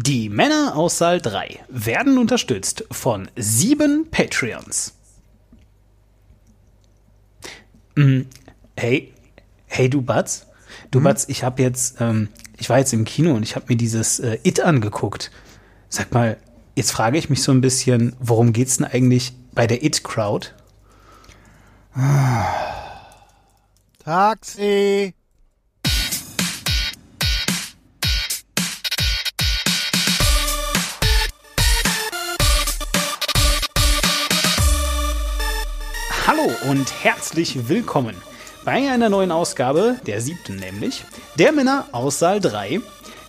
Die Männer aus Saal 3 werden unterstützt von sieben Patreons. Mm, Hey, hey du Batz, du Batz, ich habe jetzt, ähm, ich war jetzt im Kino und ich habe mir dieses äh, It angeguckt. Sag mal, jetzt frage ich mich so ein bisschen, worum geht's denn eigentlich bei der It Crowd? Taxi! Und herzlich willkommen bei einer neuen Ausgabe, der siebten nämlich, der Männer aus Saal 3.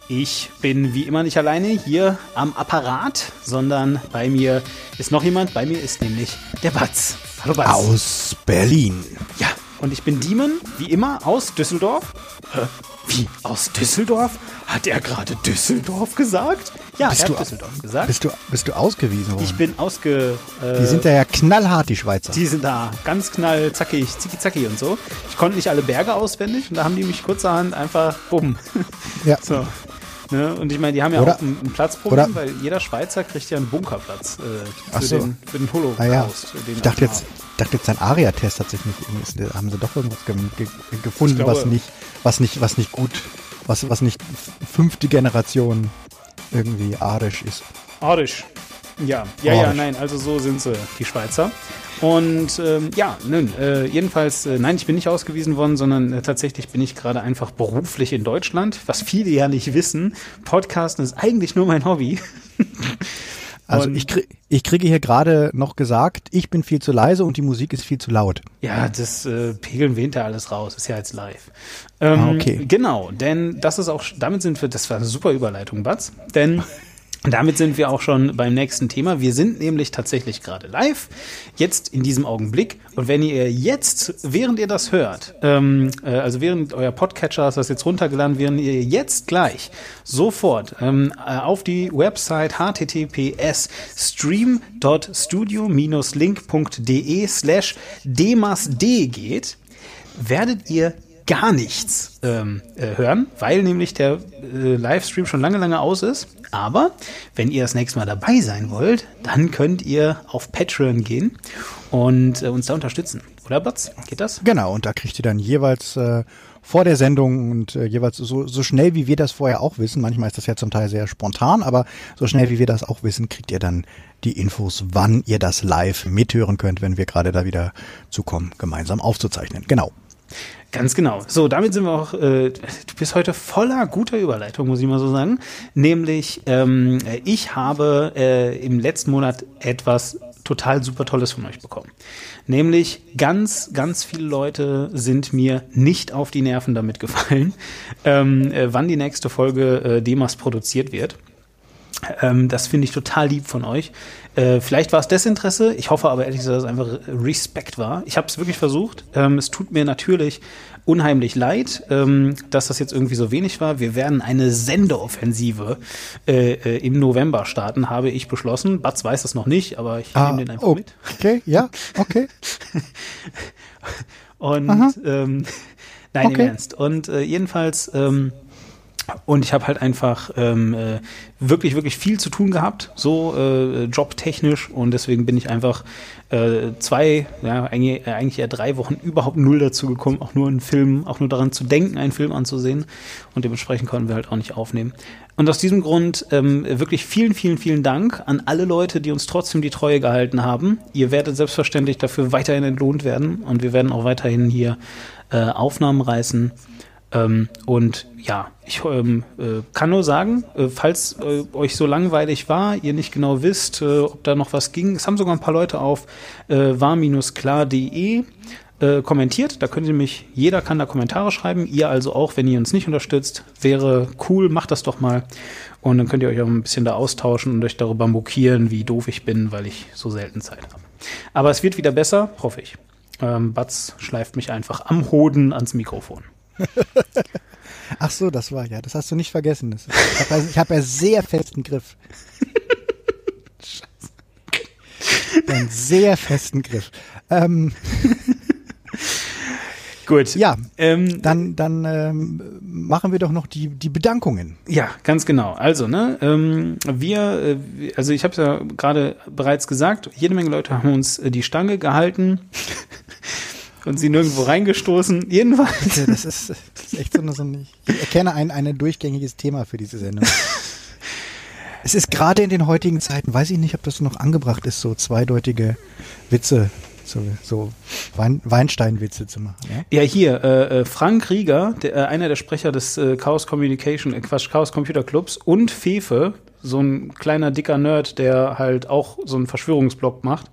Ich bin wie immer nicht alleine hier am Apparat, sondern bei mir ist noch jemand. Bei mir ist nämlich der Batz. Hallo Batz. Aus Berlin. Ja, und ich bin Demon, wie immer, aus Düsseldorf. Hä? Wie? Aus Düsseldorf? Hat er gerade Düsseldorf gesagt? Ja, Bist er du- hat Düsseldorf gesagt. Bist du, bist du ausgewiesen worden? ich bin ausge... Äh, die sind da ja knallhart, die Schweizer. die sind da ganz knall, zackig, zicki zacki und so. Ich konnte nicht alle Berge auswendig und da haben die mich kurzerhand einfach bumm. ja. So. Ne? Und ich meine, die haben ja Oder- auch ein, ein Platzproblem, oder- weil jeder Schweizer kriegt ja einen Bunkerplatz äh, für, so. den, für den Holocaust. Ah ja. den Ich dachte jetzt, haben. Dachte jetzt, sein Aria-Test hat sich nicht, ist- haben sie doch irgendwas ge ge gefunden, glaube- was nicht, was nicht, was nicht gut, was, was nicht fünfte Generation irgendwie arisch ist. Arisch. Ja, ja, ja, Arisch. nein, also so sind sie, die Schweizer. Und ähm, ja, nun, äh, jedenfalls, äh, nein, ich bin nicht ausgewiesen worden, sondern äh, tatsächlich bin ich gerade einfach beruflich in Deutschland, was viele ja nicht wissen. Podcasten ist eigentlich nur mein Hobby. Also ich, krieg, ich kriege hier gerade noch gesagt, ich bin viel zu leise und die Musik ist viel zu laut. Ja, das äh, pegeln wir hinter alles raus, ist ja jetzt live. Ähm, Ah, okay. Genau, denn das ist auch, damit sind wir, das war eine super Überleitung, Batz, denn damit sind wir auch schon beim nächsten Thema. Wir sind nämlich tatsächlich gerade live, jetzt in diesem Augenblick. Und wenn ihr jetzt, während ihr das hört, ähm, äh, also während euer Podcatcher ist das jetzt runtergeladen, während ihr jetzt gleich sofort ähm, äh, auf die Website https stream.studio-link.de slash demasd geht, werdet ihr gar nichts ähm, äh, hören, weil nämlich der äh, Livestream schon lange, lange aus ist. Aber wenn ihr das nächste Mal dabei sein wollt, dann könnt ihr auf Patreon gehen und äh, uns da unterstützen. Oder Batz? Geht das? Genau, und da kriegt ihr dann jeweils äh, vor der Sendung und äh, jeweils so, so schnell, wie wir das vorher auch wissen, manchmal ist das ja zum Teil sehr spontan, aber so schnell, wie wir das auch wissen, kriegt ihr dann die Infos, wann ihr das live mithören könnt, wenn wir gerade da wieder zukommen, gemeinsam aufzuzeichnen. Genau. Ganz genau. So, damit sind wir auch, äh, du bist heute voller guter Überleitung, muss ich mal so sagen. Nämlich, ähm, ich habe äh, im letzten Monat etwas total super Tolles von euch bekommen. Nämlich ganz, ganz viele Leute sind mir nicht auf die Nerven damit gefallen, ähm, äh, wann die nächste Folge äh, Demas produziert wird. Ähm, das finde ich total lieb von euch. Äh, vielleicht war es Desinteresse. Ich hoffe aber ehrlich gesagt, dass es einfach Respekt war. Ich habe es wirklich versucht. Ähm, es tut mir natürlich unheimlich leid, ähm, dass das jetzt irgendwie so wenig war. Wir werden eine Sendeoffensive äh, äh, im November starten, habe ich beschlossen. Batz weiß das noch nicht, aber ich nehme den einfach oh, mit. okay, ja, okay. Und ähm, nein, im Okay. Ernst. Und äh, jedenfalls, ähm, und ich habe halt einfach ähm, äh, wirklich, wirklich viel zu tun gehabt, so äh, jobtechnisch. Und deswegen bin ich einfach äh, zwei, ja, eigentlich, äh, eigentlich eher drei Wochen überhaupt null dazu gekommen, auch nur einen Film, auch nur daran zu denken, einen Film anzusehen. Und dementsprechend konnten wir halt auch nicht aufnehmen. Und aus diesem Grund ähm, wirklich vielen, vielen, vielen Dank an alle Leute, die uns trotzdem die Treue gehalten haben. Ihr werdet selbstverständlich dafür weiterhin entlohnt werden und wir werden auch weiterhin hier äh, Aufnahmen reißen. Ähm, und ja, ich ähm, äh, kann nur sagen, äh, falls äh, euch so langweilig war, ihr nicht genau wisst, äh, ob da noch was ging, es haben sogar ein paar Leute auf äh, war-klar.de äh, kommentiert. Da könnt ihr mich, jeder kann da Kommentare schreiben. Ihr also auch, wenn ihr uns nicht unterstützt. Wäre cool, macht das doch mal. Und dann könnt ihr euch auch ein bisschen da austauschen und euch darüber mokieren, wie doof ich bin, weil ich so selten Zeit habe. Aber es wird wieder besser, hoffe ich. Ähm, Batz schleift mich einfach am Hoden ans Mikrofon. Ach so, das war ja, das hast du nicht vergessen. Das, ich habe hab ja sehr festen Griff. Einen sehr festen Griff. Ähm, Gut. Ja, ähm, dann, dann ähm, machen wir doch noch die, die Bedankungen. Ja, ganz genau. Also, ne, ähm, wir, äh, also ich habe es ja gerade bereits gesagt, jede Menge Leute haben uns äh, die Stange gehalten und sie nirgendwo reingestoßen. Jedenfalls. Ja, das, ist, das ist echt so, eine, so ein, ich erkenne ein, ein durchgängiges Thema für diese Sendung. es ist gerade in den heutigen Zeiten, weiß ich nicht, ob das noch angebracht ist, so zweideutige Witze so, so Wein, Weinstein-Witze zu machen. Ja, ja hier, äh, äh, Frank Rieger, der, äh, einer der Sprecher des äh, Chaos Communication, äh, Quatsch, Chaos Computer Clubs und Fefe, so ein kleiner dicker Nerd, der halt auch so einen Verschwörungsblog macht,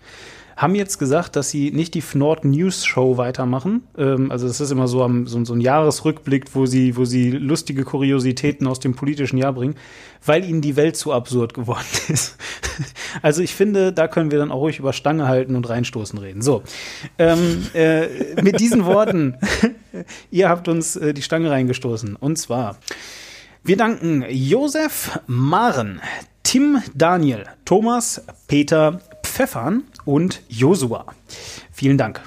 haben jetzt gesagt, dass sie nicht die Fnord News Show weitermachen. Ähm, also das ist immer so, am, so, so, ein Jahresrückblick, wo sie, wo sie lustige Kuriositäten aus dem politischen Jahr bringen, weil ihnen die Welt zu absurd geworden ist. also ich finde, da können wir dann auch ruhig über Stange halten und reinstoßen reden. So, ähm, äh, mit diesen Worten, ihr habt uns äh, die Stange reingestoßen. Und zwar, wir danken Josef Maren, Tim Daniel, Thomas, Peter, Pfeffern und Josua. Vielen Dank.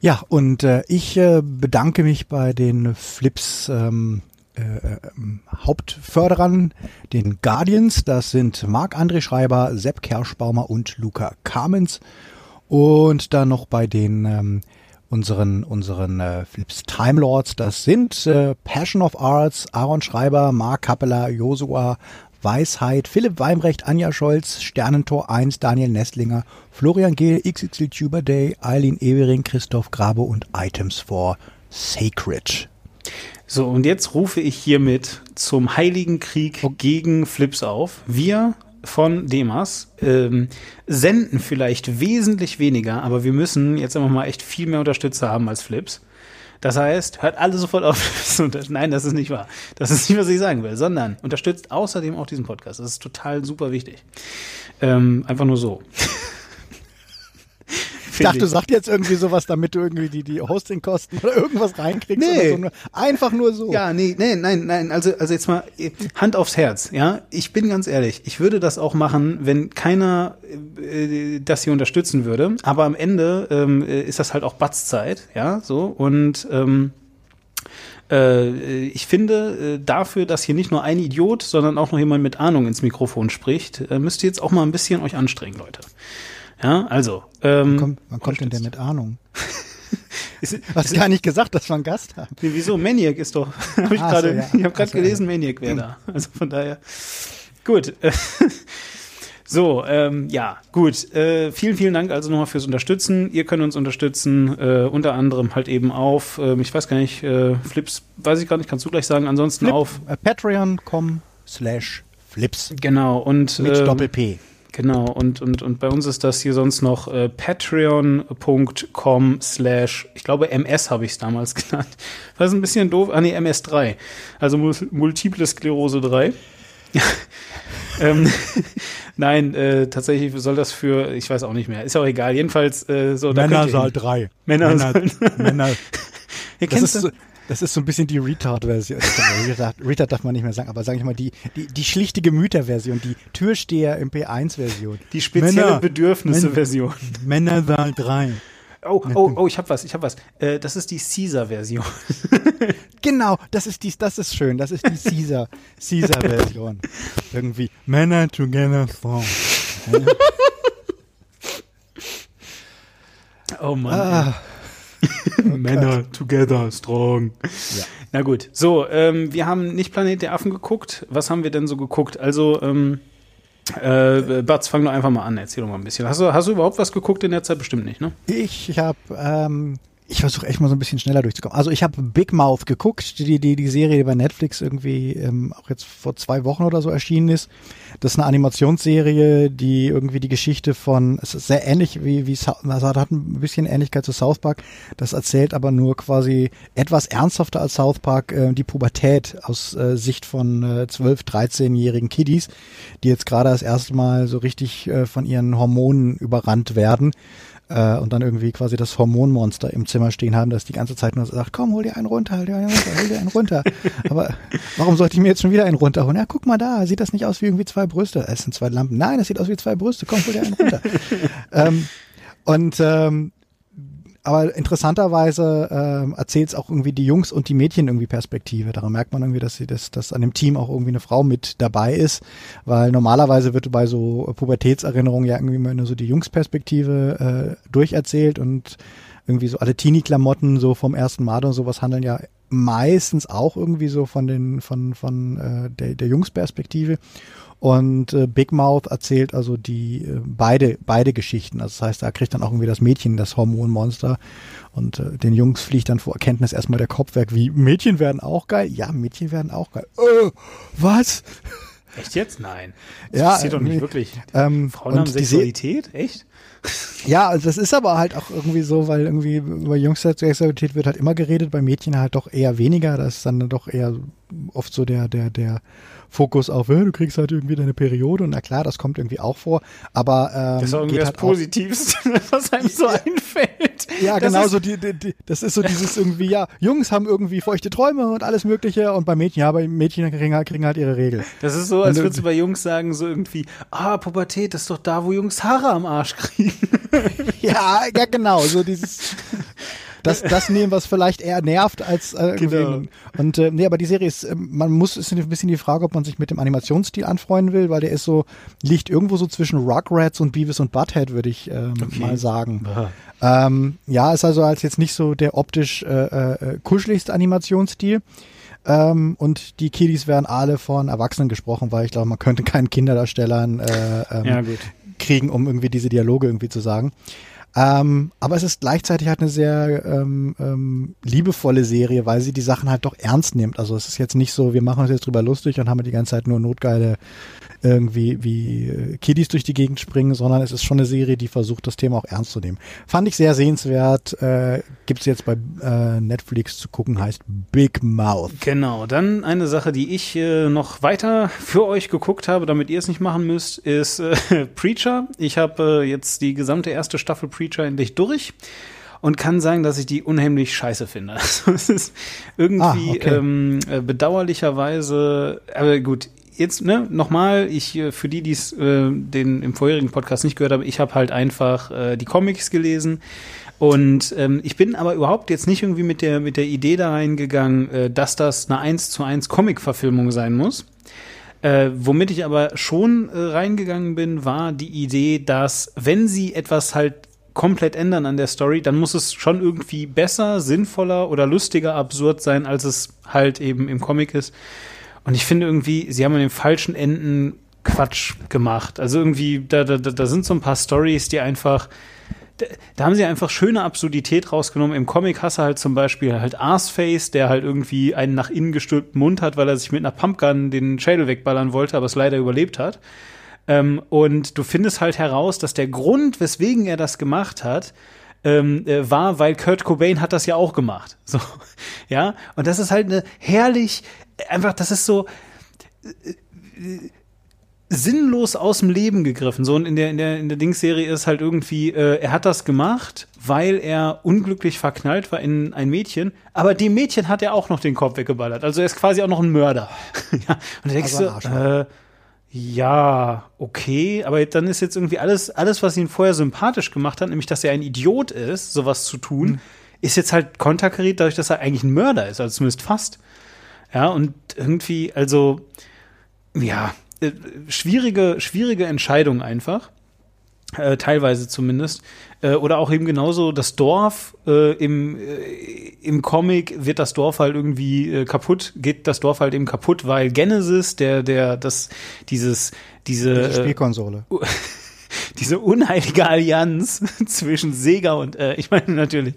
Ja, und äh, ich äh, bedanke mich bei den Flips ähm, äh, ähm, Hauptförderern, den Guardians. Das sind Marc-André Schreiber, Sepp Kerschbaumer und Luca Kamens. Und dann noch bei den ähm, unseren unseren äh, Flips Time. Das sind äh, Passion of Arts, Aaron Schreiber, Mark Kappeler, Josua, Weisheit, Philipp Weimrecht, Anja Scholz, Sternentor 1, Daniel Nestlinger, Florian Gehl, XXL Tuber Day, Eileen Evering, Christoph Grabe und Items for Sacred. So, und jetzt rufe ich hiermit zum Heiligen Krieg okay. gegen Flips auf. Wir von Demas ähm, senden vielleicht wesentlich weniger, aber wir müssen jetzt einfach mal echt viel mehr Unterstützer haben als Flips. Das heißt, hört alle sofort auf. Nein, das ist nicht wahr. Das ist nicht, was ich sagen will, sondern unterstützt außerdem auch diesen Podcast. Das ist total super wichtig. Ähm, einfach nur so. Ich dachte, du sagst jetzt irgendwie sowas, damit du irgendwie die, die Hostingkosten oder irgendwas reinkriegst. Nee. So. Einfach nur so. Ja, nee, nee, nein, nein. Also, also jetzt mal Hand aufs Herz. Ja, ich bin ganz ehrlich. Ich würde das auch machen, wenn keiner äh, das hier unterstützen würde. Aber am Ende ähm, äh, ist das halt auch Batzzeit. Ja, so. Und, ähm, äh, ich finde, äh, dafür, dass hier nicht nur ein Idiot, sondern auch noch jemand mit Ahnung ins Mikrofon spricht, müsst ihr jetzt auch mal ein bisschen euch anstrengen, Leute. Ja, also. Ähm, wann kommt, wann kommt denn der mit Ahnung? ist, Hast gar nicht gesagt, dass wir einen Gast haben. Nee, wieso? Maniac ist doch. hab ich. So, ja. Ich habe gerade so, gelesen, ja. Maniac wäre da. Also von daher. Gut. So, ähm, ja, gut. Äh, vielen, vielen Dank also nochmal fürs Unterstützen. Ihr könnt uns unterstützen, äh, unter anderem halt eben auf, äh, ich weiß gar nicht, äh, Flips, weiß ich gar nicht, kannst du gleich sagen, ansonsten Flip, auf äh, patreon.com slash flips. Genau, und mit ähm, Doppel-P. Genau, und, und, und bei uns ist das hier sonst noch äh, patreon.com slash, ich glaube MS habe ich es damals genannt. Das ist ein bisschen doof. Ah nee, MS3. Also Multiple Sklerose 3. ähm, Nein, äh, tatsächlich soll das für, ich weiß auch nicht mehr, ist auch egal. Jedenfalls äh, so. Männersaal 3. Männer, Männer, Männer. das, ist das ist so ein bisschen die Retard-Version. Retard, Retard darf man nicht mehr sagen, aber sage ich mal, die, die, die schlichte Gemüter-Version, die Türsteher im P1-Version. Die spezielle Bedürfnisse-Version. Männersaal 3. Oh, oh, oh, ich hab was, ich hab was. Äh, das ist die Caesar-Version. genau, das ist die, das ist schön, das ist die Caesar, Caesar-Version. Irgendwie Männer together strong. oh Mann. Ah. Männer together strong. Ja. Na gut, so, ähm, wir haben nicht Planet der Affen geguckt. Was haben wir denn so geguckt? Also, ähm, äh, Batz, fang doch einfach mal an, erzähl doch mal ein bisschen. Hast du, hast du überhaupt was geguckt in der Zeit? Bestimmt nicht, ne? Ich, ich habe ähm, ich versuche echt mal so ein bisschen schneller durchzukommen. Also ich habe Big Mouth geguckt, die, die, die Serie, die bei Netflix irgendwie ähm, auch jetzt vor zwei Wochen oder so erschienen ist. Das ist eine Animationsserie, die irgendwie die Geschichte von, es ist sehr ähnlich wie, wie also hat ein bisschen Ähnlichkeit zu South Park. Das erzählt aber nur quasi etwas ernsthafter als South Park äh, die Pubertät aus äh, Sicht von äh, 12, 13-jährigen Kiddies, die jetzt gerade das erste Mal so richtig äh, von ihren Hormonen überrannt werden äh, und dann irgendwie quasi das Hormonmonster im Zimmer stehen haben, das die ganze Zeit nur sagt, komm, hol dir einen runter, hol dir einen runter, hol dir einen runter. Aber warum sollte ich mir jetzt schon wieder einen runterholen? Ja, guck mal da, sieht das nicht aus wie irgendwie zwei Brüste? Es sind zwei Lampen. Nein, das sieht aus wie zwei Brüste. Komm, hol dir einen runter. ähm, und ähm, aber interessanterweise äh, erzählt es auch irgendwie die Jungs und die Mädchen irgendwie Perspektive. Daran merkt man irgendwie, dass sie das, dass an dem Team auch irgendwie eine Frau mit dabei ist, weil normalerweise wird bei so Pubertätserinnerungen ja irgendwie immer nur so die Jungsperspektive äh, durcherzählt und irgendwie so alle Teenie-Klamotten so vom ersten Mal und sowas handeln ja meistens auch irgendwie so von den von von äh, der, der Jungsperspektive. Und äh, Big Mouth erzählt also die äh, beide beide Geschichten. Also das heißt, da kriegt dann auch irgendwie das Mädchen das Hormonmonster und äh, den Jungs fliegt dann vor Erkenntnis erstmal der Kopf weg. Wie Mädchen werden auch geil? Ja, Mädchen werden auch geil. Äh, was? Echt jetzt? Nein. Das ja, passiert doch nicht wirklich. Ähm, Frauen haben Sexualität? Echt? Ja, also das ist aber halt auch irgendwie so, weil irgendwie über Jungssexualität wird halt immer geredet, bei Mädchen halt doch eher weniger. Das ist dann doch eher oft so der, der, der Fokus auf, du kriegst halt irgendwie deine Periode und na klar, das kommt irgendwie auch vor, aber ähm, das ist irgendwie das halt Positivste, was einem so einfällt. Ja, das genau so die, die, die, das ist so dieses irgendwie, ja, Jungs haben irgendwie feuchte Träume und alles mögliche und bei Mädchen, ja, bei Mädchen kriegen halt, kriegen halt ihre Regel. Das ist so, als würdest du bei Jungs sagen, so irgendwie, ah, Pubertät, das ist doch da, wo Jungs Haare am Arsch kriegen. ja, ja, genau, so dieses das, das nehmen, was vielleicht eher nervt als äh, genau. Und äh, nee, aber die Serie ist, äh, man muss, ist ein bisschen die Frage, ob man sich mit dem Animationsstil anfreunden will, weil der ist so, liegt irgendwo so zwischen Rugrats und Beavis und Butthead, würde ich ähm, okay. mal sagen. Ähm, ja, ist also als jetzt nicht so der optisch äh, äh, kuscheligste Animationsstil. Ähm, und die Kiddies werden alle von Erwachsenen gesprochen, weil ich glaube, man könnte keinen Kinderdarstellern äh, ähm, ja, kriegen, um irgendwie diese Dialoge irgendwie zu sagen. Ähm, aber es ist gleichzeitig halt eine sehr ähm, ähm, liebevolle Serie, weil sie die Sachen halt doch ernst nimmt. Also es ist jetzt nicht so, wir machen uns jetzt drüber lustig und haben die ganze Zeit nur notgeile irgendwie wie äh, Kiddies durch die Gegend springen, sondern es ist schon eine Serie, die versucht, das Thema auch ernst zu nehmen. Fand ich sehr sehenswert. Äh, Gibt es jetzt bei äh, Netflix zu gucken, heißt Big Mouth. Genau, dann eine Sache, die ich äh, noch weiter für euch geguckt habe, damit ihr es nicht machen müsst, ist äh, Preacher. Ich habe äh, jetzt die gesamte erste Staffel Preacher endlich durch und kann sagen, dass ich die unheimlich scheiße finde. Also es ist irgendwie ah, okay. ähm, äh, bedauerlicherweise, aber gut, jetzt ne, nochmal, ich äh, für die, die es äh, den im vorherigen Podcast nicht gehört haben, ich habe halt einfach äh, die Comics gelesen. Und ähm, ich bin aber überhaupt jetzt nicht irgendwie mit der, mit der Idee da reingegangen, äh, dass das eine 1 zu 1 Comic-Verfilmung sein muss. Äh, womit ich aber schon äh, reingegangen bin, war die Idee, dass wenn sie etwas halt komplett ändern an der Story, dann muss es schon irgendwie besser, sinnvoller oder lustiger absurd sein, als es halt eben im Comic ist. Und ich finde irgendwie, sie haben an den falschen Enden Quatsch gemacht. Also irgendwie, da, da, da sind so ein paar Stories, die einfach, da, haben sie einfach schöne Absurdität rausgenommen. Im Comic hast du halt zum Beispiel halt Arseface, der halt irgendwie einen nach innen gestülpten Mund hat, weil er sich mit einer Pumpgun den Schädel wegballern wollte, aber es leider überlebt hat. Ähm, und du findest halt heraus, dass der Grund, weswegen er das gemacht hat, ähm, äh, war, weil Kurt Cobain hat das ja auch gemacht. So, ja. Und das ist halt eine herrlich, einfach, das ist so äh, äh, sinnlos aus dem Leben gegriffen. So und in der in der in der Dings-Serie ist halt irgendwie, äh, er hat das gemacht, weil er unglücklich verknallt war in ein Mädchen, aber dem Mädchen hat er auch noch den Kopf weggeballert. Also er ist quasi auch noch ein Mörder. ja. Und da denkst also du, äh, ja, okay, aber dann ist jetzt irgendwie alles, alles, was ihn vorher sympathisch gemacht hat, nämlich dass er ein Idiot ist, sowas zu tun, mhm. ist jetzt halt konterkariert dadurch, dass er eigentlich ein Mörder ist, also zumindest fast. Ja, und irgendwie, also, ja, äh, schwierige, schwierige Entscheidung einfach. Äh, teilweise zumindest. Äh, oder auch eben genauso das Dorf äh, im, äh, im Comic wird das Dorf halt irgendwie äh, kaputt, geht das Dorf halt eben kaputt, weil Genesis, der, der, das, dieses, diese, diese Spielkonsole. diese unheilige Allianz zwischen Sega und, äh, ich meine natürlich,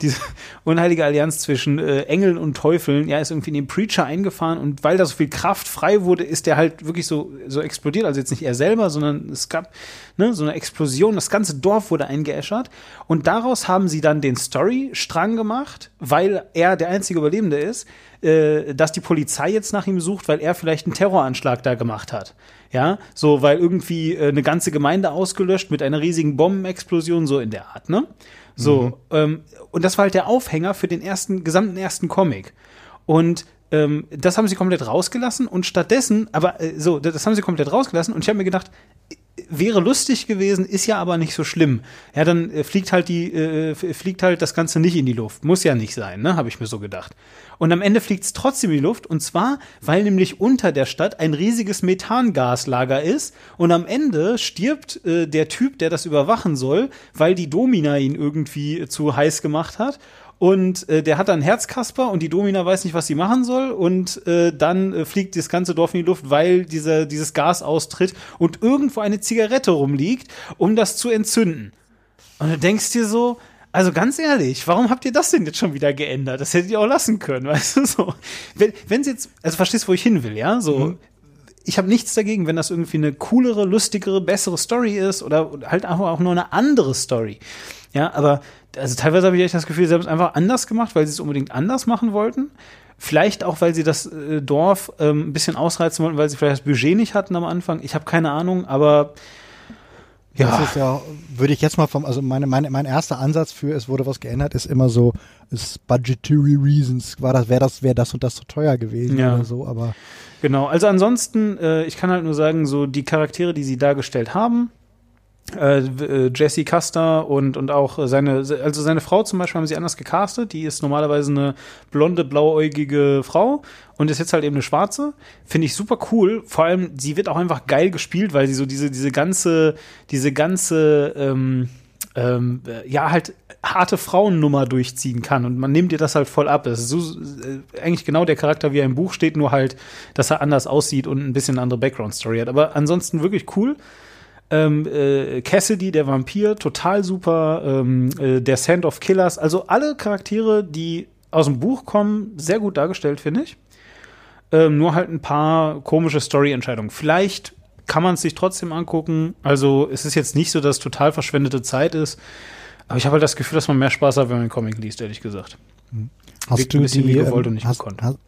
diese unheilige Allianz zwischen äh, Engeln und Teufeln, ja, ist irgendwie in den Preacher eingefahren und weil da so viel Kraft frei wurde, ist der halt wirklich so, so explodiert. Also jetzt nicht er selber, sondern es gab ne, so eine Explosion. Das ganze Dorf wurde eingeäschert und daraus haben sie dann den Story-Strang gemacht, weil er der einzige Überlebende ist, äh, dass die Polizei jetzt nach ihm sucht, weil er vielleicht einen Terroranschlag da gemacht hat. Ja, so, weil irgendwie äh, eine ganze Gemeinde ausgelöscht mit einer riesigen Bombenexplosion, so in der Art, ne? So, mhm. ähm, und das war halt der Aufhänger für den ersten, gesamten ersten Comic. Und ähm, das haben sie komplett rausgelassen und stattdessen, aber äh, so, das haben sie komplett rausgelassen und ich habe mir gedacht, wäre lustig gewesen, ist ja aber nicht so schlimm. Ja, dann äh, fliegt halt die, äh, fliegt halt das Ganze nicht in die Luft. Muss ja nicht sein, ne? Habe ich mir so gedacht. Und am Ende fliegt es trotzdem in die Luft. Und zwar, weil nämlich unter der Stadt ein riesiges Methangaslager ist. Und am Ende stirbt äh, der Typ, der das überwachen soll, weil die Domina ihn irgendwie zu heiß gemacht hat. Und äh, der hat dann Herzkasper und die Domina weiß nicht, was sie machen soll. Und äh, dann äh, fliegt das ganze Dorf in die Luft, weil dieser, dieses Gas austritt und irgendwo eine Zigarette rumliegt, um das zu entzünden. Und du denkst dir so, also ganz ehrlich, warum habt ihr das denn jetzt schon wieder geändert? Das hättet ihr auch lassen können, weißt du so. Wenn, wenn sie jetzt, also verstehst, wo ich hin will, ja? So, mhm. ich habe nichts dagegen, wenn das irgendwie eine coolere, lustigere, bessere Story ist oder halt einfach auch nur eine andere Story. Ja, aber also teilweise habe ich echt das Gefühl, sie haben es einfach anders gemacht, weil sie es unbedingt anders machen wollten. Vielleicht auch, weil sie das äh, Dorf ähm, ein bisschen ausreizen wollten, weil sie vielleicht das Budget nicht hatten am Anfang. Ich habe keine Ahnung, aber ja. Das ist ja, würde ich jetzt mal vom, also meine, meine, mein erster Ansatz für es wurde was geändert, ist immer so, ist budgetary reasons, war das, wäre das, wäre das und das zu teuer gewesen ja. oder so, aber. Genau, also ansonsten, äh, ich kann halt nur sagen, so die Charaktere, die sie dargestellt haben, äh, äh, Jesse Custer und, und auch seine, also seine Frau zum Beispiel haben sie anders gecastet. Die ist normalerweise eine blonde, blauäugige Frau und ist jetzt halt eben eine schwarze. Finde ich super cool. Vor allem, sie wird auch einfach geil gespielt, weil sie so diese, diese ganze, diese ganze, ähm, ähm, ja, halt harte Frauennummer durchziehen kann und man nimmt ihr das halt voll ab. Es ist so, äh, eigentlich genau der Charakter, wie er im Buch steht, nur halt, dass er anders aussieht und ein bisschen andere Background-Story hat. Aber ansonsten wirklich cool. Ähm, äh, Cassidy, der Vampir, total super. Ähm, äh, der Sand of Killers, also alle Charaktere, die aus dem Buch kommen, sehr gut dargestellt, finde ich. Ähm, nur halt ein paar komische Story-Entscheidungen. Vielleicht kann man es sich trotzdem angucken. Also es ist jetzt nicht so, dass total verschwendete Zeit ist. Aber ich habe halt das Gefühl, dass man mehr Spaß hat, wenn man einen Comic liest, ehrlich gesagt. Hast Wirkt du ein bisschen die, wie gewollt und nicht hast, gekonnt. Hast,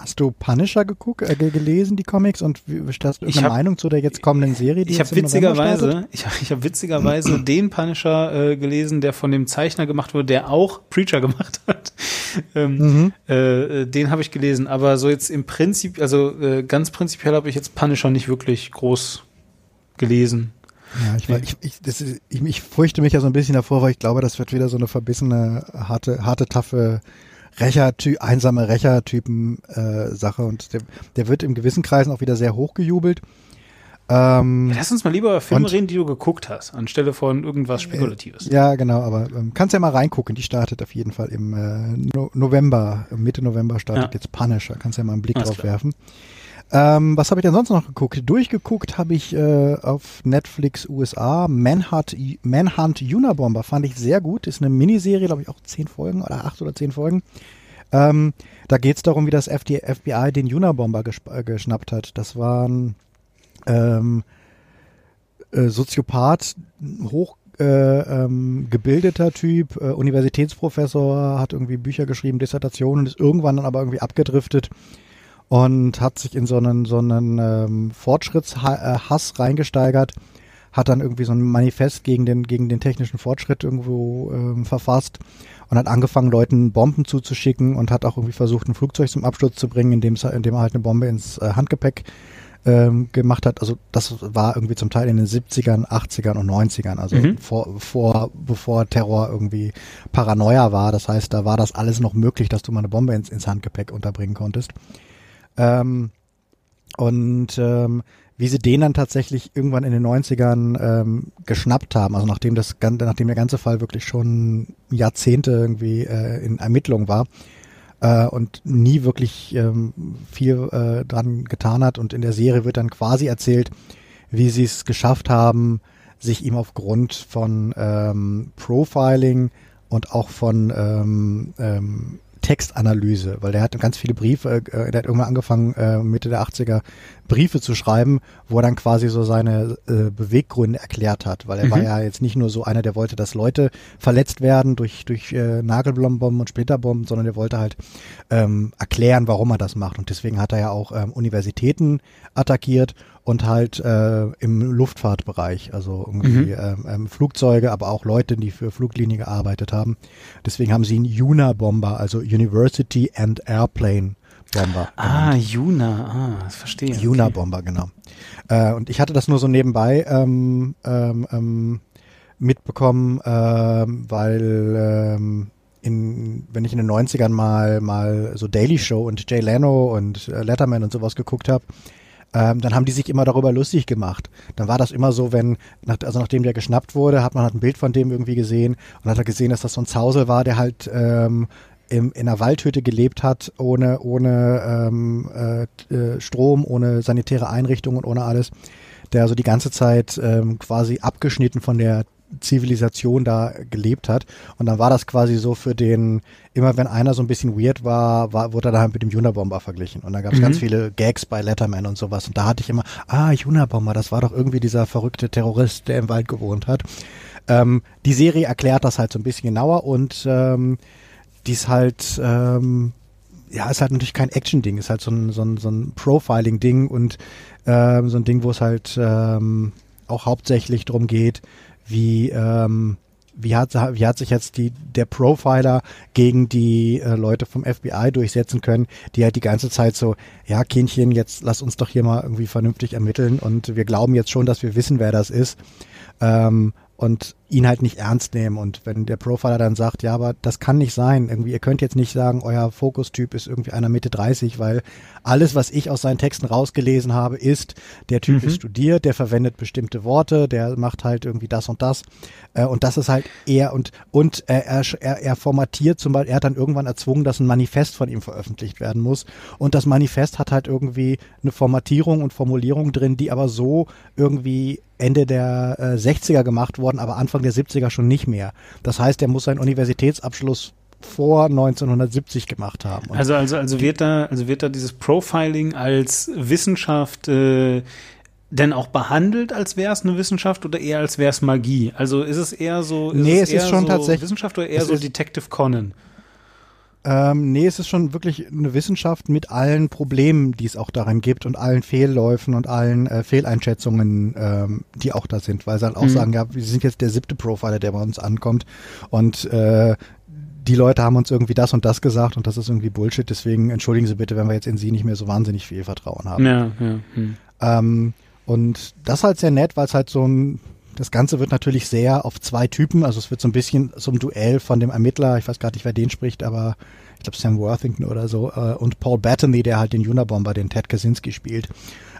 Hast du Punisher geguckt, äh, gelesen, die Comics, und wie hast du eine hab, Meinung zu der jetzt kommenden Serie? Die ich habe witzigerweise, ich habe ich hab witzigerweise den Punisher äh, gelesen, der von dem Zeichner gemacht wurde, der auch Preacher gemacht hat. ähm, mhm. äh, den habe ich gelesen, aber so jetzt im Prinzip, also äh, ganz prinzipiell habe ich jetzt Punisher nicht wirklich groß gelesen. Ja, ich, nee. ich, ich, das ist, ich, ich fürchte mich ja so ein bisschen davor, weil ich glaube, das wird wieder so eine verbissene, harte, harte, taffe Rächerty einsame Rächertypen äh, Sache und der, der wird in gewissen Kreisen auch wieder sehr hochgejubelt. Ähm, Lass uns mal lieber über Filme und, reden, die du geguckt hast, anstelle von irgendwas Spekulatives. ja, genau, aber ähm, kannst ja mal reingucken. Die startet auf jeden Fall im äh, no November, Mitte November startet ja. jetzt Punisher. Kannst ja mal einen Blick Alles drauf klar. werfen. Ähm, was habe ich denn sonst noch geguckt? Durchgeguckt habe ich äh, auf Netflix USA Manhunt, Manhunt Unabomber. Fand ich sehr gut. Ist eine Miniserie, glaube ich, auch zehn Folgen oder acht oder zehn Folgen. Ähm, da geht es darum, wie das FD FBI den Unabomber äh, geschnappt hat. Das war ein ähm, äh, Soziopath, hoch äh, ähm, gebildeter Typ, äh, Universitätsprofessor, hat irgendwie Bücher geschrieben, Dissertationen ist irgendwann dann aber irgendwie abgedriftet und hat sich in so einen, so einen ähm, Fortschrittshass äh, reingesteigert, hat dann irgendwie so ein Manifest gegen den, gegen den technischen Fortschritt irgendwo ähm, verfasst und hat angefangen, Leuten Bomben zuzuschicken und hat auch irgendwie versucht, ein Flugzeug zum Absturz zu bringen, indem, indem er halt eine Bombe ins äh, Handgepäck ähm, gemacht hat. Also das war irgendwie zum Teil in den 70ern, 80ern und 90ern, also mhm. vor, vor, bevor Terror irgendwie Paranoia war. Das heißt, da war das alles noch möglich, dass du mal eine Bombe ins, ins Handgepäck unterbringen konntest. Ähm, und ähm, wie sie den dann tatsächlich irgendwann in den 90ern ähm, geschnappt haben, also nachdem das nachdem der ganze Fall wirklich schon Jahrzehnte irgendwie äh, in Ermittlung war äh, und nie wirklich ähm, viel äh, dran getan hat und in der Serie wird dann quasi erzählt, wie sie es geschafft haben, sich ihm aufgrund von ähm, Profiling und auch von ähm, ähm, Textanalyse, weil der hat ganz viele Briefe, äh, der hat irgendwann angefangen, äh, Mitte der 80er Briefe zu schreiben, wo er dann quasi so seine äh, Beweggründe erklärt hat, weil er mhm. war ja jetzt nicht nur so einer, der wollte, dass Leute verletzt werden durch, durch äh, Nagelbomben und Splitterbomben, sondern der wollte halt ähm, erklären, warum er das macht. Und deswegen hat er ja auch ähm, Universitäten attackiert und halt äh, im Luftfahrtbereich, also irgendwie mhm. ähm, ähm, Flugzeuge, aber auch Leute, die für Fluglinie gearbeitet haben. Deswegen haben sie ihn Una-Bomber, also University and Airplane Bomber. Ah, Juna, ah, das verstehe. Juna Bomber, genau. Äh, und ich hatte das nur so nebenbei ähm, ähm, ähm, mitbekommen, ähm, weil ähm, in, wenn ich in den 90ern mal, mal so Daily Show und Jay Leno und äh, Letterman und sowas geguckt habe, ähm, dann haben die sich immer darüber lustig gemacht. Dann war das immer so, wenn, nach, also nachdem der geschnappt wurde, hat man halt ein Bild von dem irgendwie gesehen und hat er gesehen, dass das so ein Zausel war, der halt ähm, im, in einer Waldhütte gelebt hat, ohne, ohne ähm, äh, äh Strom, ohne sanitäre Einrichtungen, ohne alles, der also die ganze Zeit ähm, quasi abgeschnitten von der Zivilisation da gelebt hat. Und dann war das quasi so für den, immer wenn einer so ein bisschen weird war, war wurde er dann halt mit dem Unabomber verglichen. Und da gab es mhm. ganz viele Gags bei Letterman und sowas. Und da hatte ich immer, ah, Unabomber, das war doch irgendwie dieser verrückte Terrorist, der im Wald gewohnt hat. Ähm, die Serie erklärt das halt so ein bisschen genauer und ähm, die ist halt, ähm, ja, ist halt natürlich kein Action-Ding, ist halt so ein, so ein, so ein Profiling-Ding und ähm, so ein Ding, wo es halt ähm, auch hauptsächlich darum geht, wie, ähm, wie, hat, wie hat sich jetzt die, der Profiler gegen die äh, Leute vom FBI durchsetzen können, die halt die ganze Zeit so, ja, Kindchen, jetzt lass uns doch hier mal irgendwie vernünftig ermitteln und wir glauben jetzt schon, dass wir wissen, wer das ist. Ähm, und ihn halt nicht ernst nehmen. Und wenn der Profiler dann sagt, ja, aber das kann nicht sein, irgendwie, ihr könnt jetzt nicht sagen, euer Fokustyp ist irgendwie einer Mitte 30, weil alles, was ich aus seinen Texten rausgelesen habe, ist, der Typ mhm. ist studiert, der verwendet bestimmte Worte, der macht halt irgendwie das und das. Äh, und das ist halt er und, und äh, er, er, er formatiert zum Beispiel, er hat dann irgendwann erzwungen, dass ein Manifest von ihm veröffentlicht werden muss. Und das Manifest hat halt irgendwie eine Formatierung und Formulierung drin, die aber so irgendwie Ende der äh, 60er gemacht worden, aber Anfang der 70er schon nicht mehr. Das heißt, er muss seinen Universitätsabschluss vor 1970 gemacht haben. Und also, also, also wird da, also wird da dieses Profiling als Wissenschaft äh, denn auch behandelt, als wäre es eine Wissenschaft oder eher als wäre es Magie? Also ist es eher so, ist nee, es, es ist schon so tatsächlich Wissenschaft oder eher so Detective Conan? Ähm, nee, es ist schon wirklich eine Wissenschaft mit allen Problemen, die es auch darin gibt und allen Fehlläufen und allen äh, Fehleinschätzungen, ähm, die auch da sind, weil sie halt auch mhm. sagen, ja, wir sind jetzt der siebte Profiler, der bei uns ankommt und äh, die Leute haben uns irgendwie das und das gesagt und das ist irgendwie Bullshit, deswegen entschuldigen Sie bitte, wenn wir jetzt in Sie nicht mehr so wahnsinnig viel Vertrauen haben. Ja, ja. Hm. Ähm, und das ist halt sehr nett, weil es halt so ein das Ganze wird natürlich sehr auf zwei Typen, also es wird so ein bisschen so ein Duell von dem Ermittler, ich weiß gar nicht, wer den spricht, aber ich glaube Sam Worthington oder so, äh, und Paul Bettany, der halt den Unabomber, den Ted Kaczynski spielt,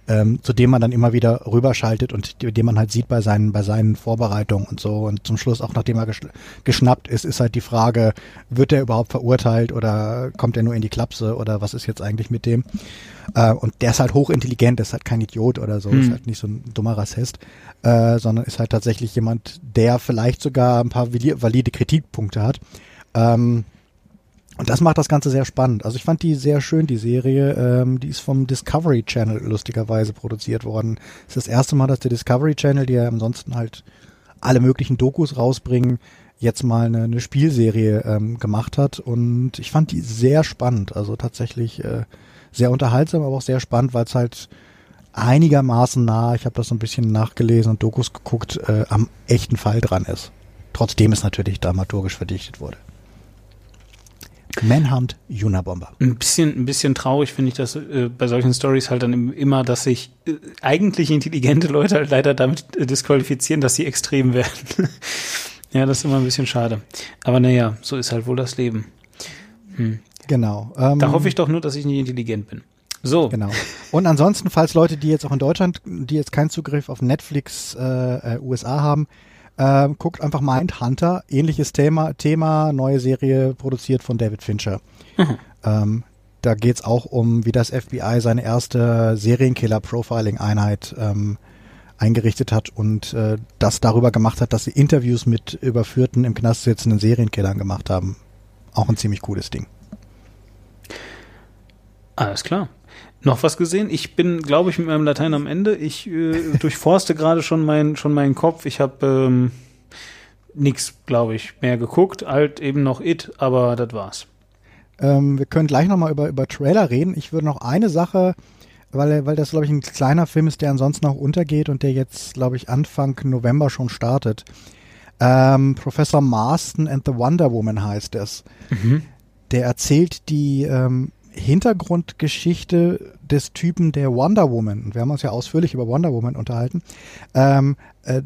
ähm, zu dem man dann immer wieder rüberschaltet und den man halt sieht bei seinen, bei seinen Vorbereitungen und so. Und zum Schluss, auch nachdem er geschnappt ist, ist halt die Frage, wird er überhaupt verurteilt oder kommt er nur in die Klapse oder was ist jetzt eigentlich mit dem? Äh, und der ist halt hochintelligent, ist halt kein Idiot oder so, mhm. ist halt nicht so ein dummer Rassist, äh, sondern ist halt tatsächlich jemand, der vielleicht sogar ein paar valide Kritikpunkte hat. Ähm, und das macht das Ganze sehr spannend. Also ich fand die sehr schön, die Serie. Ähm, die ist vom Discovery Channel lustigerweise produziert worden. Das ist das erste Mal, dass der Discovery Channel, die ja ansonsten halt alle möglichen Dokus rausbringen, jetzt mal eine, eine Spielserie ähm, gemacht hat. Und ich fand die sehr spannend. Also tatsächlich äh, sehr unterhaltsam, aber auch sehr spannend, weil es halt einigermaßen nah, ich habe das so ein bisschen nachgelesen und Dokus geguckt, äh, am echten Fall dran ist. Trotzdem es natürlich dramaturgisch verdichtet wurde. Manhunt Unabomber. Ein bisschen, ein bisschen traurig finde ich das äh, bei solchen Stories halt dann immer, dass sich äh, eigentlich intelligente Leute halt leider damit äh, disqualifizieren, dass sie extrem werden. ja, das ist immer ein bisschen schade. Aber naja, so ist halt wohl das Leben. Hm. Genau. Ähm, da hoffe ich doch nur, dass ich nicht intelligent bin. So. Genau. Und ansonsten, falls Leute, die jetzt auch in Deutschland, die jetzt keinen Zugriff auf Netflix äh, äh USA haben, ähm, guckt einfach Mindhunter, ähnliches Thema, Thema, neue Serie produziert von David Fincher. Mhm. Ähm, da geht's auch um, wie das FBI seine erste Serienkiller-Profiling-Einheit ähm, eingerichtet hat und äh, das darüber gemacht hat, dass sie Interviews mit überführten, im Knast sitzenden Serienkillern gemacht haben. Auch ein ziemlich cooles Ding. Alles klar. Noch was gesehen? Ich bin, glaube ich, mit meinem Latein am Ende. Ich äh, durchforste gerade schon, mein, schon meinen Kopf. Ich habe ähm, nichts, glaube ich, mehr geguckt. Alt eben noch It, aber das war's. Ähm, wir können gleich nochmal über, über Trailer reden. Ich würde noch eine Sache, weil, weil das, glaube ich, ein kleiner Film ist, der ansonsten auch untergeht und der jetzt, glaube ich, Anfang November schon startet. Ähm, Professor Marston and the Wonder Woman heißt es. Mhm. Der erzählt die ähm, Hintergrundgeschichte des Typen der Wonder Woman, wir haben uns ja ausführlich über Wonder Woman unterhalten, ähm, äh,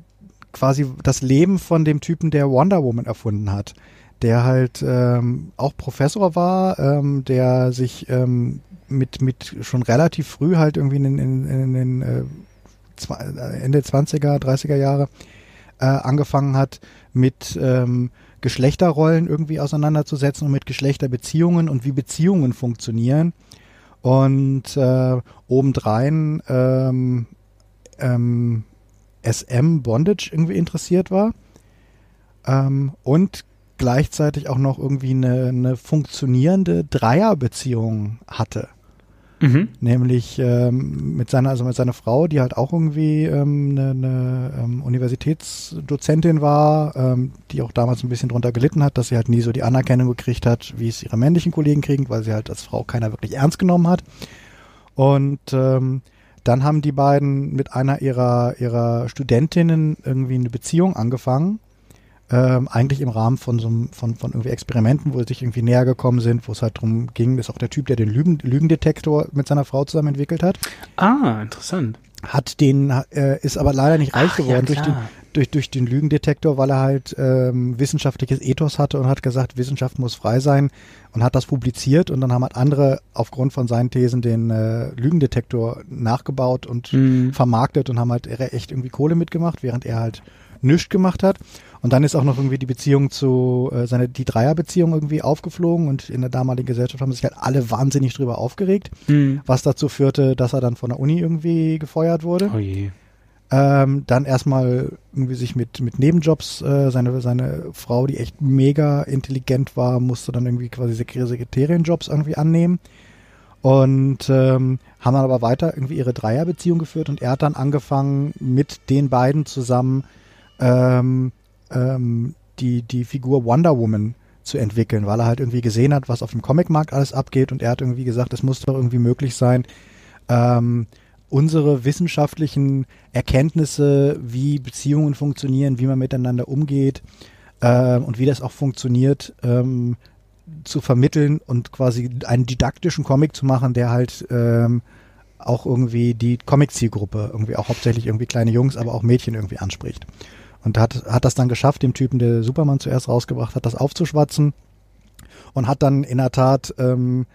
quasi das Leben von dem Typen, der Wonder Woman erfunden hat, der halt ähm, auch Professor war, ähm, der sich ähm, mit, mit schon relativ früh halt irgendwie in, in, in den äh, Ende 20er, 30er Jahre äh, angefangen hat, mit ähm, Geschlechterrollen irgendwie auseinanderzusetzen und mit Geschlechterbeziehungen und wie Beziehungen funktionieren. Und äh, obendrein ähm, ähm, SM Bondage irgendwie interessiert war. Ähm, und gleichzeitig auch noch irgendwie eine, eine funktionierende Dreierbeziehung hatte. Mhm. Nämlich ähm, mit seiner, also mit seiner Frau, die halt auch irgendwie ähm, eine, eine ähm, Universitätsdozentin war, ähm, die auch damals ein bisschen drunter gelitten hat, dass sie halt nie so die Anerkennung gekriegt hat, wie es ihre männlichen Kollegen kriegen, weil sie halt als Frau keiner wirklich ernst genommen hat. Und ähm, dann haben die beiden mit einer ihrer, ihrer Studentinnen irgendwie eine Beziehung angefangen ähm, eigentlich im Rahmen von so von, von irgendwie Experimenten, wo sie sich irgendwie näher gekommen sind, wo es halt darum ging, ist auch der Typ, der den Lügen, Lügendetektor mit seiner Frau zusammen entwickelt hat. Ah, interessant. Hat den, äh, ist aber leider nicht reich Ach, geworden ja, durch, den, durch, durch den Lügendetektor, weil er halt ähm, wissenschaftliches Ethos hatte und hat gesagt, Wissenschaft muss frei sein und hat das publiziert und dann haben halt andere aufgrund von seinen Thesen den äh, Lügendetektor nachgebaut und mhm. vermarktet und haben halt echt irgendwie Kohle mitgemacht, während er halt nichts gemacht hat. Und dann ist auch noch irgendwie die Beziehung zu, äh, seine, die Dreierbeziehung irgendwie aufgeflogen und in der damaligen Gesellschaft haben sich halt alle wahnsinnig drüber aufgeregt, mhm. was dazu führte, dass er dann von der Uni irgendwie gefeuert wurde. Oh je. Ähm, dann erstmal irgendwie sich mit, mit Nebenjobs, äh, seine, seine Frau, die echt mega intelligent war, musste dann irgendwie quasi Sekretärienjobs irgendwie annehmen. Und ähm, haben dann aber weiter irgendwie ihre Dreierbeziehung geführt und er hat dann angefangen, mit den beiden zusammen ähm, ähm, die, die Figur Wonder Woman zu entwickeln, weil er halt irgendwie gesehen hat, was auf dem Comicmarkt alles abgeht und er hat irgendwie gesagt, es muss doch irgendwie möglich sein, ähm, unsere wissenschaftlichen Erkenntnisse, wie Beziehungen funktionieren, wie man miteinander umgeht äh, und wie das auch funktioniert, ähm, zu vermitteln und quasi einen didaktischen Comic zu machen, der halt ähm, auch irgendwie die Comic-Zielgruppe, irgendwie auch hauptsächlich irgendwie kleine Jungs, aber auch Mädchen irgendwie anspricht. Und hat, hat das dann geschafft, dem Typen, der Superman zuerst rausgebracht hat, das aufzuschwatzen und hat dann in der Tat ähm,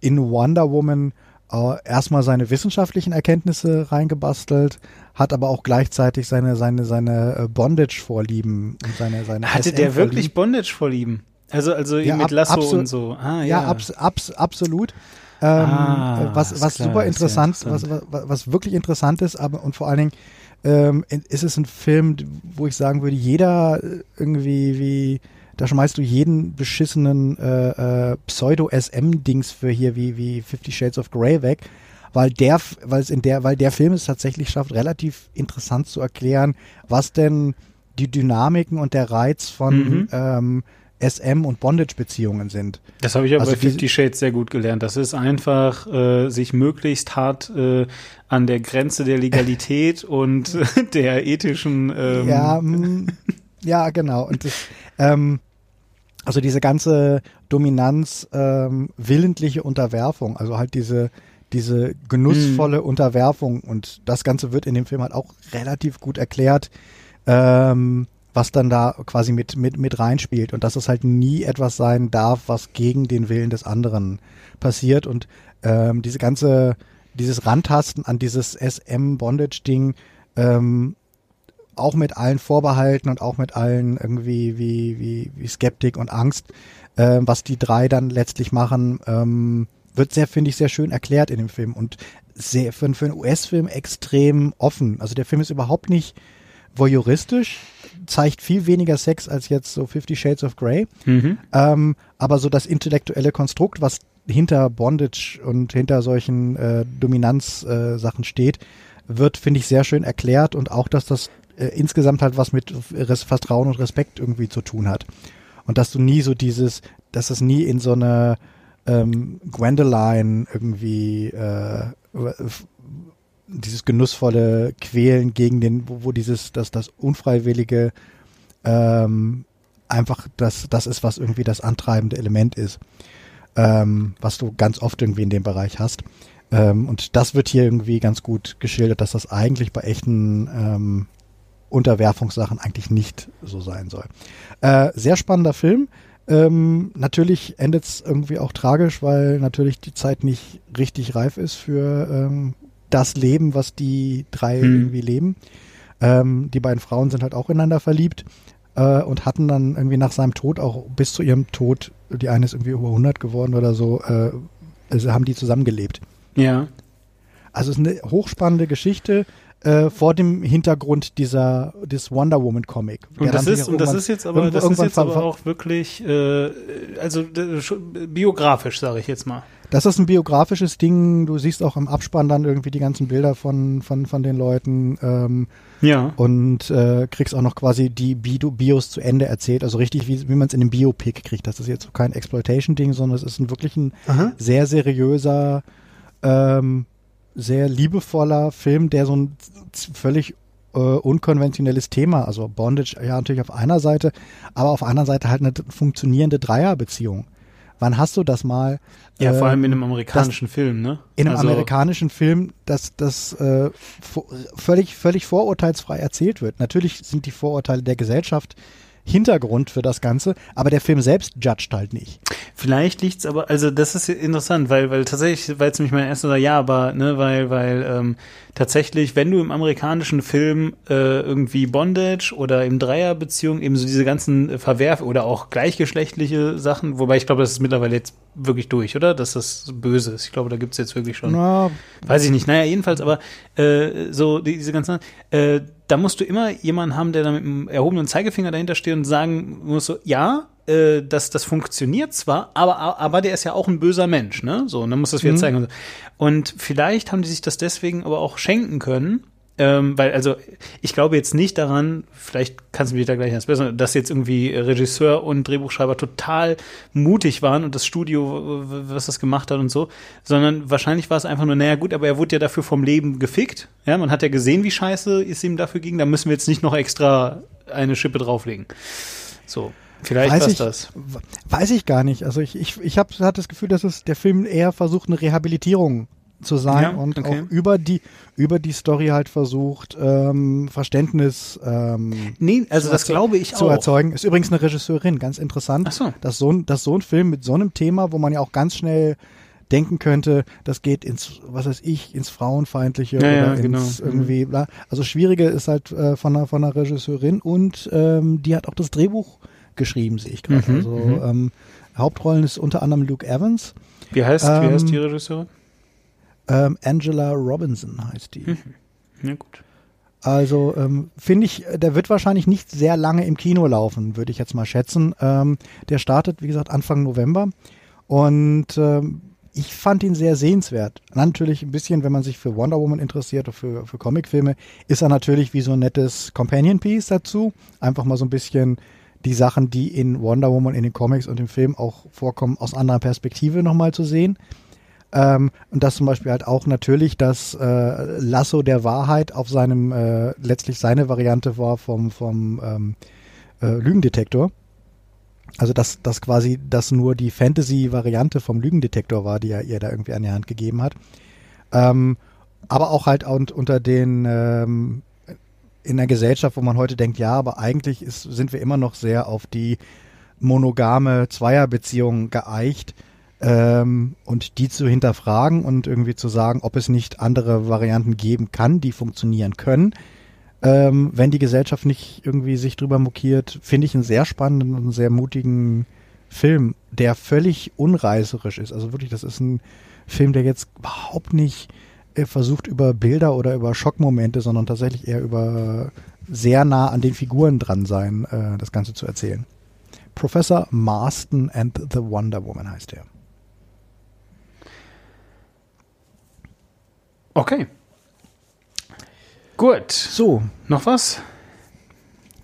in Wonder Woman äh, erstmal seine wissenschaftlichen Erkenntnisse reingebastelt, hat aber auch gleichzeitig seine, seine, seine äh, Bondage-Vorlieben und seine, seine Hatte der wirklich Bondage-Vorlieben? Also, also ja, mit Lasso und so. Ah, ja, ja abs, abs, absolut. Ähm, ah, was was klar, super interessant, ja interessant. Was, was, was wirklich interessant ist, aber und vor allen Dingen ähm, ist es ein Film, wo ich sagen würde, jeder irgendwie wie da schmeißt du jeden beschissenen äh, äh, Pseudo-SM-Dings für hier wie wie Fifty Shades of Grey weg, weil der, weil es in der, weil der Film es tatsächlich schafft, relativ interessant zu erklären, was denn die Dynamiken und der Reiz von mhm. ähm, SM und Bondage-Beziehungen sind. Das habe ich aber also bei Fifty Shades sehr gut gelernt. Das ist einfach, äh, sich möglichst hart äh, an der Grenze der Legalität und der ethischen. Ähm ja, mm, ja, genau. Und das, ähm, also diese ganze Dominanz, ähm, willentliche Unterwerfung, also halt diese diese genussvolle mm. Unterwerfung und das Ganze wird in dem Film halt auch relativ gut erklärt. Ähm, was dann da quasi mit, mit, mit reinspielt und dass es halt nie etwas sein darf, was gegen den Willen des anderen passiert und ähm, diese ganze, dieses Rantasten an dieses SM-Bondage-Ding, ähm, auch mit allen Vorbehalten und auch mit allen irgendwie wie, wie, wie Skeptik und Angst, äh, was die drei dann letztlich machen, ähm, wird sehr, finde ich, sehr schön erklärt in dem Film und sehr für, für einen US-Film extrem offen. Also der Film ist überhaupt nicht voyeuristisch, zeigt viel weniger Sex als jetzt so Fifty Shades of Grey. Mhm. Ähm, aber so das intellektuelle Konstrukt, was hinter Bondage und hinter solchen äh, Dominanzsachen äh, steht, wird, finde ich, sehr schön erklärt und auch, dass das äh, insgesamt halt was mit Res Vertrauen und Respekt irgendwie zu tun hat. Und dass du nie so dieses, dass es nie in so eine ähm, Gwendoline irgendwie äh, dieses genussvolle Quälen gegen den, wo, wo dieses, das, das unfreiwillige ähm, einfach das, das ist, was irgendwie das antreibende Element ist. ähm, was du ganz oft irgendwie in dem Bereich hast. Ähm, und das wird hier irgendwie ganz gut geschildert, dass das eigentlich bei echten ähm, Unterwerfungssachen eigentlich nicht so sein soll. Äh, sehr spannender Film. Ähm, natürlich endet es irgendwie auch tragisch, weil natürlich die Zeit nicht richtig reif ist für ähm, das Leben, was die drei Hm. irgendwie leben. Ähm, die beiden Frauen sind halt auch ineinander verliebt äh, und hatten dann irgendwie nach seinem Tod auch bis zu ihrem Tod, die eine ist irgendwie über 100 geworden oder so, äh, also haben die zusammengelebt. Ja. Also es ist eine hochspannende Geschichte äh, vor dem Hintergrund dieser des Wonder Woman Comic. Und das ist, und das ist jetzt aber, das ist jetzt aber auch wirklich, äh, also biografisch, sage ich jetzt mal. Das ist ein biografisches Ding. Du siehst auch im Abspann dann irgendwie die ganzen Bilder von, von, von den Leuten ähm, Ja. und äh, kriegst auch noch quasi die Bi Bios zu Ende erzählt. Also richtig, wie, wie man es in einem Biopic kriegt. Das ist jetzt so kein Exploitation-Ding, sondern es ist ein wirklich ein Aha. sehr seriöser, ähm, sehr liebevoller Film, der so ein völlig äh, unkonventionelles Thema, also Bondage ja natürlich auf einer Seite, aber auf der anderen Seite halt eine funktionierende Dreierbeziehung. Wann hast du das mal? Ja, vor allem in ähm, einem amerikanischen Film, ne? in einem also, amerikanischen Film, dass das äh, völlig, völlig vorurteilsfrei erzählt wird. Natürlich sind die Vorurteile der Gesellschaft Hintergrund für das Ganze, aber der Film selbst judgt halt nicht. Vielleicht liegt's aber, also das ist interessant, weil, weil tatsächlich, weil es nämlich mein erster Ja, aber, ne, weil, weil ähm, tatsächlich, wenn du im amerikanischen Film äh, irgendwie Bondage oder im Dreierbeziehung eben so diese ganzen Verwerf oder auch gleichgeschlechtliche Sachen, wobei ich glaube, das ist mittlerweile jetzt wirklich durch, oder? Dass das böse ist. Ich glaube, da gibt's jetzt wirklich schon. Na, Weiß ich nicht. Naja, jedenfalls, aber äh, so die, diese ganzen, äh, da musst du immer jemanden haben, der da mit einem erhobenen Zeigefinger dahinter steht und sagen muss so, ja, äh, das, das funktioniert zwar, aber, aber der ist ja auch ein böser Mensch, ne? So, und dann muss das wieder Mhm. zeigen. Und, so. und vielleicht haben die sich das deswegen aber auch schenken können. Ähm, weil, also, ich glaube jetzt nicht daran, vielleicht kannst du mich da gleich erst besser, dass jetzt irgendwie Regisseur und Drehbuchschreiber total mutig waren und das Studio, was das gemacht hat und so, sondern wahrscheinlich war es einfach nur, naja gut, aber er wurde ja dafür vom Leben gefickt. Ja, man hat ja gesehen, wie scheiße es ihm dafür ging, da müssen wir jetzt nicht noch extra eine Schippe drauflegen. So, vielleicht weiß war ich, das. weiß ich gar nicht. Also ich, ich, ich habe hab das Gefühl, dass es der Film eher versucht, eine Rehabilitierung zu sein Ja, und okay. auch über die über die Story halt versucht, ähm, Verständnis ähm, Nee, also zu das glaube ich zu auch. erzeugen. Ist übrigens eine Regisseurin, ganz interessant. Ach so. Dass so, ein, dass so ein Film mit so einem Thema, wo man ja auch ganz schnell denken könnte, das geht ins, was weiß ich, ins Frauenfeindliche Ja, ja, oder ins genau. irgendwie, bla. Also Schwierige ist halt äh, von, einer, von einer Regisseurin und ähm, die hat auch das Drehbuch geschrieben, sehe ich gerade. Mhm, also mhm. ähm, Hauptrollen ist unter anderem Luke Evans, Wie heißt, wie Ähm, heißt die Regisseurin? Ähm, Angela Robinson heißt die. Ja, gut. Also ähm, finde ich, äh, der wird wahrscheinlich nicht sehr lange im Kino laufen, würde ich jetzt mal schätzen. Ähm, der startet, wie gesagt, Anfang November und ähm, ich fand ihn sehr sehenswert. Natürlich ein bisschen, wenn man sich für Wonder Woman interessiert oder für, für Comicfilme, ist er natürlich wie so ein nettes Companion Piece dazu. Einfach mal so ein bisschen die Sachen, die in Wonder Woman, in den Comics und im Film auch vorkommen, aus anderer Perspektive nochmal zu sehen. Ähm, und das zum Beispiel halt auch natürlich das äh, Lasso der Wahrheit auf seinem, äh, letztlich seine Variante war vom, vom ähm, äh, Lügendetektor. Also dass das quasi das nur die Fantasy-Variante vom Lügendetektor war, die er ihr da irgendwie an die Hand gegeben hat. Ähm, aber auch halt und, unter den ähm, in der Gesellschaft, wo man heute denkt, ja, aber eigentlich ist, sind wir immer noch sehr auf die monogame Zweierbeziehung geeicht ähm, und die zu hinterfragen und irgendwie zu sagen, ob es nicht andere Varianten geben kann, die funktionieren können. Ähm, wenn die Gesellschaft nicht irgendwie sich drüber mokiert, finde ich einen sehr spannenden und sehr mutigen Film, der völlig unreißerisch ist. Also wirklich, das ist ein Film, der jetzt überhaupt nicht äh, versucht über Bilder oder über Schockmomente, sondern tatsächlich eher über sehr nah an den Figuren dran sein, äh, das Ganze zu erzählen. Professor Marston and the Wonder Woman heißt er. Okay. Gut. So, Noch was?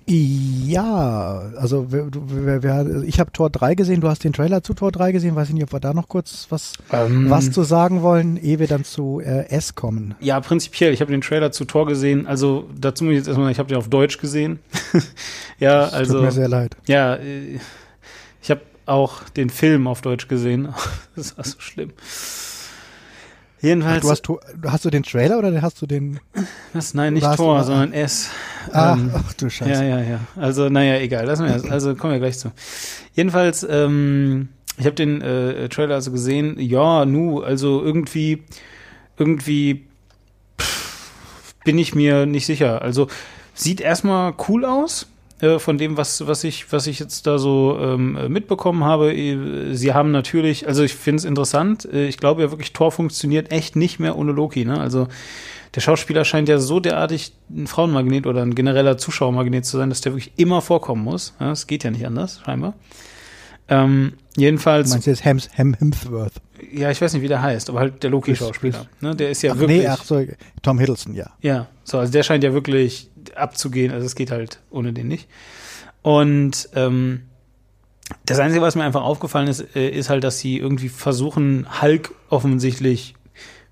ja, also wer, wer, wer, ich habe Tor 3 gesehen, du hast den Trailer zu Tor 3 gesehen, weiß ich nicht, ob wir da noch kurz was, Ähm, was zu sagen wollen, ehe wir dann zu äh, S kommen. Ja, prinzipiell. Ich habe den Trailer zu Tor gesehen. Also dazu muss ich jetzt erstmal, ich habe den auf Deutsch gesehen. ja, Es also Tut mir sehr leid. ja, äh, ich habe auch den Film auf Deutsch gesehen. das war so schlimm. Jedenfalls. Ach, du hast, hast du den Trailer oder hast du den? Was? Nein, nicht Tor, du, sondern S. Ah, ähm, ach du Scheiße. Ja, ja, ja. Also, naja, egal. Lassen wir das. Also kommen wir gleich zu. Jedenfalls, ähm, ich habe den äh, Trailer also gesehen. Ja, nu, also irgendwie, irgendwie pff, bin ich mir nicht sicher. Also sieht erstmal cool aus äh, von dem, was, was, ich, was ich jetzt da so ähm, mitbekommen habe. Äh, sie haben natürlich, also ich finde es interessant, äh, ich glaube ja wirklich, Tor funktioniert echt nicht mehr ohne Loki. Ne? Also der Schauspieler scheint ja so derartig ein Frauenmagnet oder ein genereller Zuschauermagnet zu sein, dass der wirklich immer vorkommen muss. Ja, das geht ja nicht anders, scheinbar. Ähm, jedenfalls. Du meinst jetzt Hems, Hem, Hemsworth? Ja, ich weiß nicht, wie der heißt, aber halt der Loki-Schauspieler. Ne, der ist ja ach, wirklich. Nee, ach so, Tom Hiddleston, ja. Ja, so, also der scheint ja wirklich abzugehen. Also es geht halt ohne den nicht. Und ähm, das Einzige, was mir einfach aufgefallen ist, äh, ist halt, dass sie irgendwie versuchen, Hulk offensichtlich,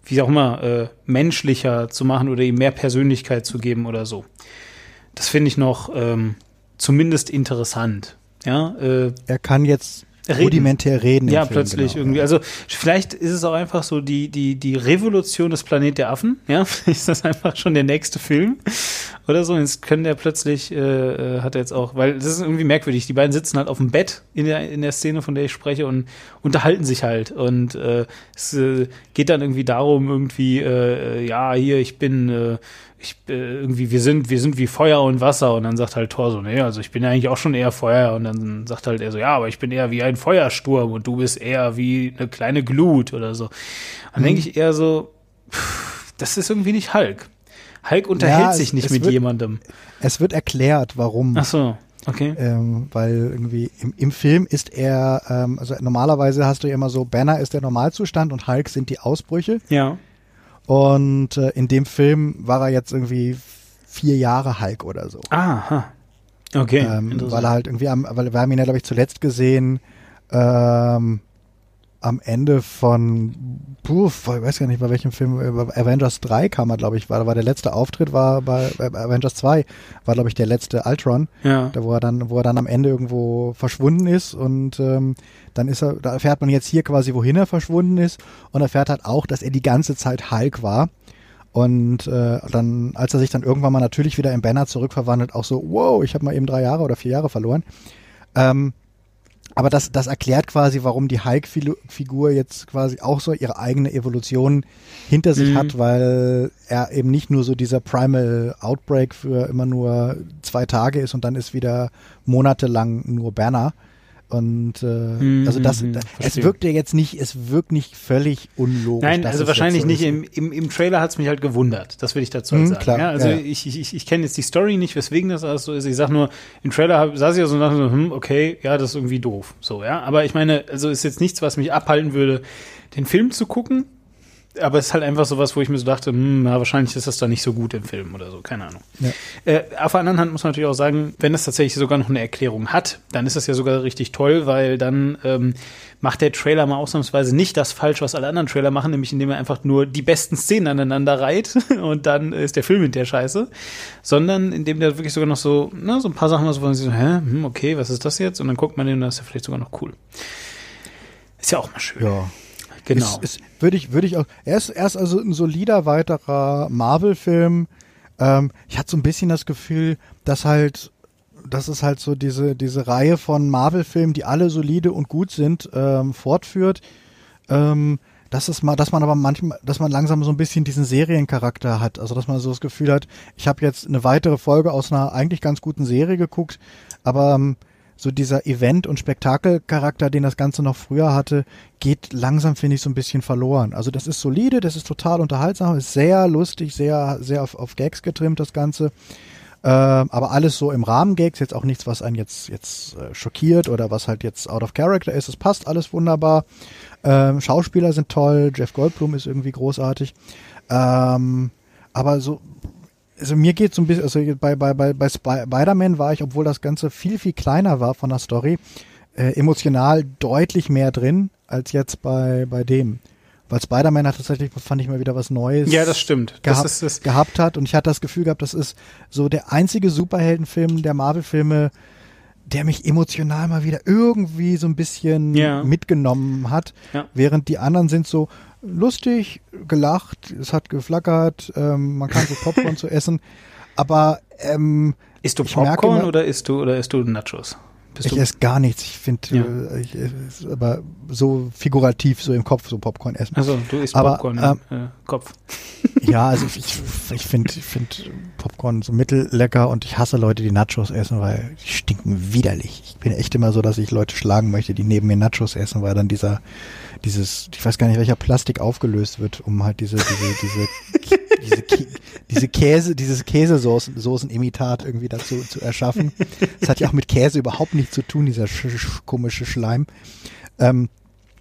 wie auch immer, äh, menschlicher zu machen oder ihm mehr Persönlichkeit zu geben oder so. Das finde ich noch ähm, zumindest interessant. Ja, äh, er kann jetzt reden. rudimentär reden. Ja, Film, plötzlich genau. irgendwie. Also vielleicht ist es auch einfach so die, die, die Revolution des Planet der Affen. Ja, ist das einfach schon der nächste Film oder so. Jetzt können der plötzlich, äh, äh, hat er jetzt auch, weil das ist irgendwie merkwürdig. Die beiden sitzen halt auf dem Bett in der, in der Szene, von der ich spreche und unterhalten sich halt. Und äh, es äh, geht dann irgendwie darum, irgendwie, äh, äh ja, hier, ich bin, äh, ich äh, irgendwie, wir sind, wir sind wie Feuer und Wasser. Und dann sagt halt Thor so, nee, also ich bin ja eigentlich auch schon eher Feuer. Und dann sagt halt er so, ja, aber ich bin eher wie ein Feuersturm und du bist eher wie eine kleine Glut oder so. Dann mhm. denke ich eher so, pff, das ist irgendwie nicht Hulk. Hulk unterhält ja, sich nicht mit wird, jemandem. Es wird erklärt, warum. Ach so. Okay. Ähm, weil irgendwie im, im Film ist er, ähm, also normalerweise hast du ja immer so, Banner ist der Normalzustand und Hulk sind die Ausbrüche. Ja. Und äh, in dem Film war er jetzt irgendwie vier Jahre Hulk oder so. Aha. Okay. Ähm, weil er halt irgendwie am, weil wir haben ihn ja, glaube ich, zuletzt gesehen, ähm, am Ende von, puh, ich weiß gar nicht, bei welchem Film, bei Avengers 3 kam er, glaube ich, war, war der letzte Auftritt, war bei, bei Avengers 2, war, glaube ich, der letzte Ultron, ja. da wo er dann, wo er dann am Ende irgendwo verschwunden ist und ähm, dann ist er, da erfährt man jetzt hier quasi, wohin er verschwunden ist und erfährt halt auch, dass er die ganze Zeit Hulk war. Und äh, dann, als er sich dann irgendwann mal natürlich wieder in Banner zurückverwandelt, auch so, wow, ich habe mal eben drei Jahre oder vier Jahre verloren. Ähm, aber das, das erklärt quasi, warum die Hulk-Figur jetzt quasi auch so ihre eigene Evolution hinter sich mhm. hat, weil er eben nicht nur so dieser Primal Outbreak für immer nur zwei Tage ist und dann ist wieder monatelang nur Banner, und äh, mhm, also das, mhm, es wirkt ja jetzt nicht, es wirkt nicht völlig unlogisch. Nein, also wahrscheinlich so nicht. Im, im, Im Trailer hat es mich halt gewundert, das will ich dazu halt mhm, sagen. Klar, ja, also ja. ich, ich, ich kenne jetzt die Story nicht, weswegen das alles so ist. Ich sag nur, im Trailer hab, saß ich ja so und dachte so, hm, okay, ja, das ist irgendwie doof. So, ja. Aber ich meine, also ist jetzt nichts, was mich abhalten würde, den Film zu gucken aber es ist halt einfach so was, wo ich mir so dachte, hm, na, wahrscheinlich ist das da nicht so gut im Film oder so, keine Ahnung. Ja. Äh, auf der anderen Hand muss man natürlich auch sagen, wenn es tatsächlich sogar noch eine Erklärung hat, dann ist das ja sogar richtig toll, weil dann ähm, macht der Trailer mal ausnahmsweise nicht das falsch, was alle anderen Trailer machen, nämlich indem er einfach nur die besten Szenen aneinander reiht und dann ist der Film hinterher scheiße, sondern indem der wirklich sogar noch so, na, so ein paar Sachen, wo man sich so, hä, hm, okay, was ist das jetzt? Und dann guckt man den und das ist ja vielleicht sogar noch cool. Ist ja auch mal schön. Ja. Genau. Ist, ist, würde ich, würde ich auch. Er ist, er ist also ein solider weiterer Marvel-Film. Ähm, ich hatte so ein bisschen das Gefühl, dass halt, dass es halt so diese, diese Reihe von Marvel-Filmen, die alle solide und gut sind, ähm, fortführt. Ähm, dass es mal, dass man aber manchmal, dass man langsam so ein bisschen diesen Seriencharakter hat. Also dass man so das Gefühl hat, ich habe jetzt eine weitere Folge aus einer eigentlich ganz guten Serie geguckt, aber ähm, so dieser Event- und Spektakelcharakter, den das Ganze noch früher hatte, geht langsam, finde ich, so ein bisschen verloren. Also das ist solide, das ist total unterhaltsam, ist sehr lustig, sehr, sehr auf, auf Gags getrimmt, das Ganze. Äh, aber alles so im Rahmen Gags, jetzt auch nichts, was einen jetzt, jetzt äh, schockiert oder was halt jetzt out of character ist. Es passt alles wunderbar. Ähm, Schauspieler sind toll, Jeff Goldblum ist irgendwie großartig. Ähm, aber so also mir geht so ein bisschen, also bei, bei, bei, bei Spider-Man war ich, obwohl das Ganze viel, viel kleiner war von der Story, äh, emotional deutlich mehr drin als jetzt bei, bei dem. Weil Spider-Man hat tatsächlich, fand ich mal wieder was Neues. Ja, das stimmt. Gehabt, das das gehabt hat und ich hatte das Gefühl gehabt, das ist so der einzige Superheldenfilm der Marvel-Filme, der mich emotional mal wieder irgendwie so ein bisschen Ja. mitgenommen hat, Ja. während die anderen sind so lustig, gelacht, es hat geflackert, ähm, man kann so Popcorn zu essen, aber ähm, Isst du Popcorn immer- oder isst du oder isst du Nachos? Bist ich esse gar nichts. Ich finde, Ja. äh, ich, äh, aber so figurativ so im Kopf so Popcorn essen. also du isst Aber, Popcorn ähm, im äh, Kopf. Ja, also ich, ich finde ich find Popcorn so mittellecker und ich hasse Leute, die Nachos essen, weil die stinken widerlich. Ich bin echt immer so, dass ich Leute schlagen möchte, die neben mir Nachos essen, weil dann dieser, dieses, ich weiß gar nicht, welcher Plastik aufgelöst wird, um halt diese, diese, diese, diese, Kä- diese Käse, dieses Käsesoßen-Imitat irgendwie dazu zu erschaffen. Das hat ja auch mit Käse überhaupt nichts zu tun, dieser sch sch komische Schleim. Ähm,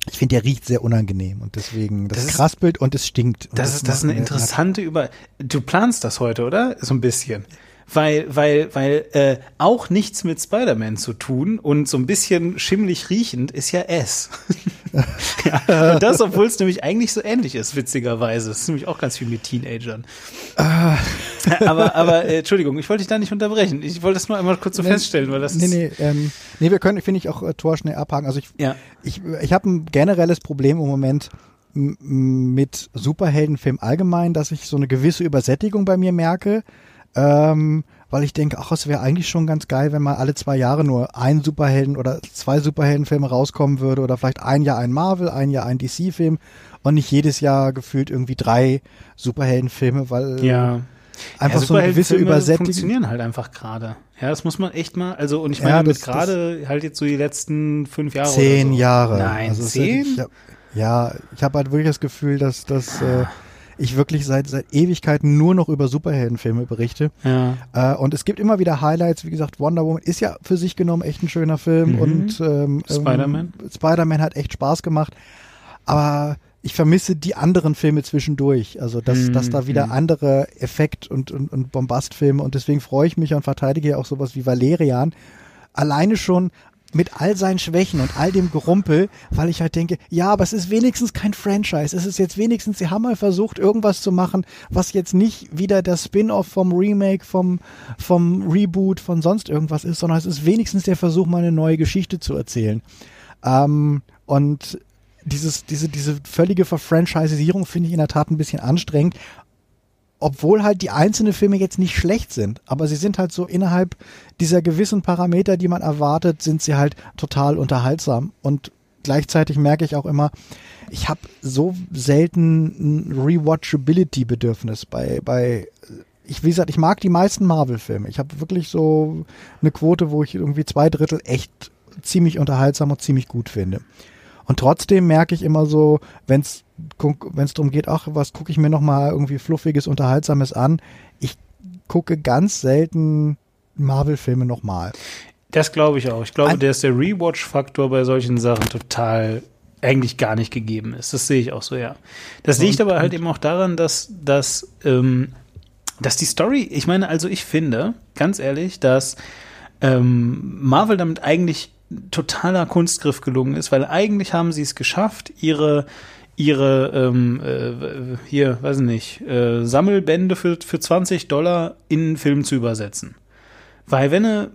ich finde, der riecht sehr unangenehm und deswegen, das, Das ist- kraspelt und es stinkt. Und Das ist, das ist eine interessante Über. Du planst das heute, oder? So ein bisschen. Weil, weil, weil äh, auch nichts mit Spider-Man zu tun und so ein bisschen schimmelig riechend ist ja S. ja, und das, obwohl es nämlich eigentlich so ähnlich ist, witzigerweise. Das ist nämlich auch ganz viel mit Teenagern. aber, aber äh, Entschuldigung, ich wollte dich da nicht unterbrechen. Ich wollte das nur einmal kurz so Nee, feststellen, weil das nee, ist. nee, ähm, nee, wir können, finde ich, auch äh, Tor schnell abhaken. Also ich, Ja. ich, ich habe ein generelles Problem im Moment mit Superheldenfilm allgemein, dass ich so eine gewisse Übersättigung bei mir merke, ähm, weil ich denke, ach, es wäre eigentlich schon ganz geil, wenn mal alle zwei Jahre nur ein Superhelden oder zwei Superheldenfilme rauskommen würde oder vielleicht ein Jahr ein Marvel, ein Jahr ein DC-Film und nicht jedes Jahr gefühlt irgendwie drei Superheldenfilme, weil Ja. einfach ja, so eine gewisse Übersättigung. funktionieren halt einfach gerade. Ja, das muss man echt mal, also und ich Ja, meine das- mit gerade halt jetzt so die letzten fünf Jahre Zehn oder so. Jahre. Nein, Also zehn? Ich hab, ja, ich habe halt wirklich das Gefühl, dass, dass äh, ich wirklich seit, seit Ewigkeiten nur noch über Superheldenfilme berichte. ja. Äh, und es gibt immer wieder Highlights. Wie gesagt, Wonder Woman ist ja für sich genommen echt ein schöner Film. Mhm. Und ähm, Spider-Man? Ähm, Spider-Man hat echt Spaß gemacht. Aber ich vermisse die anderen Filme zwischendurch. Also, dass, Mhm, dass da wieder mhm. andere Effekt- und, und, und Bombastfilme. Und deswegen freue ich mich und verteidige ja auch sowas wie Valerian. Alleine schon mit all seinen Schwächen und all dem Gerumpel, weil ich halt denke, ja, aber es ist wenigstens kein Franchise. Es ist jetzt wenigstens, sie haben mal versucht, irgendwas zu machen, was jetzt nicht wieder der Spin-off vom Remake, vom, vom Reboot, von sonst irgendwas ist, sondern es ist wenigstens der Versuch, mal eine neue Geschichte zu erzählen. Ähm, und dieses, diese, diese völlige Verfranchisierung finde ich in der Tat ein bisschen anstrengend obwohl halt die einzelnen Filme jetzt nicht schlecht sind, aber sie sind halt so innerhalb dieser gewissen Parameter, die man erwartet, sind sie halt total unterhaltsam und gleichzeitig merke ich auch immer, ich habe so selten ein Rewatchability-Bedürfnis bei bei ich wie gesagt, ich mag die meisten Marvel-Filme. Ich habe wirklich so eine Quote, wo ich irgendwie zwei Drittel echt ziemlich unterhaltsam und ziemlich gut finde. Und trotzdem merke ich immer so, wenn es wenn es darum geht, ach, was gucke ich mir noch mal irgendwie fluffiges, unterhaltsames an, ich gucke ganz selten Marvel-Filme nochmal. Das glaube ich auch. Ich glaube, Ein- dass der Rewatch-Faktor bei solchen Sachen total eigentlich gar nicht gegeben ist. Das sehe ich auch so, ja. Das liegt aber halt eben auch daran, dass, dass, ähm, dass die Story, ich meine, also ich finde, ganz ehrlich, dass ähm, Marvel damit eigentlich totaler Kunstgriff gelungen ist, weil eigentlich haben sie es geschafft, ihre ihre ähm, äh, hier, weiß ich nicht, äh, Sammelbände für, für 20 Dollar in einen Film zu übersetzen. Weil wenn du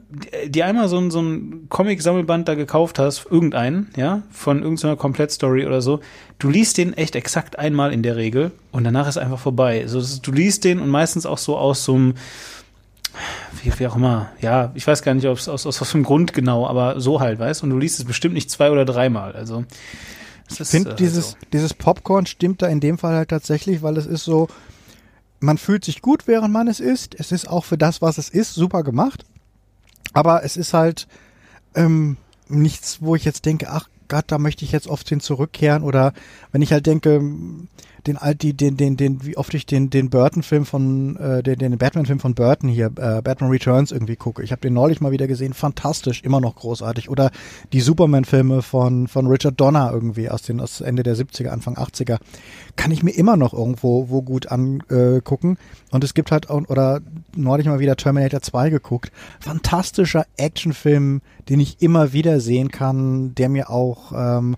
dir einmal so ein, so ein Comic-Sammelband da gekauft hast, irgendeinen, ja, von irgendeiner Komplettstory oder so, du liest den echt exakt einmal in der Regel und danach ist einfach vorbei. Also du liest den und meistens auch so aus so einem, wie, wie auch immer, ja, ich weiß gar nicht, aus, aus was für einem Grund genau, aber so halt, weißt und du liest es bestimmt nicht zwei oder dreimal. Also Ich finde, äh, dieses, so. dieses Popcorn stimmt da in dem Fall halt tatsächlich, weil es ist so, man fühlt sich gut, während man es isst. Es ist auch für das, was es ist, super gemacht. Aber es ist halt ähm, nichts, wo ich jetzt denke, ach Gott, da möchte ich jetzt oft hin zurückkehren. Oder wenn ich halt denke, den die, den, den, den, wie oft ich den, den Burton-Film von, äh, den, den Batman-Film von Burton hier, äh, Batman Returns irgendwie gucke. Ich habe den neulich mal wieder gesehen, fantastisch, immer noch großartig. Oder die Superman-Filme von, von Richard Donner irgendwie aus den, aus Ende der 70er, Anfang 80er. Kann ich mir immer noch irgendwo, wo gut angucken. Und es gibt halt oder neulich mal wieder Terminator 2 geguckt. Fantastischer Actionfilm, den ich immer wieder sehen kann, der mir auch, ähm,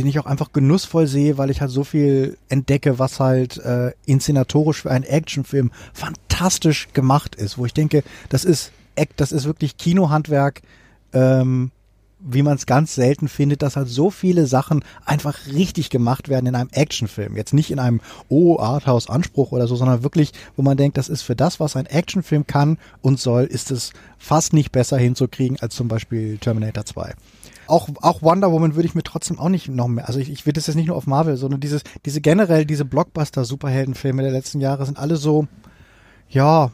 den ich auch einfach genussvoll sehe, weil ich halt so viel entdecke, was halt äh, inszenatorisch für einen Actionfilm fantastisch gemacht ist, wo ich denke, das ist das ist wirklich Kinohandwerk ähm, wie man es ganz selten findet, dass halt so viele Sachen einfach richtig gemacht werden in einem Actionfilm. Jetzt nicht in einem Oh, Arthouse-Anspruch oder so, sondern wirklich, wo man denkt, das ist für das, was ein Actionfilm kann und soll, ist es fast nicht besser hinzukriegen als zum Beispiel Terminator 2 auch, auch Wonder Woman würde ich mir trotzdem auch nicht noch mehr, also ich, ich will das jetzt nicht nur auf Marvel, sondern dieses, diese generell, diese Blockbuster-Superheldenfilme der letzten Jahre sind alle so, ja,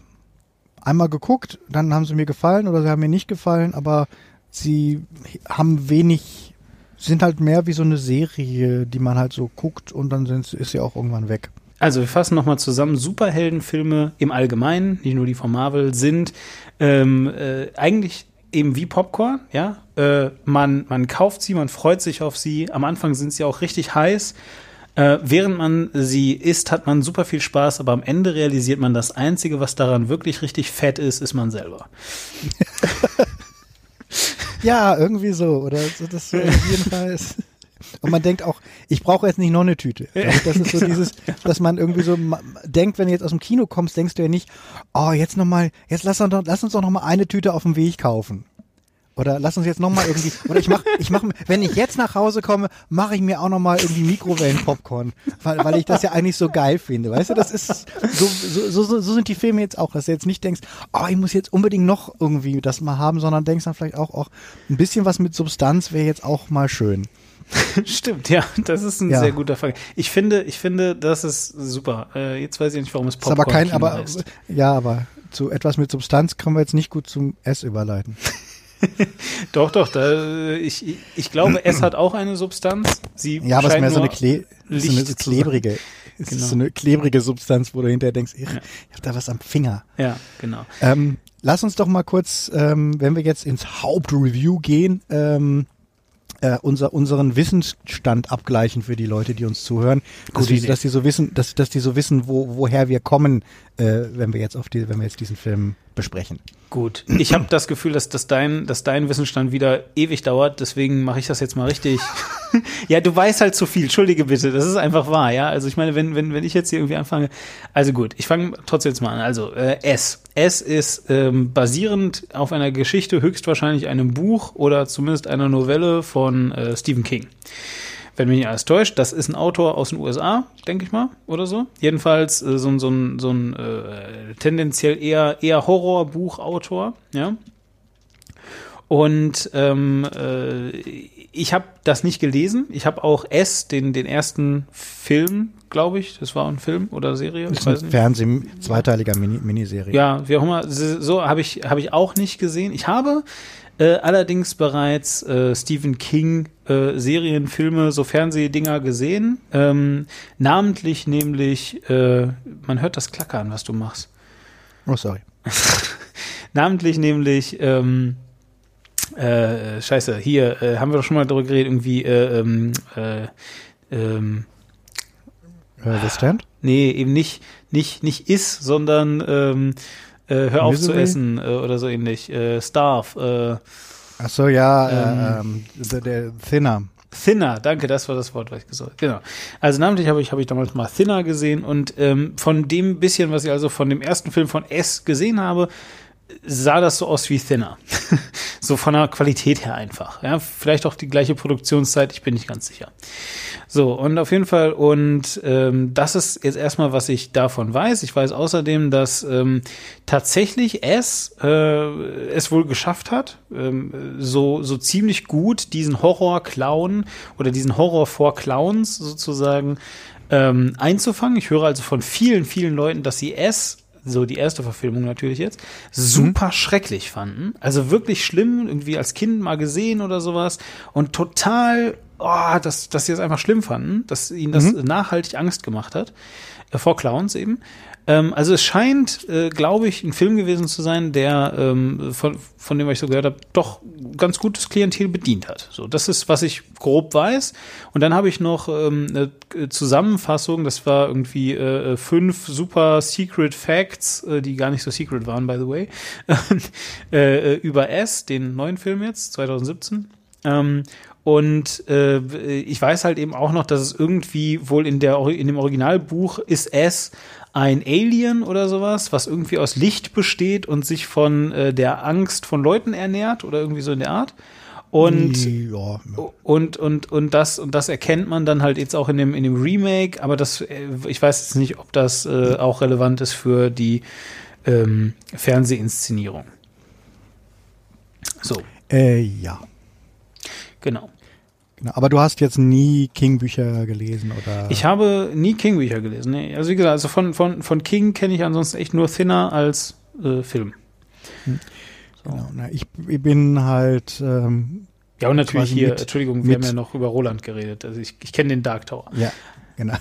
einmal geguckt, dann haben sie mir gefallen oder sie haben mir nicht gefallen, aber sie haben wenig, sind halt mehr wie so eine Serie, die man halt so guckt und dann sind, ist sie auch irgendwann weg. Also wir fassen nochmal zusammen, Superheldenfilme im Allgemeinen, nicht nur die von Marvel, sind ähm, äh, eigentlich eben wie Popcorn, ja. Äh, man, man kauft sie, man freut sich auf sie. Am Anfang sind sie auch richtig heiß. Äh, während man sie isst, hat man super viel Spaß, aber am Ende realisiert man, das Einzige, was daran wirklich richtig fett ist, ist man selber. ja, irgendwie so. Oder so, das so auf jeden Fall ist. Und man denkt auch, ich brauche jetzt nicht noch eine Tüte. Das ist so dieses, dass man irgendwie so denkt, wenn du jetzt aus dem Kino kommst, denkst du ja nicht, oh, jetzt nochmal, jetzt lass uns doch, lass uns doch noch mal eine Tüte auf dem Weg kaufen. Oder lass uns jetzt noch mal irgendwie, oder ich mach, ich mach, wenn ich jetzt nach Hause komme, mache ich mir auch noch mal irgendwie Mikrowellen-Popcorn, weil, weil ich das ja eigentlich so geil finde. Weißt du, das ist, so, so, so, so sind die Filme jetzt auch, dass du jetzt nicht denkst, oh, ich muss jetzt unbedingt noch irgendwie das mal haben, sondern denkst dann vielleicht auch, auch ein bisschen was mit Substanz wäre jetzt auch mal schön. Stimmt, ja, das ist ein ja. sehr guter Fall. Ich finde, ich finde, das ist super. Äh, jetzt weiß ich nicht, warum es Popcorn ist. Aber kein, aber heißt. ja, aber zu etwas mit Substanz können wir jetzt nicht gut zum S überleiten. doch, doch. Da, ich, ich glaube, es hat auch eine Substanz. Sie ja, aber es ist mehr so eine, Kle so eine klebrige. Es genau. ist so eine klebrige Substanz, wo du hinterher denkst, ich, ja. ich habe da was am Finger. Ja, genau. Ähm, lass uns doch mal kurz, ähm, wenn wir jetzt ins Hauptreview gehen, ähm, äh, unser, unseren Wissensstand abgleichen für die Leute, die uns zuhören, dass, die, dass die so wissen, dass, dass die so wissen, wo, woher wir kommen, äh, wenn wir jetzt auf die, wenn wir jetzt diesen Film besprechen. Gut, ich habe das Gefühl, dass, dass, dein, dass dein Wissensstand wieder ewig dauert, deswegen mache ich das jetzt mal richtig. ja, du weißt halt zu viel, entschuldige bitte, das ist einfach wahr, ja. Also ich meine, wenn, wenn, wenn ich jetzt hier irgendwie anfange, also gut, ich fange trotzdem jetzt mal an. Also äh, S. S ist ähm, basierend auf einer Geschichte, höchstwahrscheinlich einem Buch oder zumindest einer Novelle von äh, Stephen King wenn mich nicht alles täuscht. Das ist ein Autor aus den USA, denke ich mal, oder so. Jedenfalls äh, so, so, ein, so ein äh, tendenziell eher, eher Horrorbuchautor, ja. Und ähm, äh, ich habe das nicht gelesen. Ich habe auch S, den, den ersten Film, glaube ich, das war ein Film oder Serie. Das ist ein Fernseh, zweiteiliger Mini Miniserie. Ja, wie auch immer. So habe ich, hab ich auch nicht gesehen. Ich habe äh, allerdings bereits äh, Stephen King äh, Serien, Filme, so Fernsehdinger gesehen. Ähm, namentlich nämlich, äh, man hört das Klackern, was du machst. Oh, sorry. namentlich nämlich, ähm, äh, scheiße, hier äh, haben wir doch schon mal darüber geredet, irgendwie, äh, ähm, äh, ähm, äh, The Stand? Nee, eben nicht, nicht, nicht is, sondern ähm, äh, hör auf Misery? zu essen äh, oder so ähnlich. Äh, Starve. Äh, Ach so, ja, ähm, äh, der Thinner. Thinner, danke, das war das Wort, was ich gesagt habe. Genau. Also namentlich habe ich, hab ich damals mal Thinner gesehen und ähm, von dem bisschen, was ich also von dem ersten Film von S gesehen habe, sah das so aus wie Thinner. so von der Qualität her einfach. Ja, vielleicht auch die gleiche Produktionszeit, ich bin nicht ganz sicher. So, und auf jeden Fall, und ähm, das ist jetzt erstmal, was ich davon weiß. Ich weiß außerdem, dass ähm, tatsächlich es äh, es wohl geschafft hat, ähm, so, so ziemlich gut diesen Horror-Clown oder diesen Horror vor Clowns sozusagen ähm, einzufangen. Ich höre also von vielen, vielen Leuten, dass sie es so die erste Verfilmung natürlich jetzt, super mhm. schrecklich fanden. Also wirklich schlimm, irgendwie als Kind mal gesehen oder sowas und total, oh, dass, dass sie das einfach schlimm fanden, dass ihnen das mhm. nachhaltig Angst gemacht hat. Äh, vor Clowns eben. Ähm, also es scheint, äh, glaube ich, ein Film gewesen zu sein, der ähm, von, von dem, was ich so gehört habe, doch ganz gutes Klientel bedient hat. So, das ist, was ich grob weiß. Und dann habe ich noch ähm, eine Zusammenfassung, das war irgendwie äh, fünf super Secret Facts, äh, die gar nicht so secret waren, by the way, äh, über S, den neuen Film jetzt, 2017. Und äh, ich weiß halt eben auch noch, dass es irgendwie wohl in, der, in dem Originalbuch ist S ein Alien oder sowas, was irgendwie aus Licht besteht und sich von äh, der Angst von Leuten ernährt oder irgendwie so in der Art. Und, ja, ja. und, und, und, das, und das erkennt man dann halt jetzt auch in dem, in dem Remake, aber das, äh, ich weiß jetzt nicht, ob das äh, auch relevant ist für die ähm, Fernsehinszenierung. So. Äh, ja. Genau. Genau, aber du hast jetzt nie King-Bücher gelesen, oder? Ich habe nie King-Bücher gelesen. Nee. Also wie gesagt, also von, von, von King kenne ich ansonsten echt nur Thinner als äh, Film. Hm. So. Genau, na, ich, ich bin halt ähm, ja, und natürlich hier, mit, Entschuldigung, wir haben ja noch über Roland geredet. Also ich, ich kenne den Dark Tower. Ja, genau.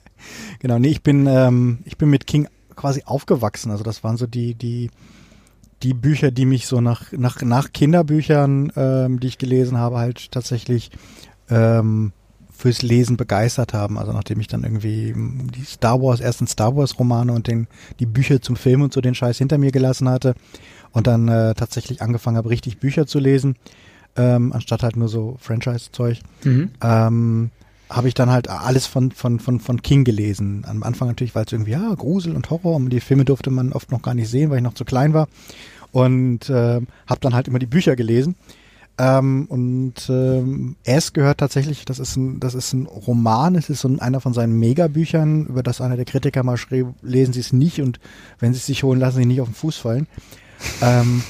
genau, nee, ich bin, ähm, ich bin mit King quasi aufgewachsen. Also das waren so die, die, die Bücher, die mich so nach, nach, nach Kinderbüchern, ähm, die ich gelesen habe, halt tatsächlich ähm, fürs Lesen begeistert haben. Also nachdem ich dann irgendwie die Star Wars, ersten Star Wars Romane und den, die Bücher zum Film und so den Scheiß hinter mir gelassen hatte und dann äh, tatsächlich angefangen habe, richtig Bücher zu lesen, ähm, anstatt halt nur so Franchise-Zeug. Mhm. Ähm, habe ich dann halt alles von, von, von, von King gelesen. Am Anfang natürlich, weil es irgendwie, ja, Grusel und Horror und die Filme durfte man oft noch gar nicht sehen, weil ich noch zu klein war. Und äh, habe dann halt immer die Bücher gelesen. Ähm, und ähm, es gehört tatsächlich, das ist ein, das ist ein Roman, es ist so einer von seinen Megabüchern, über das einer der Kritiker mal schrieb, lesen Sie es nicht und wenn Sie es sich holen, lassen Sie nicht auf den Fuß fallen. ähm,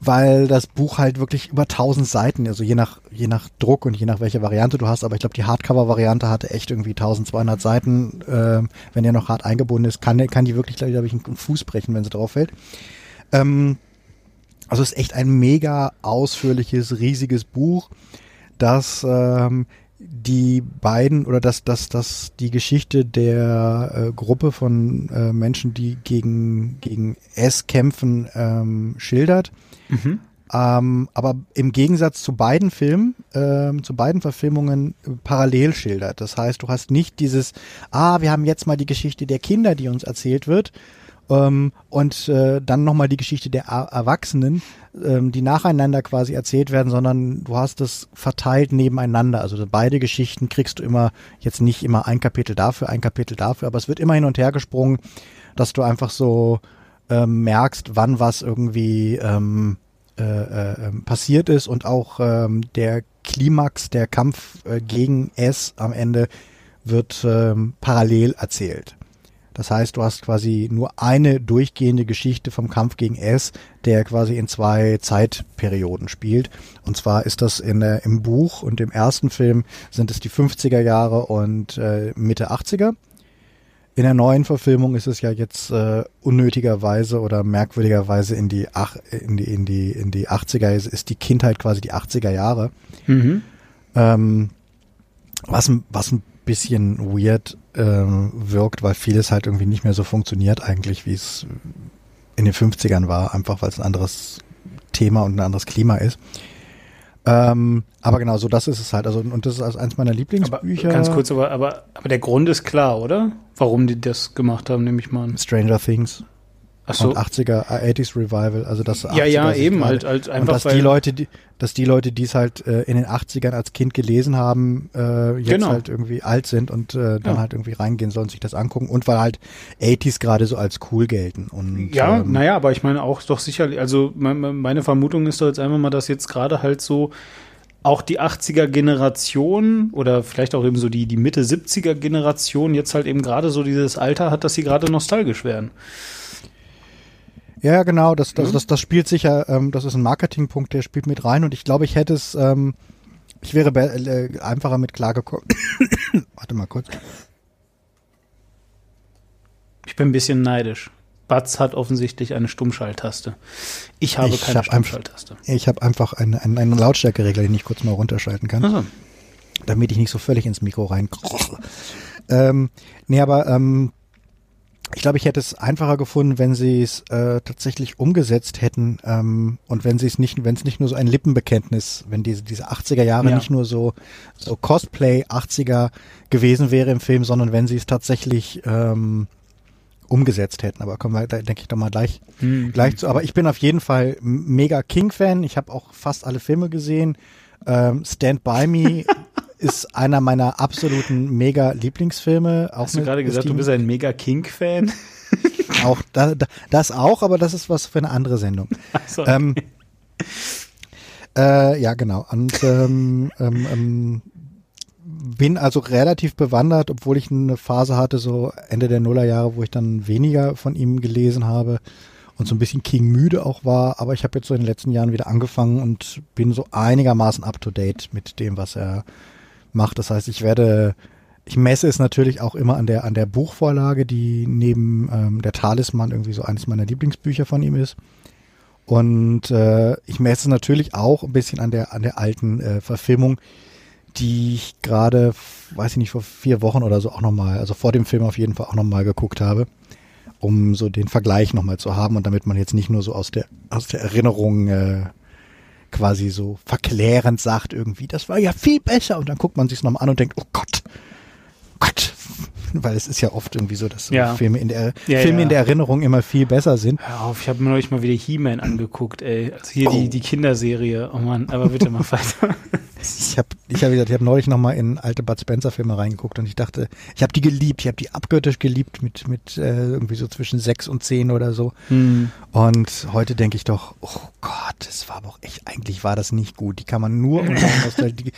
weil das Buch halt wirklich über 1000 Seiten, also je nach, je nach Druck und je nach welcher Variante du hast, aber ich glaube, die Hardcover-Variante hatte echt irgendwie 1200 Seiten. Äh, wenn der noch hart eingebunden ist, kann, kann die wirklich, glaube ich, einen Fuß brechen, wenn sie drauf fällt. Ähm, also ist echt ein mega ausführliches, riesiges Buch, das ähm, die beiden oder dass das, das die Geschichte der äh, Gruppe von äh, Menschen, die gegen, gegen S kämpfen, ähm, schildert. Mhm. Ähm, aber im Gegensatz zu beiden Filmen, ähm, zu beiden Verfilmungen äh, parallel schildert. Das heißt, du hast nicht dieses, ah, wir haben jetzt mal die Geschichte der Kinder, die uns erzählt wird, ähm, und äh, dann nochmal die Geschichte der Erwachsenen, ähm, die nacheinander quasi erzählt werden, sondern du hast es verteilt nebeneinander. Also beide Geschichten kriegst du immer, jetzt nicht immer ein Kapitel dafür, ein Kapitel dafür, aber es wird immer hin und her gesprungen, dass du einfach so ähm, merkst, wann was irgendwie ähm, äh, äh, ähm, passiert ist und auch ähm, der Klimax, der Kampf äh, gegen S am Ende wird ähm, parallel erzählt. Das heißt, du hast quasi nur eine durchgehende Geschichte vom Kampf gegen S, der quasi in zwei Zeitperioden spielt. Und zwar ist das in, äh, im Buch und im ersten Film sind es die 50er Jahre und äh, Mitte 80er. In der neuen Verfilmung ist es ja jetzt äh, unnötigerweise oder merkwürdigerweise in die, ach, in die, in die, in die 80er ist, ist die Kindheit quasi die 80er Jahre. Mhm. Ähm, was, was ein bisschen weird ähm, wirkt, weil vieles halt irgendwie nicht mehr so funktioniert eigentlich, wie es in den 50ern war, einfach weil es ein anderes Thema und ein anderes Klima ist. Ähm, aber genau, so das ist es halt. Also, und das ist also eins meiner Lieblingsbücher. Aber ganz kurz, aber, aber, aber der Grund ist klar, oder? Warum die das gemacht haben, nehme ich mal an. Stranger Things. So. Und 80er, 80s Revival, also das Ja, ja, eben, halt, halt einfach. Und dass die Leute, die, dass die Leute, die es halt äh, in den 80ern als Kind gelesen haben, äh, jetzt genau. halt irgendwie alt sind und äh, dann ja. halt irgendwie reingehen sollen, sich das angucken und weil halt 80s gerade so als cool gelten. Und, ja, ähm, naja, aber ich meine auch doch sicherlich, also meine Vermutung ist doch jetzt einfach mal, dass jetzt gerade halt so auch die 80er Generation oder vielleicht auch eben so die, die Mitte 70er Generation jetzt halt eben gerade so dieses Alter hat, dass sie gerade nostalgisch werden. Ja, genau, das, das, mhm. das, das spielt sicher, ähm, das ist ein Marketingpunkt, der spielt mit rein und ich glaube, ich hätte es, ähm, ich wäre äh, einfacher mit klargekommen. Warte mal kurz. Ich bin ein bisschen neidisch. Batz hat offensichtlich eine Stummschalttaste. Ich habe ich keine hab Stummschalttaste. Ein, ich habe einfach einen, einen, einen Lautstärkeregler, den ich kurz mal runterschalten kann. Also. Damit ich nicht so völlig ins Mikro rein. ähm, nee, aber ähm, ich glaube, ich hätte es einfacher gefunden, wenn sie es äh, tatsächlich umgesetzt hätten ähm, und wenn sie es nicht, wenn es nicht nur so ein Lippenbekenntnis, wenn diese diese 80er Jahre ja. nicht nur so so Cosplay 80er gewesen wäre im Film, sondern wenn sie es tatsächlich ähm, umgesetzt hätten. Aber kommen wir, da denke ich doch mal gleich mhm. gleich zu. Aber ich bin auf jeden Fall mega King-Fan. Ich habe auch fast alle Filme gesehen. Ähm, Stand by Me ist einer meiner absoluten mega Lieblingsfilme. Auch Hast du gerade gesagt, du bist ein mega King-Fan? auch da, da, das auch, aber das ist was für eine andere Sendung. So, okay. ähm, äh, ja, genau. Und ähm, ähm, ähm, bin also relativ bewandert, obwohl ich eine Phase hatte, so Ende der Nullerjahre, wo ich dann weniger von ihm gelesen habe und so ein bisschen King müde auch war. Aber ich habe jetzt so in den letzten Jahren wieder angefangen und bin so einigermaßen up to date mit dem, was er macht. Das heißt, ich werde, ich messe es natürlich auch immer an der an der Buchvorlage, die neben ähm, der Talisman irgendwie so eines meiner Lieblingsbücher von ihm ist. Und äh, ich messe es natürlich auch ein bisschen an der an der alten äh, Verfilmung, die ich gerade, weiß ich nicht, vor vier Wochen oder so auch nochmal, also vor dem Film auf jeden Fall auch nochmal geguckt habe, um so den Vergleich nochmal zu haben und damit man jetzt nicht nur so aus der, aus der Erinnerung äh, quasi so verklärend sagt irgendwie, das war ja viel besser und dann guckt man sich nochmal an und denkt, oh Gott, Gott, weil es ist ja oft irgendwie so, dass ja. Filme, in der, ja, Filme ja. in der Erinnerung immer viel besser sind. Hör auf, ich habe mir neulich mal wieder He-Man angeguckt, ey. Also hier oh. die, die Kinderserie. Oh Mann, aber bitte mal weiter. ich habe ich hab gesagt, ich habe neulich noch mal in alte Bud Spencer Filme reingeguckt und ich dachte, ich habe die geliebt, ich habe die abgöttisch geliebt mit mit äh, irgendwie so zwischen sechs und zehn oder so. Hm. Und heute denke ich doch, oh Gott, das war aber auch echt, eigentlich war das nicht gut. Die kann man nur unter Nostalgie,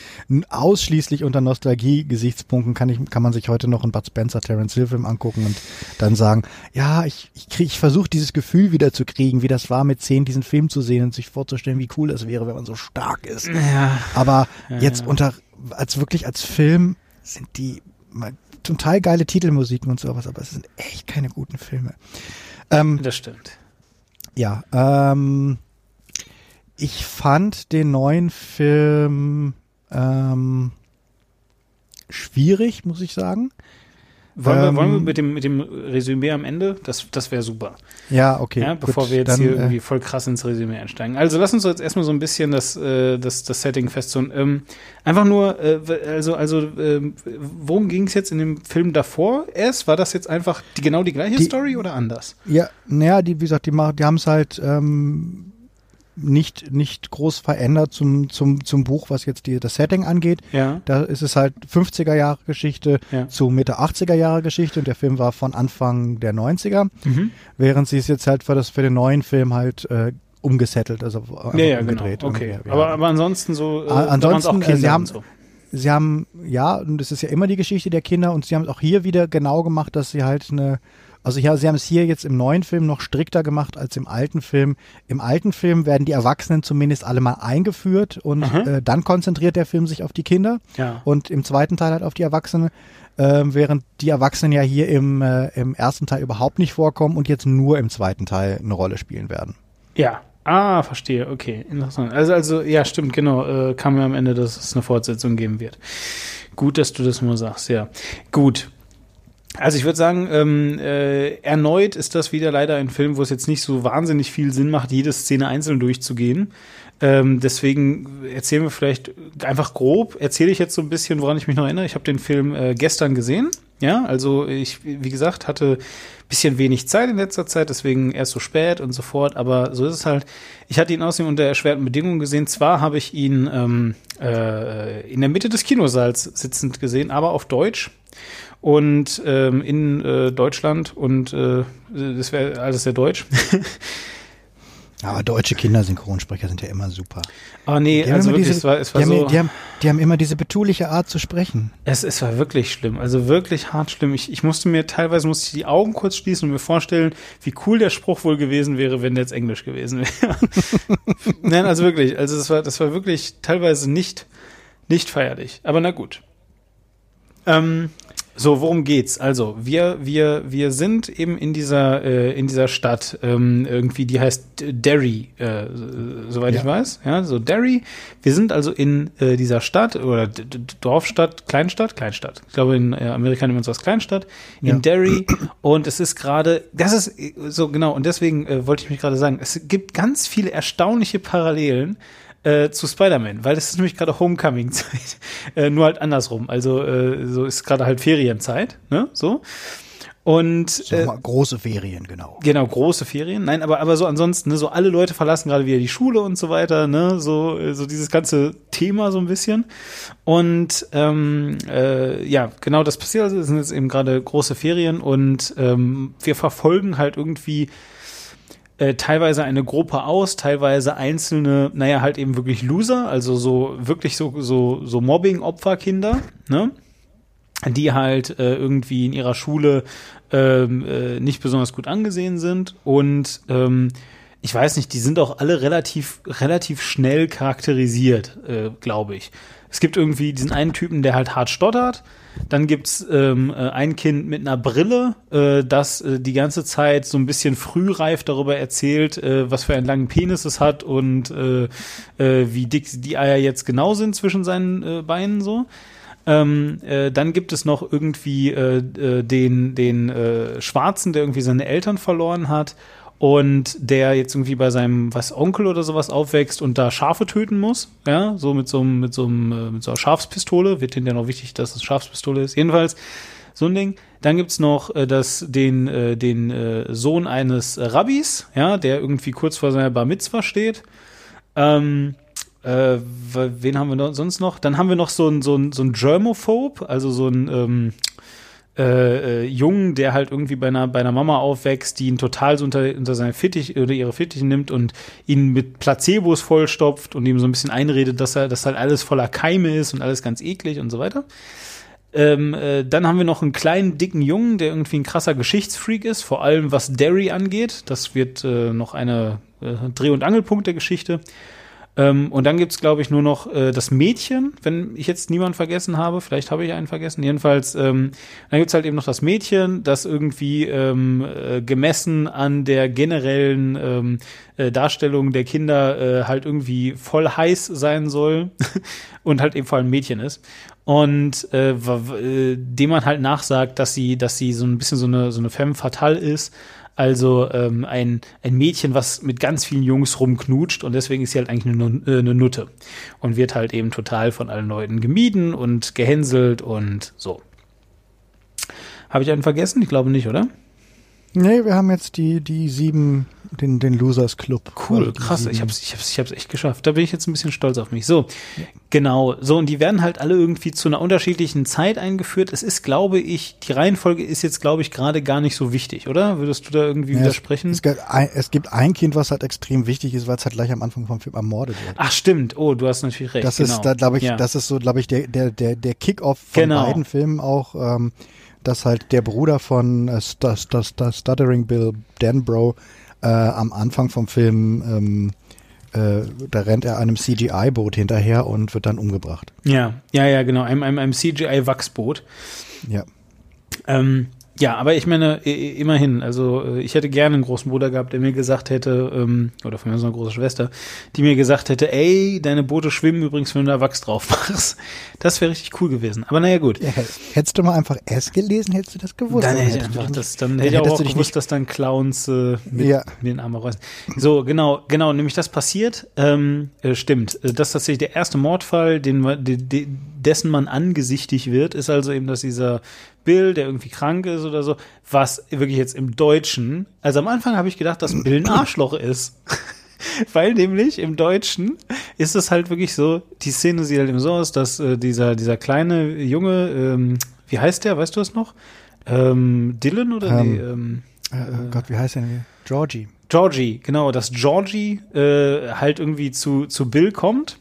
ausschließlich unter Nostalgie-Gesichtspunkten kann ich, kann man sich heute noch einen Bud Spencer Terence Hill Film angucken und dann sagen, ja, ich, ich krieg, ich versuche dieses Gefühl wieder zu kriegen, wie das war mit zehn diesen Film zu sehen und sich vorzustellen, wie cool das wäre, wenn man so stark ist. Ja. Aber ja, jetzt ja. unter, als wirklich als Film sind die total geile Titelmusiken und sowas, aber es sind echt keine guten Filme. Ähm, das stimmt. Ja, ähm, ich fand den neuen Film ähm, schwierig, muss ich sagen. Wollen, ähm, wir, wollen wir ähm, mit dem, mit dem Resümee am Ende? Das, das wäre super. Ja, okay. Ja, bevor gut, wir jetzt dann, hier äh, irgendwie voll krass ins Resümee einsteigen. Also lass uns jetzt erstmal so ein bisschen das, äh, das, das Setting festzone. Ähm, einfach nur, äh, also, also äh, worum ging es jetzt in dem Film davor erst? War das jetzt einfach die, genau die gleiche die, Story oder anders? Ja, naja, die, wie gesagt, die, die haben es halt ähm, nicht, nicht groß verändert zum, zum, zum Buch, was jetzt die, das Setting angeht. Ja. Da ist es halt 50er Jahre Geschichte ja. zu Mitte 80er Jahre Geschichte und der Film war von Anfang der 90er, mhm. während sie es jetzt halt für, das, für den neuen Film halt äh, umgesettelt, also ja, ja, umgedreht. Genau. Okay. Ja. Aber, aber ansonsten so, äh, ansonsten, auch sie haben, so. sie haben, ja, und das ist ja immer die Geschichte der Kinder und sie haben es auch hier wieder genau gemacht, dass sie halt eine also ja, sie haben es hier jetzt im neuen Film noch strikter gemacht als im alten Film. Im alten Film werden die Erwachsenen zumindest alle mal eingeführt und äh, dann konzentriert der Film sich auf die Kinder ja. und im zweiten Teil halt auf die Erwachsenen, äh, während die Erwachsenen ja hier im, äh, im ersten Teil überhaupt nicht vorkommen und jetzt nur im zweiten Teil eine Rolle spielen werden. Ja, Ah, verstehe, okay, interessant. Also, also, ja, stimmt, genau, äh, kam mir am Ende, dass es eine Fortsetzung geben wird. Gut, dass du das mal sagst, ja. Gut, also ich würde sagen, ähm, äh, erneut ist das wieder leider ein Film, wo es jetzt nicht so wahnsinnig viel Sinn macht, jede Szene einzeln durchzugehen. Ähm, deswegen erzählen wir vielleicht einfach grob, erzähle ich jetzt so ein bisschen, woran ich mich noch erinnere. Ich habe den Film äh, gestern gesehen. Ja, also ich, wie gesagt, hatte bisschen wenig Zeit in letzter Zeit, deswegen erst so spät und so fort. Aber so ist es halt. Ich hatte ihn außerdem unter erschwerten Bedingungen gesehen. Zwar habe ich ihn ähm, äh, in der Mitte des Kinosaals sitzend gesehen, aber auf Deutsch und ähm, in äh, Deutschland und äh, das wäre alles sehr deutsch. Aber deutsche Kindersynchronsprecher sind ja immer super. Ah, nee, also wirklich, diese, es war, es war die so. Haben, die, haben, die haben immer diese betuliche Art zu sprechen. Es, es war wirklich schlimm, also wirklich hart schlimm. Ich, ich musste mir teilweise musste ich die Augen kurz schließen und mir vorstellen, wie cool der Spruch wohl gewesen wäre, wenn der jetzt Englisch gewesen wäre. Nein, also wirklich, also das war, das war wirklich teilweise nicht, nicht feierlich. Aber na gut. Ähm, so, worum geht's? Also, wir, wir, wir sind eben in dieser, äh, in dieser Stadt, ähm, irgendwie, die heißt Derry, äh, soweit ja. ich weiß. Ja, so Derry. Wir sind also in äh, dieser Stadt oder D D Dorfstadt, Kleinstadt, Kleinstadt. Ich glaube, in äh, Amerika nennt man es was Kleinstadt, in ja. Derry. Und es ist gerade, das ist äh, so genau, und deswegen äh, wollte ich mich gerade sagen, es gibt ganz viele erstaunliche Parallelen äh, zu Spider-Man, weil das ist nämlich gerade Homecoming-Zeit. äh, nur halt andersrum. Also äh, so ist gerade halt Ferienzeit, ne? So. Und So, äh, große Ferien, genau. Genau, große Ferien. Nein, aber, aber so ansonsten, ne, so alle Leute verlassen gerade wieder die Schule und so weiter, ne, so, äh, so dieses ganze Thema so ein bisschen. Und ähm, äh, ja, genau das passiert. Also es sind jetzt eben gerade große Ferien und ähm, wir verfolgen halt irgendwie äh, teilweise eine Gruppe aus, teilweise einzelne, naja, halt eben wirklich Loser, also so wirklich so, so, so Mobbing-Opferkinder, ne? die halt äh, irgendwie in ihrer Schule ähm, äh, nicht besonders gut angesehen sind und ähm, ich weiß nicht, die sind auch alle relativ relativ schnell charakterisiert, äh, glaube ich. Es gibt irgendwie diesen einen Typen, der halt hart stottert. Dann gibt's ähm, äh, ein Kind mit einer Brille, äh, das äh, die ganze Zeit so ein bisschen frühreif darüber erzählt, äh, was für einen langen Penis es hat und äh, äh, wie dick die Eier jetzt genau sind zwischen seinen äh, Beinen so. Ähm, äh, dann gibt es noch irgendwie äh, äh, den, den äh, Schwarzen, der irgendwie seine Eltern verloren hat und der jetzt irgendwie bei seinem was Onkel oder sowas aufwächst und da Schafe töten muss, ja, so mit so einem mit so einem äh, mit so einer Schafspistole, wird hinterher noch wichtig, dass es Schafspistole ist. Jedenfalls so ein Ding. Dann gibt's noch äh, das, den, äh, den Sohn eines Rabbis, ja, der irgendwie kurz vor seiner Bar Mitzvah steht. Ähm, äh, wen haben wir sonst noch? Dann haben wir noch so ein so ein so ein Germophobe, also so ein ähm, äh, äh, Jungen, der halt irgendwie bei einer bei einer Mama aufwächst, die ihn total so unter unter seine Fittich oder ihre Fittiche nimmt und ihn mit Placebos vollstopft und ihm so ein bisschen einredet, dass er dass halt alles voller Keime ist und alles ganz eklig und so weiter. Ähm, äh, dann haben wir noch einen kleinen, dicken Jungen, der irgendwie ein krasser Geschichtsfreak ist, vor allem was Derry angeht. Das wird äh, noch eine äh, Dreh- und Angelpunkt der Geschichte. Ähm, und dann gibt's glaube ich, nur noch äh, das Mädchen, wenn ich jetzt niemanden vergessen habe. Vielleicht habe ich einen vergessen. Jedenfalls, ähm, dann gibt's halt eben noch das Mädchen, das irgendwie ähm, äh, gemessen an der generellen ähm, äh, Darstellung der Kinder äh, halt irgendwie voll heiß sein soll und halt eben vor allem Mädchen ist. Und äh, äh, dem man halt nachsagt, dass sie, dass sie so ein bisschen so eine, so eine femme fatale ist. Also ähm, ein, ein Mädchen, was mit ganz vielen Jungs rumknutscht und deswegen ist sie halt eigentlich eine, äh, eine Nutte und wird halt eben total von allen Leuten gemieden und gehänselt und so. Habe ich einen vergessen? Ich glaube nicht, oder? Nee, wir haben jetzt die, die sieben, den, den Losers Club. Cool, Also krass. sieben. Ich hab's, ich hab's, ich hab's echt geschafft. Da bin ich jetzt ein bisschen stolz auf mich. So, genau. So, und die werden halt alle irgendwie zu einer unterschiedlichen Zeit eingeführt. Es ist, glaube ich, die Reihenfolge ist jetzt, glaube ich, gerade gar nicht so wichtig, oder? Würdest du da irgendwie Ja, widersprechen? Es, es, gibt ein, es gibt ein Kind, was halt extrem wichtig ist, weil es halt gleich am Anfang vom Film ermordet wird. Ach, stimmt. Oh, du hast natürlich recht. Das genau. ist, da glaube ich, Ja. das ist so, glaube ich, der, der, der, der Kick-Off von Genau. beiden Filmen auch, ähm, dass halt der Bruder von äh, St St St Stuttering Bill Danbro äh, am Anfang vom Film, ähm, äh, da rennt er einem CGI-Boot hinterher und wird dann umgebracht. Ja, ja, ja, genau. Einem, einem, einem CGI-Wachsboot. Ja. Ähm, ja, aber ich meine, immerhin, also äh, ich hätte gerne einen großen Bruder gehabt, der mir gesagt hätte, ähm, oder von mir so eine große Schwester, die mir gesagt hätte, ey, deine Boote schwimmen übrigens, wenn du da Wachs drauf machst. Das wäre richtig cool gewesen. Aber naja, gut. Ja, hättest du mal einfach S gelesen, hättest du das gewusst. Dann hätte einfach das, dann dann hätte ich hättest auch du dich gewusst, nicht- dass dann Clowns äh, mit Ja. den Armen reißen. So, genau, genau, nämlich das passiert, ähm, äh, stimmt. Äh, Das ist tatsächlich der erste Mordfall, den man, de, de, dessen man angesichtig wird, ist also eben, dass dieser Bill, der irgendwie krank ist oder so, was wirklich jetzt im Deutschen, also am Anfang habe ich gedacht, dass Bill ein Arschloch ist. Weil nämlich im Deutschen ist es halt wirklich so, die Szene sieht halt eben so aus, dass äh, dieser, dieser kleine Junge, ähm, wie heißt der, weißt du das noch? Ähm, Dylan oder Ähm, nee, ähm, Äh, oh Gott, wie heißt der denn? Georgie. Georgie, genau, dass Georgie äh, halt irgendwie zu, zu Bill kommt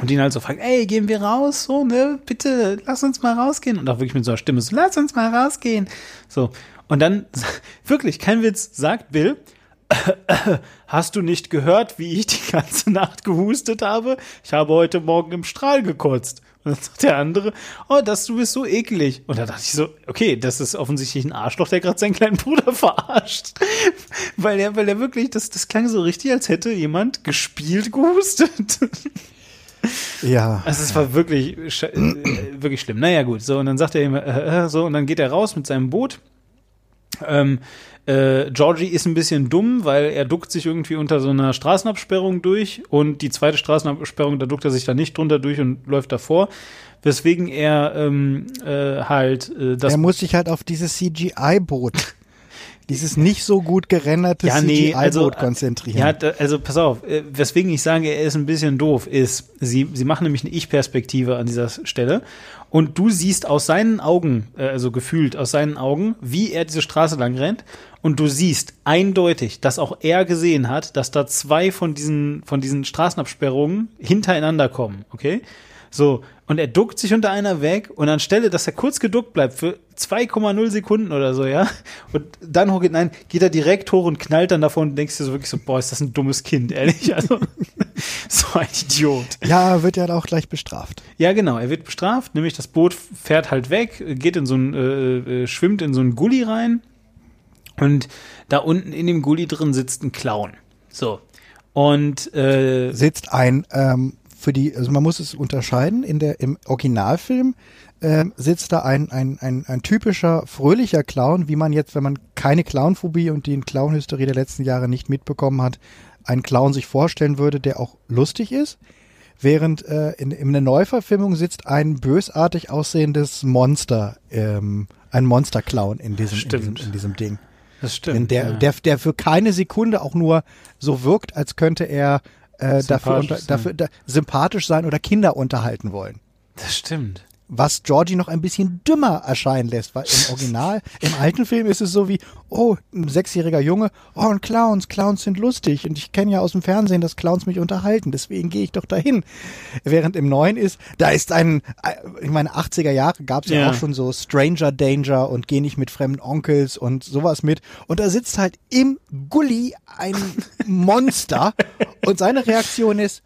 und ihn halt so fragt, ey, gehen wir raus, so, ne, bitte, lass uns mal rausgehen. Und auch wirklich mit so einer Stimme so, lass uns mal rausgehen. So, und dann, wirklich, kein Witz, sagt Bill, hast du nicht gehört, wie ich die ganze Nacht gehustet habe? Ich habe heute Morgen im Strahl gekotzt. Und dann sagt der andere, oh, das, du bist so eklig. Und da dachte ich so, okay, das ist offensichtlich ein Arschloch, der gerade seinen kleinen Bruder verarscht. weil er, weil er wirklich, das, das klang so richtig, als hätte jemand gespielt gehustet. Ja. Also es war wirklich, äh, wirklich schlimm. Naja, gut. So, und dann sagt er ihm, äh, äh, so, und dann geht er raus mit seinem Boot. Ähm, äh, Georgie ist ein bisschen dumm, weil er duckt sich irgendwie unter so einer Straßenabsperrung durch und die zweite Straßenabsperrung, da duckt er sich dann nicht drunter durch und läuft davor. Weswegen er ähm, äh, halt äh, das. Er muss sich halt auf dieses CGI-Boot dieses nicht so gut gerenderte ja, nee, also, konzentrieren. Ja, da, also pass auf, äh, weswegen ich sage, er ist ein bisschen doof, ist, sie, sie machen nämlich eine Ich-Perspektive an dieser Stelle und du siehst aus seinen Augen, äh, also gefühlt aus seinen Augen, wie er diese Straße lang rennt und du siehst eindeutig, dass auch er gesehen hat, dass da zwei von diesen, von diesen Straßenabsperrungen hintereinander kommen, okay? So, und er duckt sich unter einer weg und anstelle, dass er kurz geduckt bleibt für 2,0 Sekunden oder so, ja, und dann hoch, nein, geht er direkt hoch und knallt dann davon und denkst dir so wirklich so, boah, ist das ein dummes Kind, ehrlich, also, so ein Idiot. Ja, wird ja auch gleich bestraft. Ja, genau, er wird bestraft, nämlich das Boot fährt halt weg, geht in so ein, äh, äh, schwimmt in so einen Gully rein und da unten in dem Gully drin sitzt ein Clown. So. Und äh, sitzt ein ähm, für die, also man muss es unterscheiden, in der, im Originalfilm ähm, sitzt da ein, ein, ein, ein typischer fröhlicher Clown, wie man jetzt, wenn man keine Clownphobie und die Clownhysterie der letzten Jahre nicht mitbekommen hat, einen Clown sich vorstellen würde, der auch lustig ist. Während äh, in, in der Neuverfilmung sitzt ein bösartig aussehendes Monster, ähm, ein Monster-Clown in diesem, in diesem, in diesem Ding. Das stimmt. Der, ja. der, der für keine Sekunde auch nur so wirkt, als könnte er äh, dafür, unter, dafür da, sympathisch sein oder Kinder unterhalten wollen. Das stimmt was Georgie noch ein bisschen dümmer erscheinen lässt, weil im Original, im alten Film ist es so wie, oh, ein sechsjähriger Junge, oh, und Clowns, Clowns sind lustig und ich kenne ja aus dem Fernsehen, dass Clowns mich unterhalten, deswegen gehe ich doch dahin. Während im Neuen ist, da ist ein, ich meine, 80er Jahre gab es ja. ja. auch schon so Stranger Danger und geh nicht mit fremden Onkels und sowas mit und da sitzt halt im Gully ein Monster und seine Reaktion ist,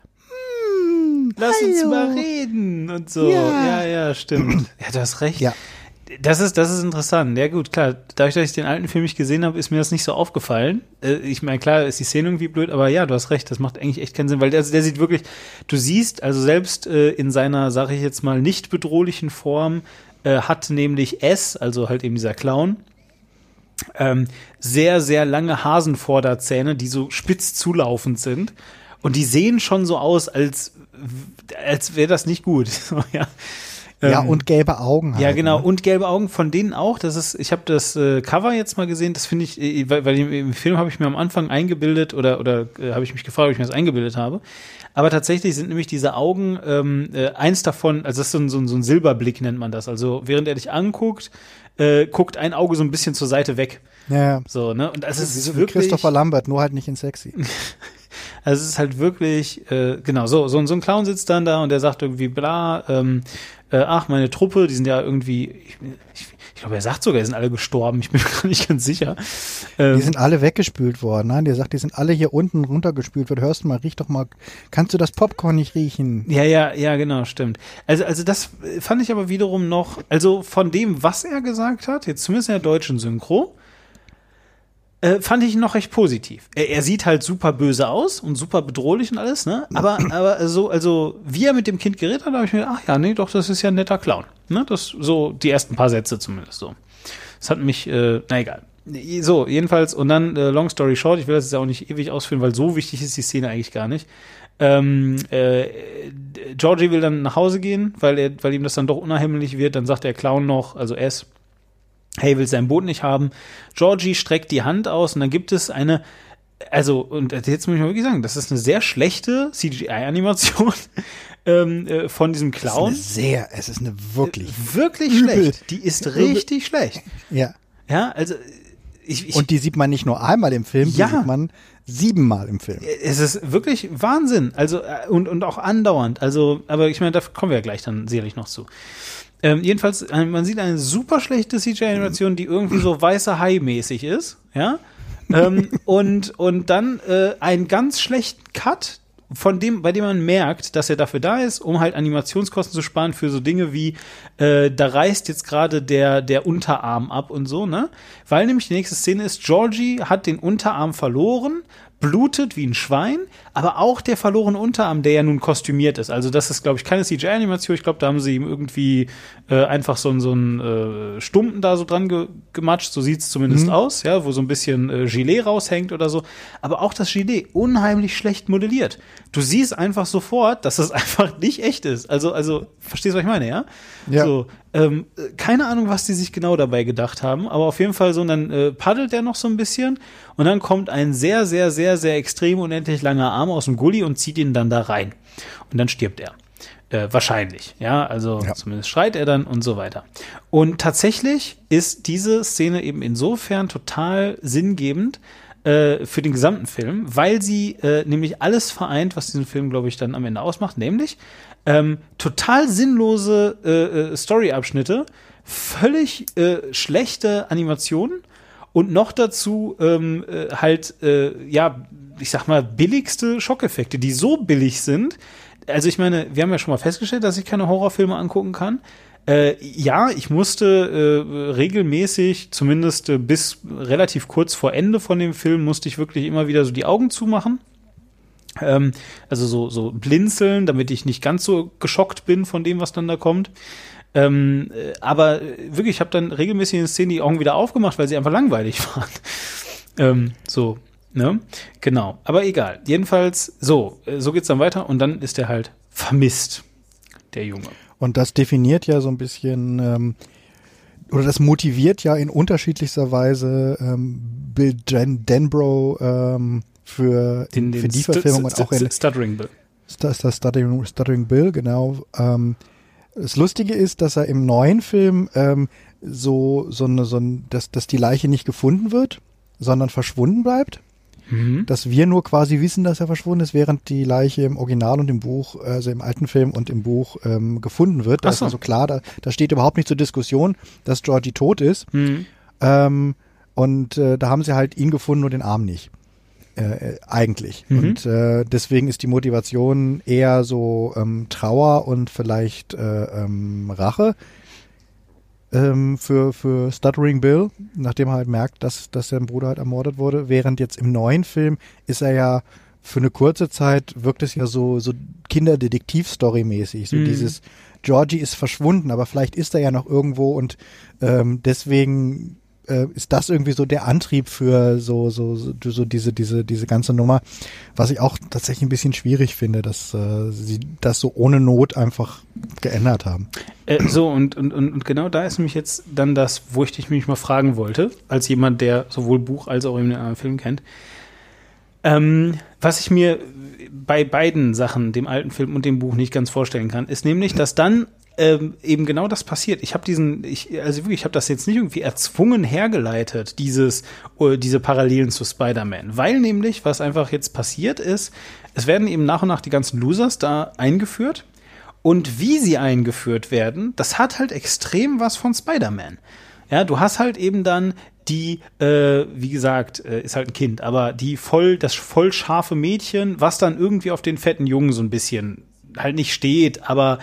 lass Hallo. uns mal reden und so. Ja, ja, ja stimmt. Ja, du hast recht. Ja. Das ist, das ist interessant. Ja, gut, klar. Dadurch, dass ich den alten Film nicht gesehen habe, ist mir das nicht so aufgefallen. Äh, ich meine, klar, ist die Szene irgendwie blöd, aber ja, du hast recht. Das macht eigentlich echt keinen Sinn, weil der, der sieht wirklich, du siehst, also selbst äh, in seiner, sage ich jetzt mal, nicht bedrohlichen Form, äh, hat nämlich S, also halt eben dieser Clown, ähm, sehr, sehr lange Hasenvorderzähne, die so spitz zulaufend sind. Und die sehen schon so aus, als als wäre das nicht gut. ja. Ja, ähm, und gelbe Augen. Halt, ja, genau. Ne? Und gelbe Augen von denen auch. Das ist, ich habe das äh, Cover jetzt mal gesehen. Das finde ich, äh, weil, weil im, Film habe ich mir am Anfang eingebildet oder oder äh, habe ich mich gefragt, ob ich mir das eingebildet habe. Aber tatsächlich sind nämlich diese Augen ähm, äh, eins davon. Also das ist so ein, so, ein, so ein Silberblick nennt man das. Also während er dich anguckt, äh, guckt ein Auge so ein bisschen zur Seite weg. Ja. So ne. Und also es ist wirklich Christopher Lambert, nur halt nicht in sexy. Also es ist halt wirklich, äh, genau, so, so, so ein Clown sitzt dann da und der sagt irgendwie, bla, ähm, äh, ach, meine Truppe, die sind ja irgendwie, ich, ich, ich glaube, er sagt sogar, die sind alle gestorben, ich bin mir gar nicht ganz sicher. Ähm, die sind alle weggespült worden, nein, der sagt, die sind alle hier unten runtergespült worden. Hörst du mal, riech doch mal, kannst du das Popcorn nicht riechen? Ja, ja, ja, genau, stimmt. Also, also das fand ich aber wiederum noch, also von dem, was er gesagt hat, jetzt zumindest in der deutschen Synchro, äh, fand ich noch recht positiv. Er, er, sieht halt super böse aus und super bedrohlich und alles, ne? Aber, aber so, also, wie er mit dem Kind geredet hat, habe ich mir gedacht, ach ja, nee, doch, das ist ja ein netter Clown. Ne? Das so die ersten paar Sätze zumindest so. Das hat mich, äh, na egal. So, jedenfalls, und dann, äh, long story short, ich will das jetzt auch nicht ewig ausführen, weil so wichtig ist die Szene eigentlich gar nicht. Ähm, äh, Georgie will dann nach Hause gehen, weil er, weil ihm das dann doch unheimlich wird. Dann sagt der Clown noch, also S, Hey will sein Boot nicht haben. Georgie streckt die Hand aus und dann gibt es eine, also, und jetzt muss ich mal wirklich sagen, das ist eine sehr schlechte CGI-Animation ähm, äh, von diesem Clown. Es ist eine sehr, es ist eine wirklich. Äh, wirklich übel. schlecht. Die ist richtig schlecht. Ja. Ja, also. Ich, ich, und die sieht man nicht nur einmal im Film, die ja. sieht man siebenmal im Film. Es ist wirklich Wahnsinn. Also, äh, und, und auch andauernd. Also, aber ich meine, da kommen wir ja gleich dann sicherlich noch zu. Ähm, jedenfalls, äh, man sieht eine super schlechte CGI-Animation, die irgendwie so weißer Hai-mäßig ist, ja. ähm, und, und dann äh, einen ganz schlechten Cut, von dem, bei dem man merkt, dass er dafür da ist, um halt Animationskosten zu sparen für so Dinge wie, äh, da reißt jetzt gerade der, der Unterarm ab und so, ne? Weil nämlich die nächste Szene ist, Georgie hat den Unterarm verloren blutet wie ein Schwein, aber auch der verlorene Unterarm, der ja nun kostümiert ist. Also das ist, glaube ich, keine CGI-Animation. Ich glaube, da haben sie ihm irgendwie äh, einfach so, so einen äh, Stumpen da so dran ge gematscht. So sieht's zumindest mhm. aus, ja, wo so ein bisschen äh, Gilet raushängt oder so. Aber auch das Gilet unheimlich schlecht modelliert. Du siehst einfach sofort, dass das einfach nicht echt ist. Also, also verstehst du, was ich meine, ja? Ja. So, ähm, keine Ahnung, was die sich genau dabei gedacht haben, aber auf jeden Fall so, und dann äh, paddelt der noch so ein bisschen und dann kommt ein sehr, sehr, sehr, sehr extrem unendlich langer Arm aus dem Gully und zieht ihn dann da rein. Und dann stirbt er. Äh, wahrscheinlich, ja, also ja. zumindest schreit er dann und so weiter. Und tatsächlich ist diese Szene eben insofern total sinngebend, äh, für den gesamten Film, weil sie äh, nämlich alles vereint, was diesen Film, glaube ich, dann am Ende ausmacht, nämlich ähm, total sinnlose äh, äh, Story-Abschnitte, völlig äh, schlechte Animationen und noch dazu ähm, äh, halt, ja, ich sag mal, billigste Schockeffekte, die so billig sind. Also ich meine, wir haben ja schon mal festgestellt, dass ich keine Horrorfilme angucken kann. Äh, ja, ich musste äh, regelmäßig, zumindest äh, bis relativ kurz vor Ende von dem Film, musste ich wirklich immer wieder so die Augen zumachen. Ähm, also so, so blinzeln, damit ich nicht ganz so geschockt bin von dem, was dann da kommt. Ähm, äh, aber wirklich, ich habe dann regelmäßig in Szenen die Augen wieder aufgemacht, weil sie einfach langweilig waren. ähm, so, ne? Genau. Aber egal. Jedenfalls, so, äh, so geht's dann weiter und dann ist er halt vermisst, der Junge. Und das definiert ja so ein bisschen, ähm, oder das motiviert ja in unterschiedlichster Weise ähm, Bill Dan Denbrough ähm, für, den, für die Verfilmung und auch in Stuttering Bill. Das, das Stuttering, Stuttering Bill, genau. Ähm, das Lustige ist, dass er im neuen Film ähm, so, so eine, so ein, dass, dass die Leiche nicht gefunden wird, sondern verschwunden bleibt mhm. dass wir nur quasi wissen, dass er verschwunden ist, während die Leiche im Original und im Buch, also im alten Film und im Buch ähm, gefunden wird. Da so. ist also klar, da, da steht überhaupt nicht zur Diskussion, dass Georgie tot ist. Mhm. Ähm, und äh, da haben sie halt ihn gefunden, nur den Arm nicht. Äh, eigentlich. Mhm. Und äh, deswegen ist die Motivation eher so ähm, Trauer und vielleicht äh, ähm, Rache ähm, für, für Stuttering Bill, nachdem er halt merkt, dass, dass sein Bruder halt ermordet wurde. Während jetzt im neuen Film ist er ja für eine kurze Zeit wirkt es ja so, so Kinderdetektiv-Story-mäßig. So mhm. dieses Georgie ist verschwunden, aber vielleicht ist er ja noch irgendwo und ähm, deswegen äh, ist das irgendwie so der Antrieb für so, so, so, so diese, diese, diese ganze Nummer, was ich auch tatsächlich ein bisschen schwierig finde, dass äh, sie das so ohne Not einfach geändert haben. Äh, so, und, und, und genau da ist nämlich jetzt dann das, wo ich dich mich mal fragen wollte, als jemand, der sowohl Buch als auch den äh, Film kennt. Ähm, was ich mir bei beiden Sachen, dem alten Film und dem Buch, nicht ganz vorstellen kann, ist nämlich, dass dann ähm, eben genau das passiert. Ich habe diesen, ich, also wirklich, ich habe das jetzt nicht irgendwie erzwungen hergeleitet, dieses, uh, diese Parallelen zu Spider-Man. Weil nämlich, was einfach jetzt passiert ist, es werden eben nach und nach die ganzen Losers da eingeführt. Und wie sie eingeführt werden, das hat halt extrem was von Spider-Man. Ja, du hast halt eben dann die, äh, wie gesagt, äh, ist halt ein Kind, aber die voll, das voll scharfe Mädchen, was dann irgendwie auf den fetten Jungen so ein bisschen halt nicht steht, aber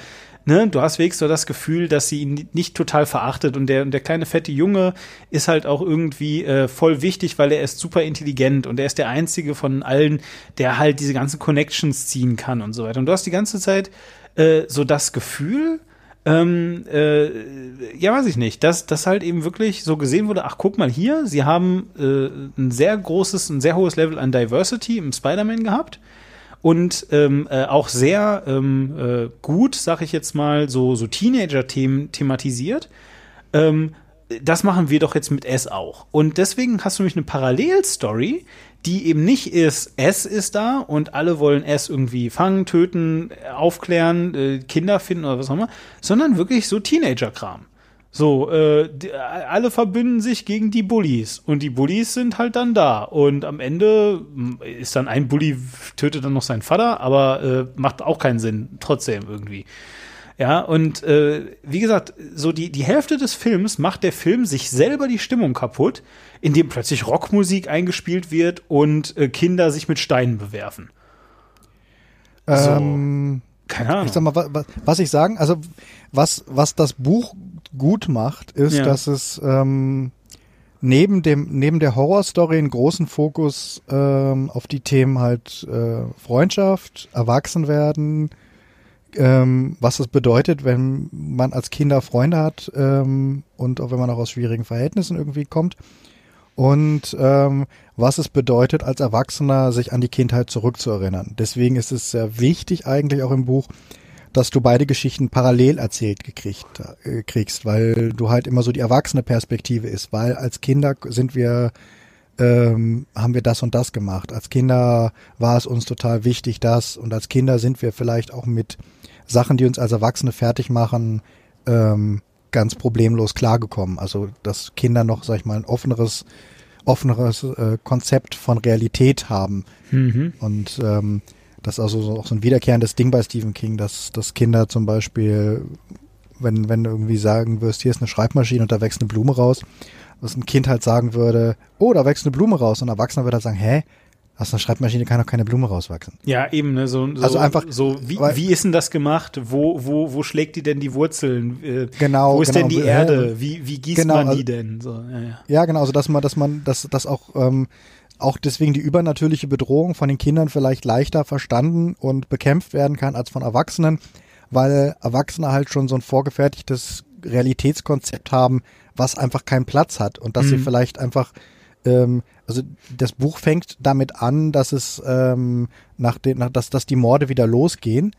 ne, du hast wenigstens so das Gefühl, dass sie ihn nicht total verachtet. Und der, und der kleine fette Junge ist halt auch irgendwie äh, voll wichtig, weil er ist super intelligent. Und er ist der einzige von allen, der halt diese ganzen Connections ziehen kann und so weiter. Und du hast die ganze Zeit äh, so das Gefühl, ähm, äh, ja, weiß ich nicht, dass das halt eben wirklich so gesehen wurde, ach, guck mal hier, sie haben äh, ein sehr großes, ein sehr hohes Level an Diversity im Spider-Man gehabt und ähm, äh, auch sehr ähm, äh, gut, sag ich jetzt mal, so, so Teenager-Themen thematisiert. Ähm, das machen wir doch jetzt mit S auch. Und deswegen hast du nämlich eine Parallelstory, die eben nicht ist, S ist da und alle wollen S irgendwie fangen, töten, aufklären, äh, Kinder finden oder was auch immer, sondern wirklich so Teenager-Kram. So, äh, die, alle verbünden sich gegen die Bullies und die Bullies sind halt dann da und am Ende ist dann ein Bully tötet dann noch seinen Vater, aber äh, macht auch keinen Sinn trotzdem irgendwie. Ja, und äh, wie gesagt, so die, die Hälfte des Films macht der Film sich selber die Stimmung kaputt, indem plötzlich Rockmusik eingespielt wird und äh, Kinder sich mit Steinen bewerfen. Ähm, keine Ahnung. Ich sag mal, was, was ich sagen, also was, was das Buch gut macht, ist, ja. dass es ähm, neben dem neben der Horrorstory einen großen Fokus ähm, auf die Themen halt äh, Freundschaft, Erwachsenwerden, ähm, was es bedeutet, wenn man als Kinder Freunde hat ähm, und auch wenn man auch aus schwierigen Verhältnissen irgendwie kommt und ähm, was es bedeutet, als Erwachsener sich an die Kindheit zurückzuerinnern. Deswegen ist es sehr wichtig eigentlich auch im Buch, dass du beide Geschichten parallel erzählt gekriegt, äh, kriegst, weil du halt immer so die erwachsene Perspektive ist, weil als Kinder sind wir ähm, haben wir das und das gemacht. Als Kinder war es uns total wichtig, das und als Kinder sind wir vielleicht auch mit Sachen, die uns als Erwachsene fertig machen, ähm, ganz problemlos klargekommen. Also dass Kinder noch, sag ich mal, ein offeneres, offeneres äh, Konzept von Realität haben. Mhm. Und ähm, das ist also so, auch so ein wiederkehrendes Ding bei Stephen King, dass, dass Kinder zum Beispiel, wenn, wenn du irgendwie sagen wirst, hier ist eine Schreibmaschine und da wächst eine Blume raus, dass ein Kind halt sagen würde, oh, da wächst eine Blume raus. Und ein Erwachsener würde halt sagen, hä? Aus einer Schreibmaschine kann doch keine Blume rauswachsen. Ja, eben, ne? So, so, Also einfach- so wie, weil- wie ist denn das gemacht? Wo, wo, wo schlägt die denn die Wurzeln? Äh, Genau, Wo ist genau. denn die Hä? Erde? Wie, wie gießt Genau, man also- die denn? So, ja, ja. Ja, genau, also dass man, dass man, dass, dass auch, ähm, auch deswegen die übernatürliche Bedrohung von den Kindern vielleicht leichter verstanden und bekämpft werden kann als von Erwachsenen, weil Erwachsene halt schon so ein vorgefertigtes Realitätskonzept haben, was einfach keinen Platz hat und dass sie Mhm. vielleicht einfach ähm, also das Buch fängt damit an, dass es ähm, nach den, nach, dass, dass die Morde wieder losgehen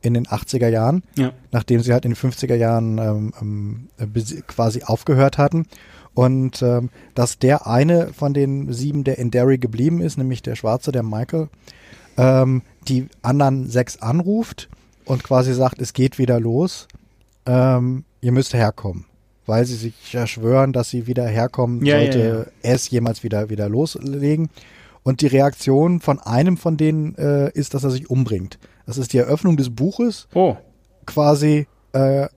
in den 80er Jahren ja. nachdem sie halt in den 50er Jahren ähm, ähm, quasi aufgehört hatten. Und ähm, dass der eine von den sieben, der in Derry geblieben ist, nämlich der Schwarze, der Michael, ähm, die anderen sechs anruft und quasi sagt, es geht wieder los, ähm, ihr müsst herkommen. Weil sie sich ja schwören, dass sie wieder herkommen, Ja, ja, sollte es jemals wieder, wieder loslegen. Und die Reaktion von einem von denen äh, ist, dass er sich umbringt. Das ist die Eröffnung des Buches Oh, quasi äh,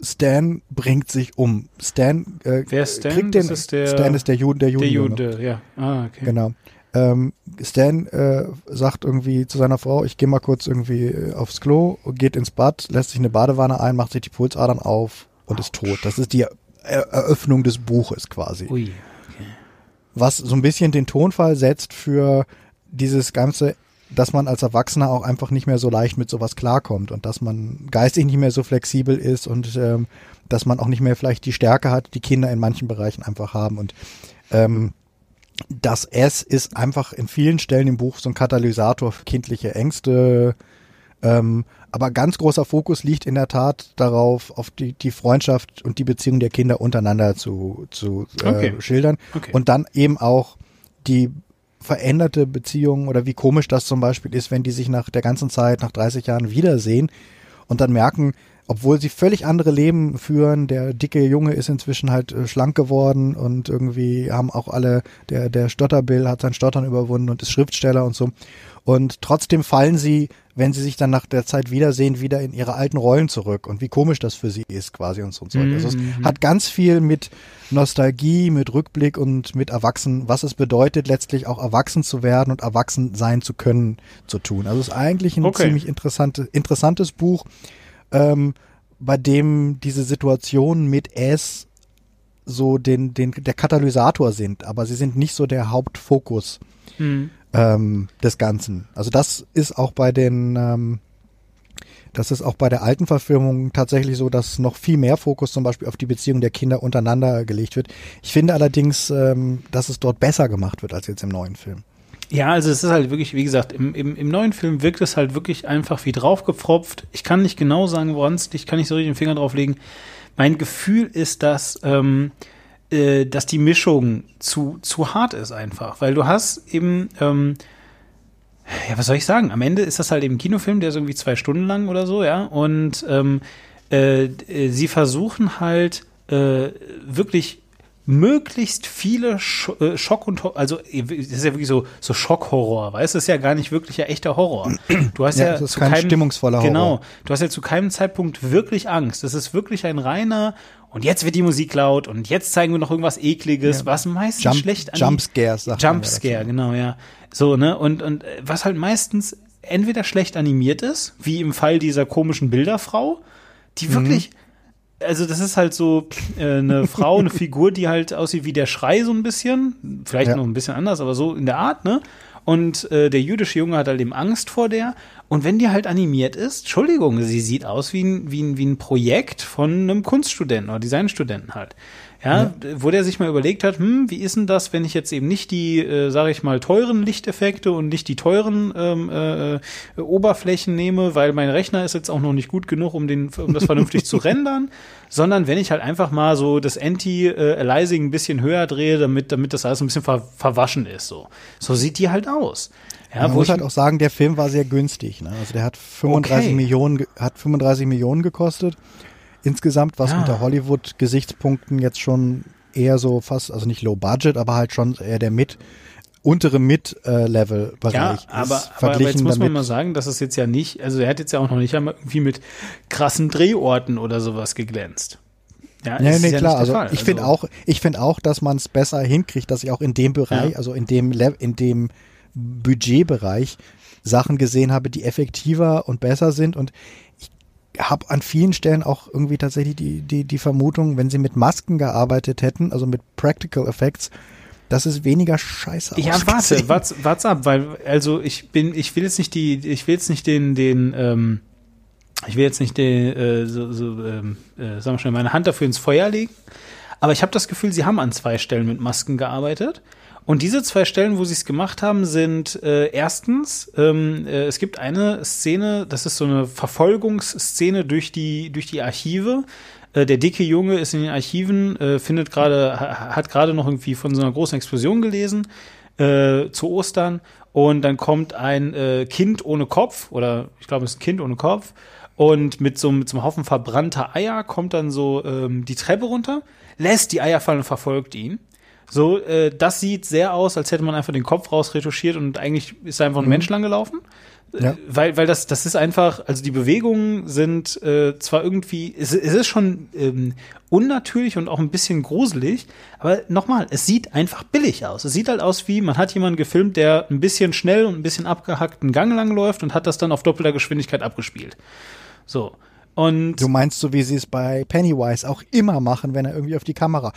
Stan bringt sich um. Stan, äh, Wer ist Stan? kriegt den, ist der- Stan ist der Jude, der Jude. der Jude, ja. Ah, okay. Genau. Ähm, Stan äh, sagt irgendwie zu seiner Frau, ich gehe mal kurz irgendwie äh, aufs Klo, geht ins Bad, lässt sich eine Badewanne ein, macht sich die Pulsadern auf und ist tot. Das ist die er Eröffnung des Buches quasi. Ui. Was so ein bisschen den Tonfall setzt für dieses ganze, dass man als Erwachsener auch einfach nicht mehr so leicht mit sowas klarkommt und dass man geistig nicht mehr so flexibel ist und ähm, dass man auch nicht mehr vielleicht die Stärke hat, die Kinder in manchen Bereichen einfach haben und ähm, das S ist einfach in vielen Stellen im Buch so ein Katalysator für kindliche Ängste. Ähm, aber ganz großer Fokus liegt in der Tat darauf, auf die, die Freundschaft und die Beziehung der Kinder untereinander zu, zu äh, Okay. schildern. Okay. Und dann eben auch die veränderte Beziehung oder wie komisch das zum Beispiel ist, wenn die sich nach der ganzen Zeit, nach 30 Jahren wiedersehen und dann merken, obwohl sie völlig andere Leben führen, der dicke Junge ist inzwischen halt äh, schlank geworden und irgendwie haben auch alle, der, der Stotterbill hat sein Stottern überwunden und ist Schriftsteller und so. Und trotzdem fallen sie, wenn sie sich dann nach der Zeit wiedersehen, wieder in ihre alten Rollen zurück und wie komisch das für sie ist quasi und so und so. Also es Mhm. hat ganz viel mit Nostalgie, mit Rückblick und mit Erwachsen, was es bedeutet, letztlich auch erwachsen zu werden und erwachsen sein zu können, zu tun. Also es ist eigentlich ein Okay. ziemlich interessante, interessantes Buch, ähm, bei dem diese Situationen mit S so den, den, der Katalysator sind, aber sie sind nicht so der Hauptfokus Hm. Ähm, des Ganzen. Also das ist auch bei den, ähm, das ist auch bei der alten Verfilmung tatsächlich so, dass noch viel mehr Fokus zum Beispiel auf die Beziehung der Kinder untereinander gelegt wird. Ich finde allerdings, ähm, dass es dort besser gemacht wird als jetzt im neuen Film. Ja, also es ist halt wirklich, wie gesagt, im, im, im neuen Film wirkt es halt wirklich einfach wie draufgepfropft. Ich kann nicht genau sagen, woran es liegt, ich kann nicht so richtig den Finger drauflegen. Mein Gefühl ist, dass, ähm, äh, dass die Mischung zu, zu hart ist einfach, weil du hast eben, ähm, ja, was soll ich sagen? Am Ende ist das halt eben Kinofilm, der ist irgendwie zwei Stunden lang oder so, ja. Und ähm, äh, äh, sie versuchen halt äh, wirklich möglichst viele Sch äh, Schock und Hor- also äh, das ist ja wirklich so so Schockhorror, weißt du, das ist ja gar nicht wirklich ja echter Horror. Du hast ja, Ja, das ist zu kein keinem, stimmungsvoller Horror. Genau, du hast ja zu keinem Zeitpunkt wirklich Angst. Das ist wirklich ein reiner und jetzt wird die Musik laut und jetzt zeigen wir noch irgendwas ekliges, Ja. was meistens Jump, schlecht an Jump Scares, sagt ja Jumpscare, genau, ja. So, ne? Und, und äh, was halt meistens entweder schlecht animiert ist, wie im Fall dieser komischen Bilderfrau, die Mhm. Also das ist halt so äh, eine Frau, eine Figur, die halt aussieht wie der Schrei so ein bisschen, vielleicht Ja. noch ein bisschen anders, aber so in der Art, ne? Und äh, der jüdische Junge hat halt eben Angst vor der. Und wenn die halt animiert ist, Entschuldigung, sie sieht aus wie ein, wie ein, wie ein Projekt von einem Kunststudenten oder Designstudenten halt. Ja, wo der sich mal überlegt hat, hm, wie ist denn das, wenn ich jetzt eben nicht die, äh, sage ich mal, teuren Lichteffekte und nicht die teuren ähm, äh, äh, Oberflächen nehme, weil mein Rechner ist jetzt auch noch nicht gut genug, um, den, um das vernünftig zu rendern, sondern wenn ich halt einfach mal so das Anti-Aliasing ein bisschen höher drehe, damit, damit das alles ein bisschen ver verwaschen ist. So, so sieht die halt aus. Ja, Man muss ich, halt auch sagen, der Film war sehr günstig. Ne? Also der hat 35 Okay. Millionen, hat 35 Millionen gekostet insgesamt, was Ja. unter Hollywood-Gesichtspunkten jetzt schon eher so fast, also nicht Low Budget, aber halt schon eher der mit untere Mid-Level-Bereich ja, ist, aber, aber, jetzt muss man mal sagen, dass es jetzt ja nicht, also er hat jetzt ja auch noch nicht einmal irgendwie mit krassen Drehorten oder sowas geglänzt. Ja, ist nee, ja klar. nicht Also ich finde auch, ich finde auch, dass man es besser hinkriegt, dass ich auch in dem Bereich, Ja. also in dem Lev in dem Budgetbereich Sachen gesehen habe, die effektiver und besser sind und ich habe an vielen Stellen auch irgendwie tatsächlich die, die, die Vermutung, wenn sie mit Masken gearbeitet hätten, also mit Practical Effects, dass es weniger scheiße Ja, warte, warte, warte ab, weil also ich bin, ich will jetzt nicht die, ich will jetzt nicht den, den, ähm, ich will jetzt nicht den, äh, so, so ähm, äh, sagen wir schon, meine Hand dafür ins Feuer legen, aber ich habe das Gefühl, sie haben an zwei Stellen mit Masken gearbeitet. Und diese zwei Stellen, wo sie es gemacht haben, sind äh, erstens, ähm, äh, es gibt eine Szene, das ist so eine Verfolgungsszene durch die, durch die Archive. Äh, der dicke Junge ist in den Archiven, äh, findet gerade, ha- hat gerade noch irgendwie von so einer großen Explosion gelesen äh, zu Ostern und dann kommt ein äh, Kind ohne Kopf oder ich glaube es ist ein Kind ohne Kopf und mit so, mit so einem Haufen verbrannter Eier kommt dann so ähm, die Treppe runter, lässt die Eier fallen und verfolgt ihn. So, äh, das sieht sehr aus, als hätte man einfach den Kopf rausretuschiert und eigentlich ist da einfach ein Mensch lang gelaufen. Ja. Äh, Weil, weil das, das ist einfach, also die Bewegungen sind äh, zwar irgendwie, es, es ist schon ähm, unnatürlich und auch ein bisschen gruselig, aber nochmal, es sieht einfach billig aus. Es sieht halt aus wie, man hat jemanden gefilmt, der ein bisschen schnell und ein bisschen abgehackten Gang lang läuft und hat das dann auf doppelter Geschwindigkeit abgespielt. So. Und Du meinst so, wie sie es bei Pennywise auch immer machen, wenn er irgendwie auf die Kamera.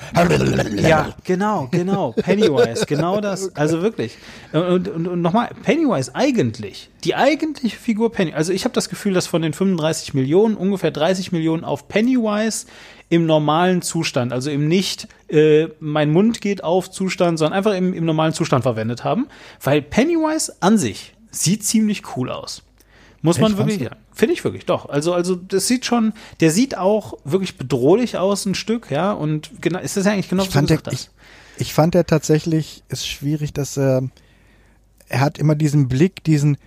Ja, genau, genau. Pennywise, genau das. Also wirklich. Und, und, und nochmal, Pennywise eigentlich, die eigentliche Figur Pennywise, also ich habe das Gefühl, dass von den 35 Millionen ungefähr 30 Millionen auf Pennywise im normalen Zustand, also im nicht äh, mein Mund geht auf Zustand, sondern einfach im, im normalen Zustand verwendet haben, weil Pennywise an sich sieht ziemlich cool aus. Muss man Echt, wirklich, ja, finde ich wirklich, doch. Also, also, das sieht schon, der sieht auch wirklich bedrohlich aus, ein Stück, ja, und genau, ist das ja eigentlich genau, ich du fand, der, ich, ich fand der tatsächlich, ist schwierig, dass er, er hat immer diesen Blick, diesen,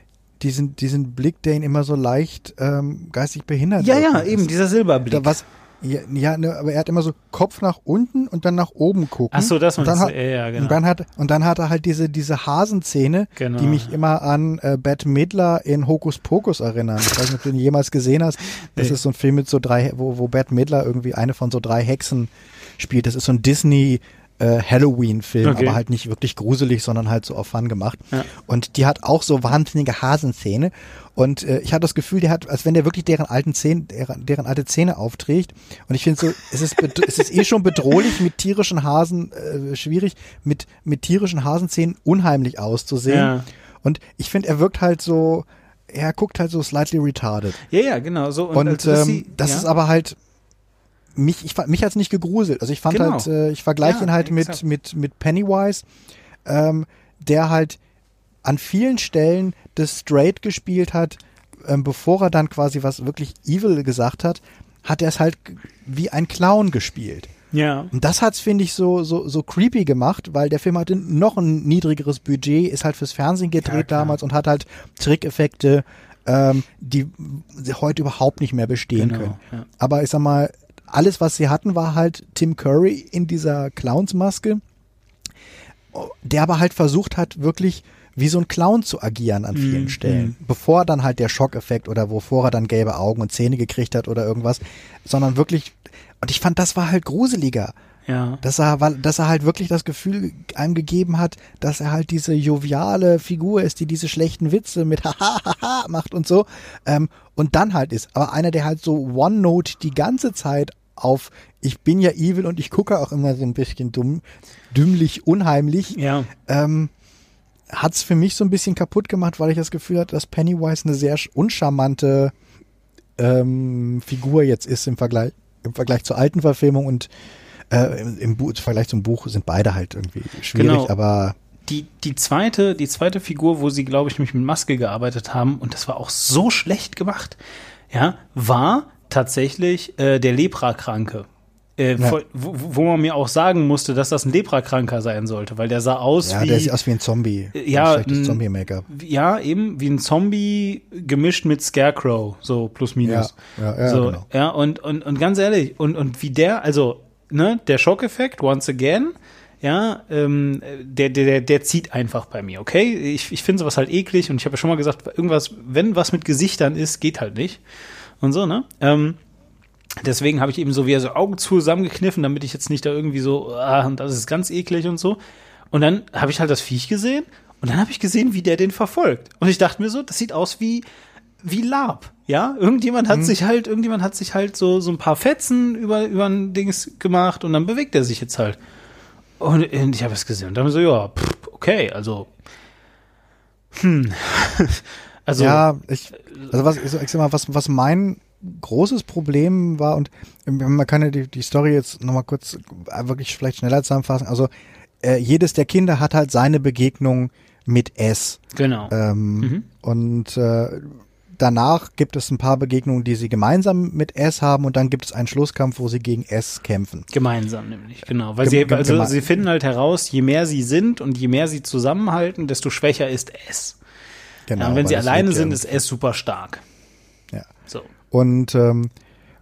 diesen, diesen Blick, der ihn immer so leicht ähm, geistig behindert. Ja, ja, lässt. eben, dieser Silberblick. Da was, ja, ja ne, aber er hat immer so Kopf nach unten und dann nach oben gucken. Ach so, das und dann hat, ja, genau. und dann hat und dann hat er halt diese diese Hasenzähne, Genau. die mich immer an äh, Bette Midler in Hokus Pokus erinnern. Ich weiß nicht, ob du ihn jemals gesehen hast. Das Nee. ist so ein Film mit so drei, wo wo Bette Midler irgendwie eine von so drei Hexen spielt. Das ist so ein Disney äh, Halloween-Film, Okay. aber halt nicht wirklich gruselig, sondern halt so auf Fun gemacht. Ja. Und die hat auch so wahnsinnige Hasenzähne. Und äh, ich hatte das Gefühl, der hat, als wenn der wirklich deren alten Zähne, deren, deren alte Zähne aufträgt. Und ich finde so, es ist, es ist eh schon bedrohlich mit tierischen Hasen, äh, schwierig, mit, mit tierischen Hasenzähnen unheimlich auszusehen. Ja. Und ich finde, er wirkt halt so, er guckt halt so slightly retarded. Ja, ja, genau. So, Und, dass ähm, sie- das ja. ist aber halt mich, ich, fand- mich hat's nicht gegruselt. Also ich fand Genau. halt, äh, ich vergleiche Ja, ihn halt mit, exakt. mit, mit Pennywise, ähm, der halt an vielen Stellen das straight gespielt hat, ähm, bevor er dann quasi was wirklich evil gesagt hat, hat er es halt wie ein Clown gespielt. Ja. Und das hat's finde ich so so so creepy gemacht, weil der Film hatte noch ein niedrigeres Budget, ist halt fürs Fernsehen gedreht klar. damals und hat halt Trickeffekte, ähm, die heute überhaupt nicht mehr bestehen Genau, können. ja. Aber ich sag mal, alles was sie hatten, war halt Tim Curry in dieser Clownsmaske, der aber halt versucht hat, wirklich wie so ein Clown zu agieren an vielen Mhm, Stellen, bevor dann halt der Schockeffekt oder bevor er dann gelbe Augen und Zähne gekriegt hat oder irgendwas, sondern wirklich, und ich fand, das war halt gruseliger Ja. dass er, dass er halt wirklich das Gefühl einem gegeben hat, dass er halt diese joviale Figur ist, die diese schlechten Witze mit haha haha macht und so ähm, und dann halt ist. Aber einer, der halt so One Note die ganze Zeit auf, ich bin ja evil und ich gucke auch immer so ein bisschen dumm, dümmlich, unheimlich. Ja. Ähm, hat's für mich so ein bisschen kaputt gemacht, weil ich das Gefühl hatte, dass Pennywise eine sehr uncharmante ähm, Figur jetzt ist im Vergleich, im Vergleich zur alten Verfilmung und äh, im, im, im Vergleich zum Buch sind beide halt irgendwie schwierig, Genau. aber die, die zweite, die zweite Figur, wo sie, glaube ich, nämlich mit Maske gearbeitet haben, und das war auch so schlecht gemacht, ja, war tatsächlich äh, der Leprakranke. Äh, Ja. wo, wo man mir auch sagen musste, dass das ein Leprakranker sein sollte, weil der sah aus ja, wie. der sieht aus wie ein Zombie. Ja, ein Zombie-Make-up. ja, eben wie ein Zombie gemischt mit Scarecrow, so plus minus. Ja, ja, ja, so, genau. ja und, und, und ganz ehrlich, und, und wie der, also, ne, der Schockeffekt, once again, ja, ähm, der, der, der, der zieht einfach bei mir, okay? Ich, ich finde sowas halt eklig und ich habe ja schon mal gesagt, irgendwas, wenn was mit Gesichtern ist, geht halt nicht. Und so, ne? Ähm, deswegen habe ich eben so wie so Augen zusammengekniffen, damit ich jetzt nicht da irgendwie so, ah, das ist ganz eklig und so. Und dann habe ich halt das Viech gesehen und dann habe ich gesehen, wie der den verfolgt. Und ich dachte mir so, das sieht aus wie, wie Lab. Ja, irgendjemand Mhm. hat sich halt, irgendjemand hat sich halt so, so ein paar Fetzen über, über ein Dings gemacht und dann bewegt er sich jetzt halt. Und, und ich habe es gesehen und dann so, ja, pff, okay, also, hm, also, ja, ich, also was, ich sag mal, was, was mein großes Problem war und man kann ja die, die Story jetzt nochmal kurz äh, wirklich vielleicht schneller zusammenfassen. Also äh, jedes der Kinder hat halt seine Begegnung mit S. genau. Ähm, Und äh, danach gibt es ein paar Begegnungen, die sie gemeinsam mit S haben und dann gibt es einen Schlusskampf, wo sie gegen S kämpfen. Gemeinsam nämlich, genau. Weil Gem- sie, also sie finden halt heraus, je mehr sie sind und je mehr sie zusammenhalten, desto schwächer ist S. Genau, ja, und wenn sie es alleine sind, ist S super stark. ja. So. Und ähm,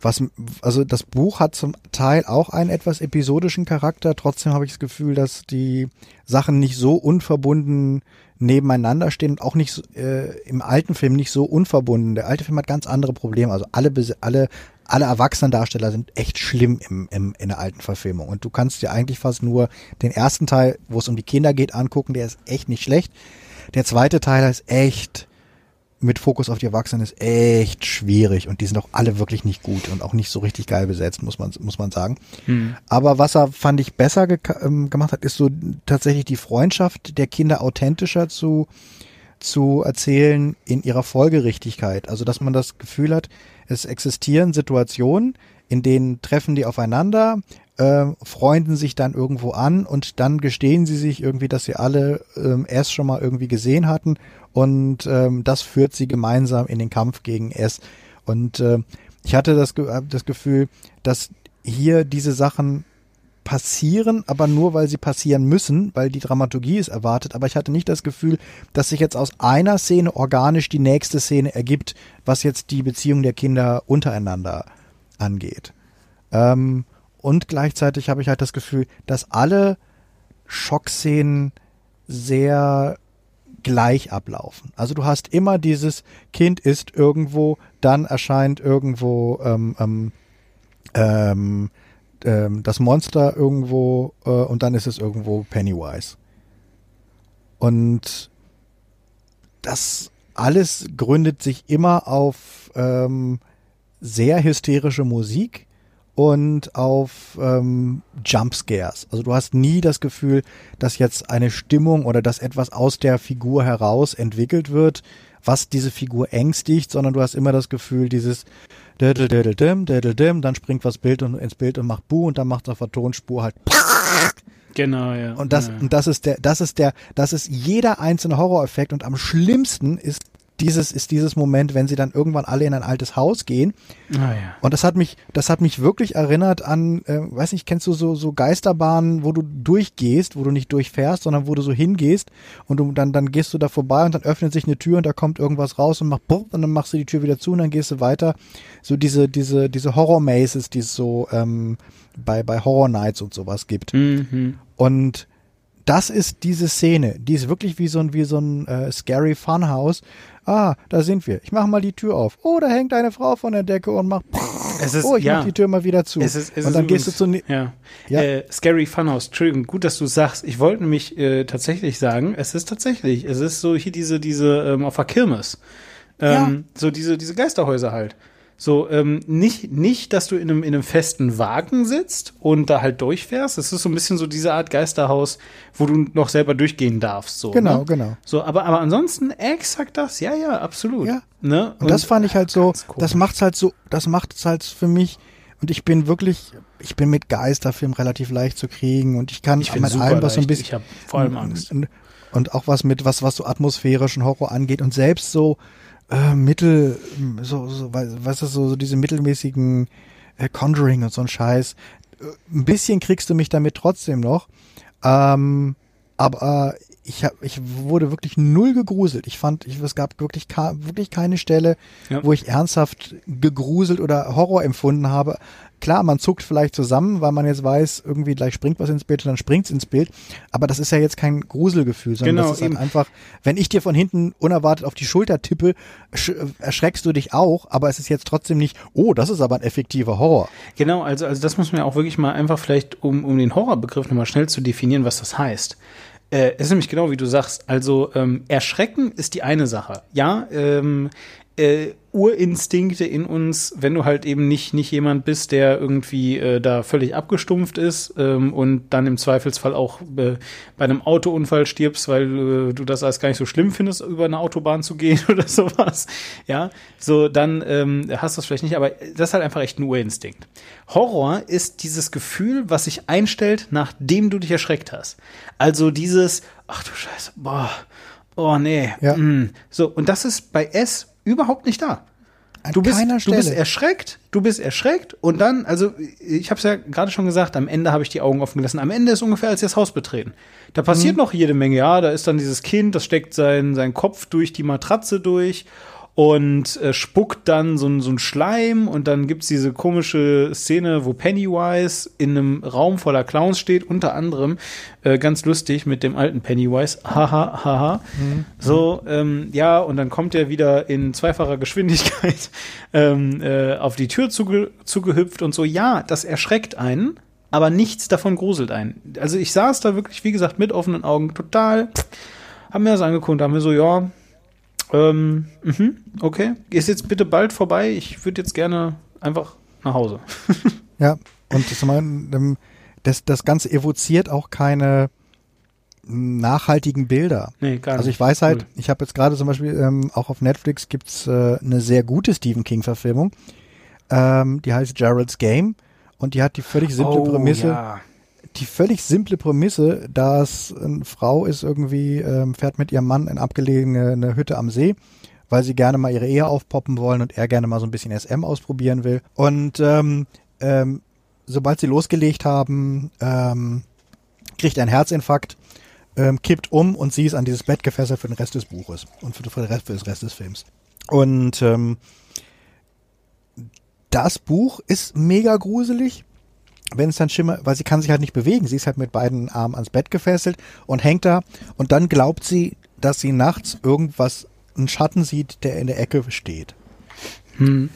was, also das Buch hat zum Teil auch einen etwas episodischen Charakter. Trotzdem habe ich das Gefühl, dass die Sachen nicht so unverbunden nebeneinander stehen und auch nicht äh, im alten Film nicht so unverbunden. Der alte Film hat ganz andere Probleme. Also alle, alle, alle Erwachsenendarsteller sind echt schlimm im, im, in der alten Verfilmung. Und du kannst dir eigentlich fast nur den ersten Teil, wo es um die Kinder geht, angucken. Der ist echt nicht schlecht. Der zweite Teil ist echt mit Fokus auf die Erwachsenen ist echt schwierig und die sind auch alle wirklich nicht gut und auch nicht so richtig geil besetzt, muss man, muss man sagen. Aber was er, fand ich, besser geka- ähm, gemacht hat, ist so tatsächlich die Freundschaft der Kinder authentischer zu, zu erzählen in ihrer Folgerichtigkeit. Also, dass man das Gefühl hat, es existieren Situationen, in denen treffen die aufeinander, äh, freunden sich dann irgendwo an und dann gestehen sie sich irgendwie, dass sie alle ähm, S schon mal irgendwie gesehen hatten und ähm, das führt sie gemeinsam in den Kampf gegen S. Und äh, ich hatte das, das Gefühl, dass hier diese Sachen passieren, aber nur weil sie passieren müssen, weil die Dramaturgie es erwartet. Aber ich hatte nicht das Gefühl, dass sich jetzt aus einer Szene organisch die nächste Szene ergibt, was jetzt die Beziehung der Kinder untereinander angeht. Ähm, und gleichzeitig habe ich halt das Gefühl, dass alle Schockszenen sehr gleich ablaufen. Also du hast immer dieses Kind ist irgendwo, dann erscheint irgendwo ähm, ähm, ähm, ähm, das Monster irgendwo äh, und dann ist es irgendwo Pennywise. Und das alles gründet sich immer auf ähm, sehr hysterische Musik und auf ähm, Jumpscares. Also du hast nie das Gefühl, dass jetzt eine Stimmung oder dass etwas aus der Figur heraus entwickelt wird, was diese Figur ängstigt, sondern du hast immer das Gefühl, dieses Dödel-Dödel-Dim, Dödel-Dim, dann springt was Bild und, ins Bild und macht Bu und dann macht es auf der Tonspur halt Genau, ja. und das, ja. und das ist der, das ist der, das ist jeder einzelne Horroreffekt und am schlimmsten ist dieses, ist dieses Moment, wenn sie dann irgendwann alle in ein altes Haus gehen. Ah, ja. Und das hat mich, das hat mich wirklich erinnert an, äh, weiß nicht, kennst du so, so Geisterbahnen, wo du durchgehst, wo du nicht durchfährst, sondern wo du so hingehst und du, dann, dann gehst du da vorbei und dann öffnet sich eine Tür und da kommt irgendwas raus und macht Bumm und dann machst du die Tür wieder zu und dann gehst du weiter. So diese, diese, diese Horror-Mazes, die es so, ähm, bei, bei Horror Nights und sowas gibt. Mhm. Und das ist diese Szene, die ist wirklich wie so ein, wie so ein äh, scary Funhouse. Ah, da sind wir. Ich mache mal die Tür auf. Oh, da hängt eine Frau von der Decke und macht. Es ist, oh, ich ja. mach die Tür mal wieder zu. Es ist, es und dann gehst du zu. Ja. Ja. Äh, Scary Funhouse, Entschuldigung, gut, dass du sagst. Ich wollte nämlich äh, tatsächlich sagen, es ist tatsächlich, es ist so hier diese, diese ähm, auf der Kirmes. Ähm, So diese, diese Geisterhäuser halt. So, ähm, nicht, nicht, dass du in einem, in einem festen Wagen sitzt und da halt durchfährst. Das ist so ein bisschen so diese Art Geisterhaus, wo du noch selber durchgehen darfst. So, Genau, ne? genau. So, aber, aber ansonsten exakt das. Ja, ja, absolut. Ja. Ne? Und, das fand ich halt so, das macht's halt so, das macht's halt für mich. Und ich bin wirklich, ich bin mit Geisterfilmen relativ leicht zu kriegen und ich kann ich mit allem, was so ein bisschen, Ich habe vor allem Angst. Und, und auch was mit, was, was so atmosphärischen Horror angeht und selbst so äh, Mittel, so, so, wei- weißt du, so, so diese mittelmäßigen äh, Conjuring und so ein Scheiß. Äh, Ein bisschen kriegst du mich damit trotzdem noch. Ähm, aber ich, hab, ich wurde wirklich null gegruselt. Ich fand, ich, es gab wirklich, wirklich keine Stelle, Ja. wo ich ernsthaft gegruselt oder Horror empfunden habe. Klar, man zuckt vielleicht zusammen, weil man jetzt weiß, irgendwie gleich springt was ins Bild und dann springt's ins Bild. Aber das ist ja jetzt kein Gruselgefühl, sondern Genau, das ist halt eben. einfach, wenn ich dir von hinten unerwartet auf die Schulter tippe, sch- erschreckst du dich auch, aber es ist jetzt trotzdem nicht, oh, das ist aber ein effektiver Horror. Genau, also, also das muss man ja auch wirklich mal einfach vielleicht, um, um den Horrorbegriff nochmal schnell zu definieren, was das heißt. Äh, es ist nämlich genau wie du sagst. Also ähm, Erschrecken ist die eine Sache. Ja, ähm, äh, Urinstinkte in uns, wenn du halt eben nicht, nicht jemand bist, der irgendwie äh, da völlig abgestumpft ist ähm, und dann im Zweifelsfall auch äh, bei einem Autounfall stirbst, weil äh, du das als gar nicht so schlimm findest, über eine Autobahn zu gehen oder sowas. Ja, so dann ähm, hast du es vielleicht nicht, aber das ist halt einfach echt ein Urinstinkt. Horror ist dieses Gefühl, was sich einstellt, nachdem du dich erschreckt hast. Also dieses, ach du Scheiße, boah, oh nee. Ja. mm. So, und das ist bei S überhaupt nicht da. An Du bist, du bist erschreckt, du bist erschreckt und dann, also ich habe es ja gerade schon gesagt, am Ende habe ich die Augen offen gelassen. Am Ende ist ungefähr, als sie das Haus betreten. Da passiert Mhm. noch jede Menge, ja, da ist dann dieses Kind, das steckt sein, sein Kopf durch die Matratze durch und äh, spuckt dann so, ein- so ein Schleim und dann gibt's diese komische Szene, wo Pennywise in einem Raum voller Clowns steht, unter anderem äh, ganz lustig mit dem alten Pennywise, haha, haha. So, ähm, ja, und dann kommt er wieder in zweifacher Geschwindigkeit ähm, äh, auf die Tür zuge zugehüpft und so, ja, das erschreckt einen, aber nichts davon gruselt einen. Also ich saß da wirklich, wie gesagt, mit offenen Augen, total, haben mir das angeguckt, haben mir so, ja, ähm, mhm, okay. Ist jetzt bitte bald vorbei. Ich würde jetzt gerne einfach nach Hause. Ja, und das, mein, ähm, das, das Ganze evoziert auch keine nachhaltigen Bilder. Nee, gar nicht. Also ich weiß halt, Null. ich habe jetzt gerade zum Beispiel ähm, auch auf Netflix gibt's äh, eine sehr gute Stephen King Verfilmung. Ähm, die heißt Gerald's Game und die hat die völlig simple Prämisse, Oh, Ja. Die völlig simple Prämisse, dass eine Frau ist irgendwie ähm, fährt mit ihrem Mann in abgelegene Hütte am See, weil sie gerne mal ihre Ehe aufpoppen wollen und er gerne mal so ein bisschen SM ausprobieren will. Und ähm, ähm, sobald sie losgelegt haben, ähm, kriegt er einen Herzinfarkt, ähm, kippt um und sie ist an dieses Bett gefesselt für den Rest des Buches und für, für, den Rest, für den Rest des Films. Und ähm, das Buch ist mega gruselig, wenn es dann schimmert, weil sie kann sich halt nicht bewegen. Sie ist halt mit beiden Armen ans Bett gefesselt und hängt da und dann glaubt sie, dass sie nachts irgendwas, einen Schatten sieht, der in der Ecke steht. Hm.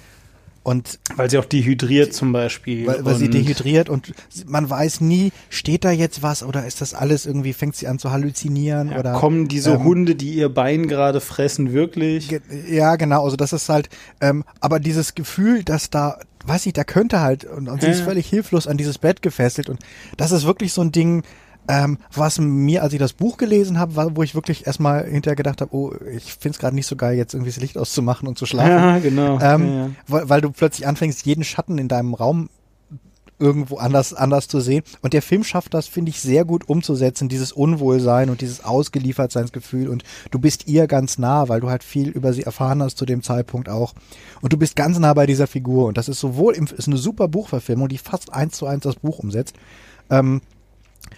Und Weil sie auch dehydriert zum Beispiel. weil, weil sie dehydriert und man weiß nie, steht da jetzt was oder ist das alles irgendwie, fängt sie an zu halluzinieren Ja, oder kommen diese ähm, Hunde, die ihr Bein gerade fressen, wirklich? Ge- Ja, genau, also das ist halt, ähm, aber dieses Gefühl, dass da, weiß ich, da könnte halt, und, und sie ist völlig hilflos an dieses Bett gefesselt und das ist wirklich so ein Ding, ähm, was mir, als ich das Buch gelesen habe, war, wo ich wirklich erstmal hinterher gedacht habe, oh, ich find's gerade nicht so geil, jetzt irgendwie das Licht auszumachen und zu schlafen. Ja, genau. Ähm, ja, ja. Weil, weil du plötzlich anfängst, jeden Schatten in deinem Raum irgendwo anders, anders zu sehen. Und der Film schafft das, finde ich, sehr gut umzusetzen, dieses Unwohlsein und dieses Ausgeliefertseinsgefühl. Und du bist ihr ganz nah, weil du halt viel über sie erfahren hast zu dem Zeitpunkt auch. Und du bist ganz nah bei dieser Figur. Und das ist sowohl, im, ist eine super Buchverfilmung, die fast eins zu eins das Buch umsetzt. Ähm,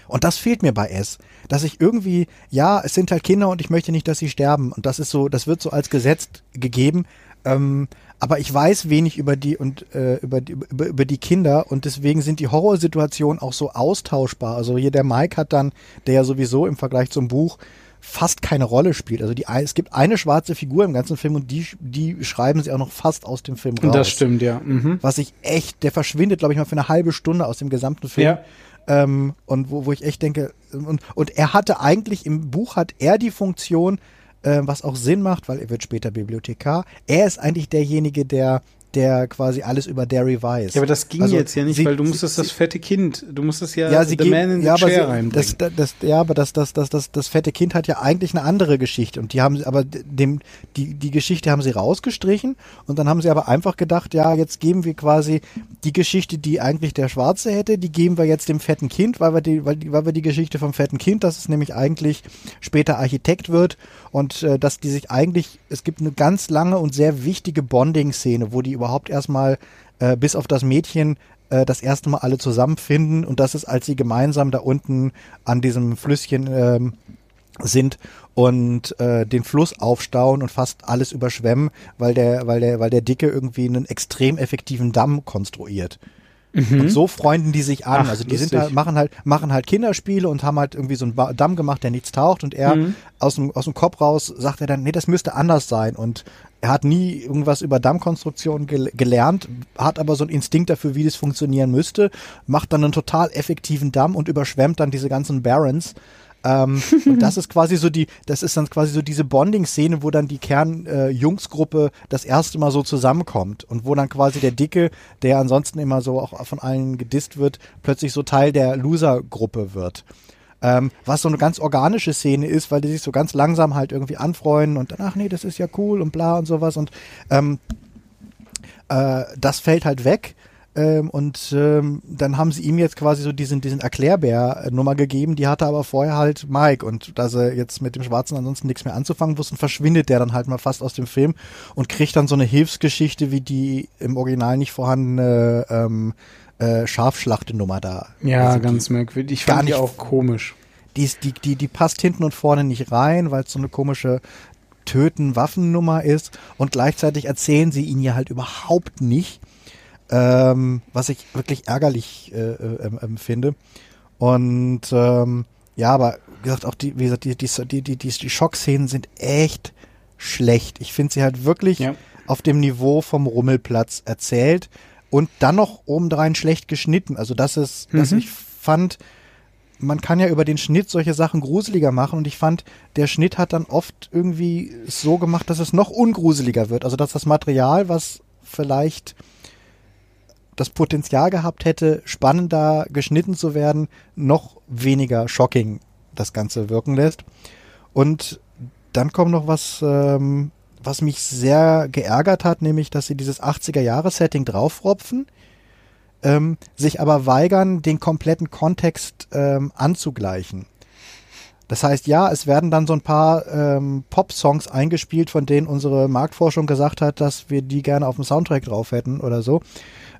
und das fehlt mir bei S, dass ich irgendwie, ja, es sind halt Kinder und ich möchte nicht, dass sie sterben. Und das ist so, das wird so als Gesetz gegeben. Ähm, aber ich weiß wenig über die und äh, über, die, über, über die Kinder und deswegen sind die Horrorsituationen auch so austauschbar. Also hier der Mike hat dann, der ja sowieso im Vergleich zum Buch fast keine Rolle spielt. Also die, es gibt eine schwarze Figur im ganzen Film und die, die schreiben sie auch noch fast aus dem Film raus. Das stimmt, ja. Mhm. Was ich echt, der verschwindet, glaube ich, mal für eine halbe Stunde aus dem gesamten Film. Ja. Ähm, und wo, wo ich echt denke, und, und er hatte eigentlich im Buch hat er die Funktion, äh, was auch Sinn macht, weil er wird später Bibliothekar. Er ist eigentlich derjenige, der der quasi alles über Derry weiß. Ja, aber das ging Also jetzt ja nicht, sie- weil du musstest sie- das fette Kind, du musstest ja, ja, sie The Man in the ja, aber Chair sie, reinbringen. das, das, ja, aber das, das, das, das, das fette Kind hat ja eigentlich eine andere Geschichte und die haben sie, aber dem, die, die Geschichte haben sie rausgestrichen und dann haben sie aber einfach gedacht, ja, jetzt geben wir quasi die Geschichte, die eigentlich der Schwarze hätte, die geben wir jetzt dem fetten Kind, weil wir die, weil, weil wir die Geschichte vom fetten Kind, das es nämlich eigentlich später Architekt wird und äh, dass die sich eigentlich, es gibt eine ganz lange und sehr wichtige Bonding-Szene, wo die überhaupt erstmal äh, bis auf das Mädchen äh, das erste Mal alle zusammenfinden und das ist, als sie gemeinsam da unten an diesem Flüsschen ähm, sind und äh, den Fluss aufstauen und fast alles überschwemmen, weil der, weil der, weil der Dicke irgendwie einen extrem effektiven Damm konstruiert. Und so freunden die sich an. Ach, also die sind halt, machen halt, machen halt Kinderspiele und haben halt irgendwie so einen Damm gemacht, der nichts taucht. Und er aus dem, aus dem Kopf raus sagt er dann, nee, das müsste anders sein. Und er hat nie irgendwas über Dammkonstruktion gel gelernt, hat aber so einen Instinkt dafür, wie das funktionieren müsste, macht dann einen total effektiven Damm und überschwemmt dann diese ganzen Barons. Ähm, und das ist quasi so die, das ist dann quasi so diese Bonding-Szene, wo dann die Kern-Jungsgruppe das erste Mal so zusammenkommt und wo dann quasi der Dicke, der ansonsten immer so auch von allen gedisst wird, plötzlich so Teil der Loser-Gruppe wird. Ähm, was so eine ganz organische Szene ist, weil die sich so ganz langsam halt irgendwie anfreunden und dann, ach nee, das ist ja cool und bla und sowas und ähm, äh, das fällt halt weg. Ähm, und ähm, dann haben sie ihm jetzt quasi so diesen, diesen Erklärbär-Nummer gegeben, die hatte aber vorher halt Mike. Und da sie jetzt mit dem Schwarzen ansonsten nichts mehr anzufangen wussten, verschwindet der dann halt mal fast aus dem Film und kriegt dann so eine Hilfsgeschichte wie die im Original nicht vorhandene ähm, äh, Scharfschlachtenummer da. ja, Also ganz merkwürdig. Ich gar fand die auch komisch. die, ist, die, die, die passt hinten und vorne nicht rein, weil es so eine komische Töten-Waffennummer ist und gleichzeitig erzählen sie ihn ja halt überhaupt nicht, ähm, was ich wirklich ärgerlich äh, äh, ähm, finde. Und ähm, ja, aber wie gesagt, auch die, wie gesagt, die, die, die, die, die, die Schockszenen sind echt schlecht. Ich finde sie halt wirklich Ja. auf dem Niveau vom Rummelplatz erzählt und dann noch obendrein schlecht geschnitten. Also das ist, dass Mhm. ich fand, man kann ja über den Schnitt solche Sachen gruseliger machen und ich fand, der Schnitt hat dann oft irgendwie so gemacht, dass es noch ungruseliger wird. Also dass das Material, was vielleicht das Potenzial gehabt hätte, spannender geschnitten zu werden, noch weniger shocking das Ganze wirken lässt. Und dann kommt noch was, ähm, was mich sehr geärgert hat, nämlich, dass sie dieses 80er-Jahre-Setting draufropfen, ähm, sich aber weigern, den kompletten Kontext ähm, anzugleichen. Das heißt, ja, es werden dann so ein paar ähm, Pop-Songs eingespielt, von denen unsere Marktforschung gesagt hat, dass wir die gerne auf dem Soundtrack drauf hätten oder so,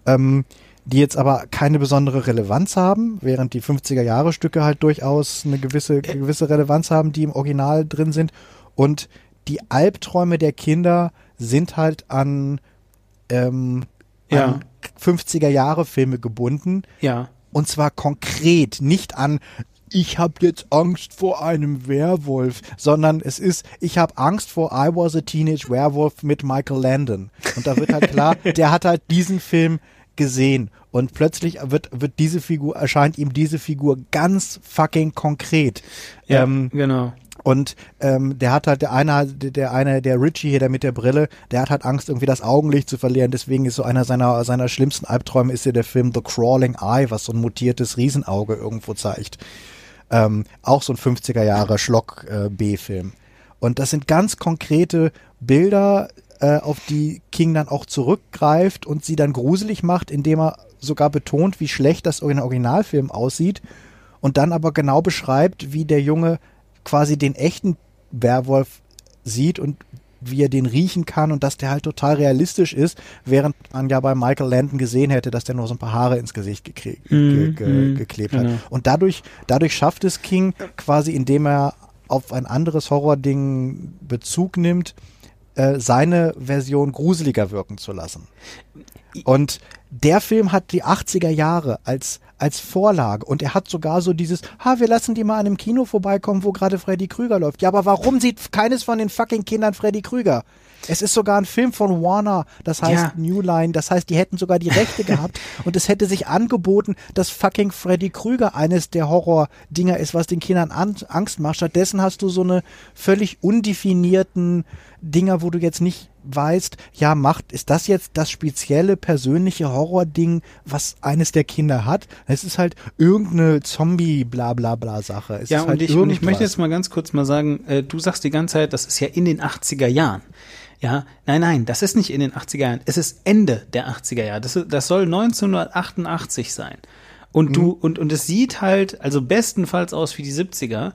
ähm, die jetzt aber keine besondere Relevanz haben, während die 50er-Jahre-Stücke halt durchaus eine gewisse, gewisse Relevanz haben, die im Original drin sind. Und die Albträume der Kinder sind halt an, ähm, Ja. an 50er-Jahre-Filme gebunden. Ja. Und zwar konkret, nicht an ich habe jetzt Angst vor einem Werwolf, sondern es ist, ich habe Angst vor I Was a Teenage Werewolf mit Michael Landon. Und da wird halt klar, der hat halt diesen Film gesehen und plötzlich wird, wird diese Figur, erscheint ihm diese Figur ganz fucking konkret. Ja, Ähm, genau. und ähm, der hat halt, der eine, der eine, der Richie hier, der mit der Brille, der hat halt Angst, irgendwie das Augenlicht zu verlieren. Deswegen ist so einer seiner, seiner schlimmsten Albträume ist ja der Film The Crawling Eye, was so ein mutiertes Riesenauge irgendwo zeigt. Ähm, auch so ein 50er Jahre Schlock äh, B-Film. Und das sind ganz konkrete Bilder, äh, auf die King dann auch zurückgreift und sie dann gruselig macht, indem er sogar betont, wie schlecht das in Originalfilm aussieht und dann aber genau beschreibt, wie der Junge quasi den echten Werwolf sieht und wie er den riechen kann und dass der halt total realistisch ist, während man ja bei Michael Landon gesehen hätte, dass der nur so ein paar Haare ins Gesicht ge Mhm, ge mhm, geklebt genau. hat. Und dadurch, dadurch schafft es King quasi, indem er auf ein anderes Horrording Bezug nimmt, äh, seine Version gruseliger wirken zu lassen. Und der Film hat die 80er Jahre als, als Vorlage und er hat sogar so dieses, ha, wir lassen die mal an einem Kino vorbeikommen, wo gerade Freddy Krüger läuft. Ja, aber warum sieht keines von den fucking Kindern Freddy Krüger? Es ist sogar ein Film von Warner, das heißt Ja. New Line, das heißt, die hätten sogar die Rechte gehabt und es hätte sich angeboten, dass fucking Freddy Krüger eines der Horror-Dinger ist, was den Kindern an Angst macht. Stattdessen hast du so eine völlig undefinierten Dinger, wo du jetzt nicht weißt, ja, macht, ist das jetzt das spezielle persönliche Horror-Ding, was eines der Kinder hat? Es ist halt irgendeine Zombie-Bla-Bla-Bla-Sache. Es Ja, ist halt und, ich, und ich möchte jetzt mal ganz kurz mal sagen, äh, du sagst die ganze Zeit, das ist ja in den 80er Jahren. Ja, nein, nein, das ist nicht in den 80er Jahren. Es ist Ende der 80er Jahre. Das, das soll 1988 sein. Und du, und, und es sieht halt, also bestenfalls aus wie die 70er.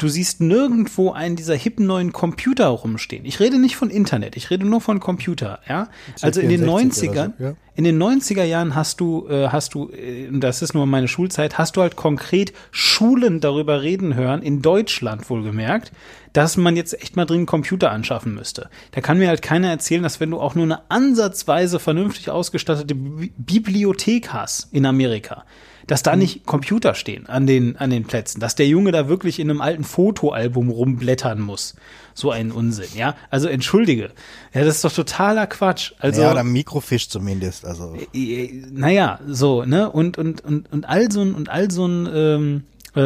Du siehst nirgendwo einen dieser hippen neuen Computer rumstehen. Ich rede nicht von Internet, ich rede nur von Computer, ja. Also in den 64 oder 90ern, so, ja. in den 90er Jahren hast du, äh, hast du, äh, das ist nur meine Schulzeit, hast du halt konkret Schulen darüber reden hören, in Deutschland wohlgemerkt, dass man jetzt echt mal dringend Computer anschaffen müsste. Da kann mir halt keiner erzählen, dass wenn du auch nur eine ansatzweise vernünftig ausgestattete Bi Bibliothek hast in Amerika, dass da nicht Computer stehen an den, an den Plätzen, dass der Junge da wirklich in einem alten Fotoalbum rumblättern muss. So ein Unsinn, ja. Also entschuldige. Ja, das ist doch totaler Quatsch. Also, ja, oder Mikrofisch zumindest, also. äh, naja, so, ne? Und, und, und, und all so ein, und all so ein ähm, äh,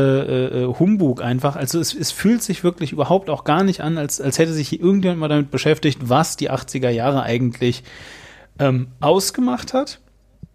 äh, Humbug einfach. Also es, es fühlt sich wirklich überhaupt auch gar nicht an, als, als hätte sich hier irgendjemand mal damit beschäftigt, was die 80er Jahre eigentlich ähm, ausgemacht hat.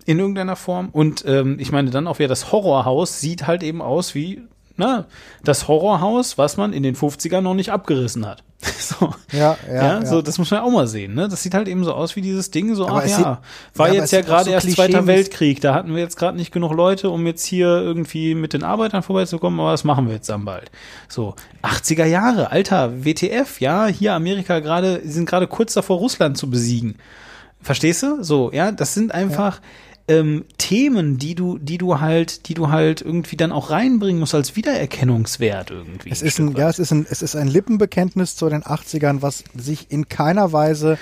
In irgendeiner Form. Und ähm, ich meine, dann auch wieder das Horrorhaus sieht halt eben aus wie na, das Horrorhaus, was man in den 50ern noch nicht abgerissen hat. so. Ja, ja, ja, ja. so, das muss man auch mal sehen, ne? Das sieht halt eben so aus wie dieses Ding, so, Aber ach ja, sieht- war ja, jetzt ja gerade so erst Zweiter Weltkrieg, da hatten wir jetzt gerade nicht genug Leute, um jetzt hier irgendwie mit den Arbeitern vorbeizukommen, aber das machen wir jetzt dann bald. So, 80er Jahre, Alter, WTF, ja, hier Amerika gerade, sie sind gerade kurz davor, Russland zu besiegen. Verstehst du? So, ja, das sind einfach ähm, Themen, die du, die du halt, die du halt irgendwie dann auch reinbringen musst als Wiedererkennungswert irgendwie. Es ist ein, ja, es ist ein, es ist ein Lippenbekenntnis zu den 80ern, was sich in keiner Weise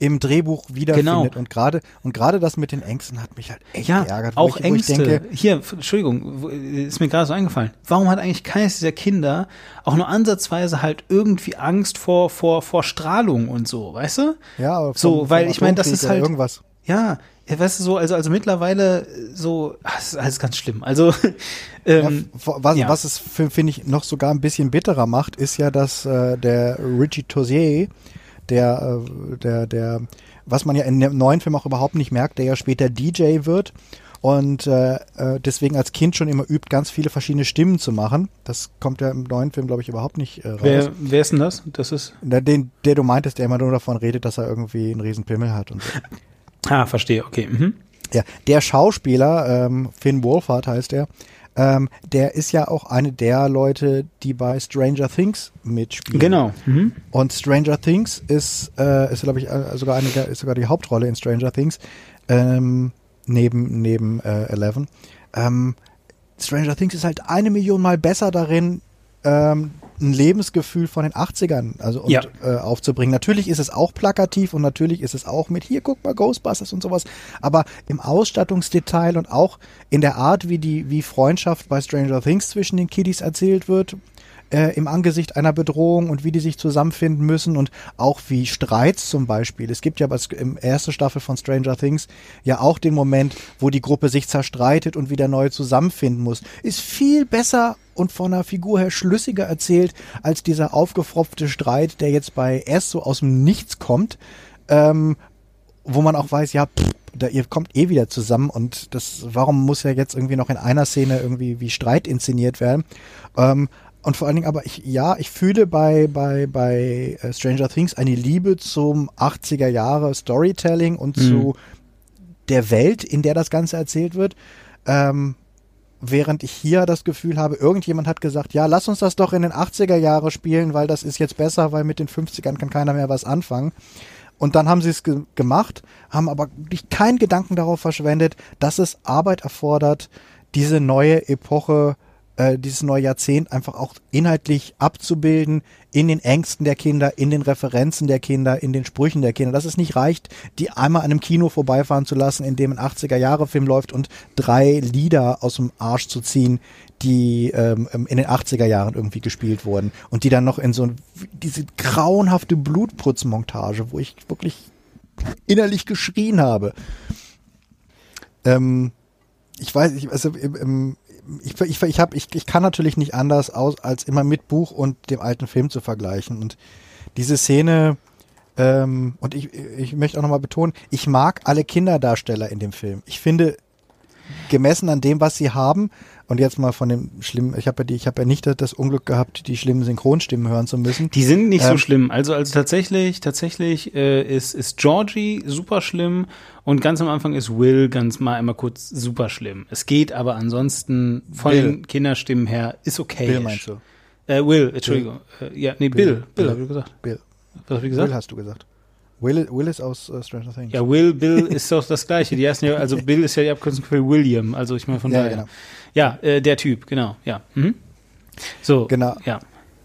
im Drehbuch wiederfindet. Genau. Und gerade, und gerade das mit den Ängsten hat mich halt echt ja, geärgert. auch ich, Ängste. denke, Hier, Entschuldigung, wo- ist mir gerade so eingefallen. Warum hat eigentlich keines dieser Kinder auch nur ansatzweise halt irgendwie Angst vor, vor, vor Strahlung und so, weißt du? ja, aber so, vom- weil vom ich meine, das ist halt, irgendwas. ja, ja, weißt du so, also, also mittlerweile so, ach, das ist alles ganz schlimm. Also, ähm, Ja, was, ja. was es, finde ich, noch sogar ein bisschen bitterer macht, ist ja, dass äh, der Richie Tozier, der, äh, der, der, was man ja in dem neuen Film auch überhaupt nicht merkt, der ja später DJ wird und äh, äh, deswegen als Kind schon immer übt, ganz viele verschiedene Stimmen zu machen. Das kommt ja im neuen Film, glaube ich, überhaupt nicht äh, raus. wer, wer ist denn das? Das ist, Der, den, der du meintest, der immer nur davon redet, dass er irgendwie einen riesen Pimmel hat und so. ah, verstehe, okay, mhm. Ja, der Schauspieler, ähm, Finn Wolfhard heißt er, ähm, der ist ja auch eine der Leute, die bei Stranger Things mitspielen. Genau, mhm. Und Stranger Things ist, äh, ist glaube ich, äh, sogar eine ist sogar die Hauptrolle in Stranger Things, ähm, neben, neben äh, Eleven. Ähm, Stranger Things ist halt eine Million Mal besser darin, ähm, ein Lebensgefühl von den 80ern also und, Ja. äh, aufzubringen. Natürlich ist es auch plakativ und natürlich ist es auch mit hier, guck mal, Ghostbusters und sowas, aber im Ausstattungsdetail und auch in der Art, wie die, wie Freundschaft bei Stranger Things zwischen den Kiddies erzählt wird, äh, im Angesicht einer Bedrohung und wie die sich zusammenfinden müssen und auch wie Streits zum Beispiel. Es gibt ja was im ersten Staffel von Stranger Things ja auch den Moment, wo die Gruppe sich zerstreitet und wieder neu zusammenfinden muss. Ist viel besser und von der Figur her schlüssiger erzählt als dieser aufgefropfte Streit, der jetzt bei S so aus dem Nichts kommt. Ähm, wo man auch weiß, ja, pff, da, ihr kommt eh wieder zusammen und das, warum muss ja jetzt irgendwie noch in einer Szene irgendwie wie Streit inszeniert werden? Ähm, und vor allen Dingen aber ich, ja, ich fühle bei, bei, bei äh, Stranger Things eine Liebe zum 80er Jahre Storytelling und zu der Welt, in der das Ganze erzählt wird. Ähm, während ich hier das Gefühl habe, irgendjemand hat gesagt, ja, lass uns das doch in den 80er Jahre spielen, weil das ist jetzt besser, weil mit den 50ern kann keiner mehr was anfangen. Und dann haben sie es ge gemacht, haben aber keinen Gedanken darauf verschwendet, dass es Arbeit erfordert, diese neue Epoche äh, dieses neue Jahrzehnt einfach auch inhaltlich abzubilden in den Ängsten der Kinder, in den Referenzen der Kinder, in den Sprüchen der Kinder. Dass es nicht reicht, die einmal an einem Kino vorbeifahren zu lassen, in dem ein 80er-Jahre-Film läuft und drei Lieder aus dem Arsch zu ziehen, die ähm, in den 80er Jahren irgendwie gespielt wurden und die dann noch in so diese grauenhafte Blutputzmontage, wo ich wirklich innerlich geschrien habe. Ähm, ich weiß, ich, also im, im, ich, ich, ich, hab, ich, ich kann natürlich nicht anders aus, als immer mit Buch und dem alten Film zu vergleichen. Und diese Szene, ähm, und ich, ich möchte auch nochmal betonen, ich mag alle Kinderdarsteller in dem Film. Ich finde, gemessen an dem, was sie haben, und jetzt mal von dem schlimmen, ich habe ja die, ich habe ja nicht das Unglück gehabt, die schlimmen Synchronstimmen hören zu müssen. Die sind nicht ähm, so schlimm. Also, also tatsächlich, tatsächlich äh, ist, ist Georgie super schlimm und ganz am Anfang ist Will ganz mal einmal kurz super schlimm. Es geht aber ansonsten von Bill. den Kinderstimmen her ist okay. Bill meinst du? Äh, Will, Entschuldigung. Bill. Äh, ja, nee, Bill. Bill, Bill, habe ich gesagt. Bill. Was habe ich gesagt? Bill hast du gesagt. Will, Will ist aus uh, Stranger Things. Ja, Will, Bill ist doch das Gleiche. Die ersten, also Bill ist ja die Abkürzung für William. Also ich meine von ja, daher. Genau. Ja, äh, der Typ, genau, ja. Mhm. So, genau. Ja.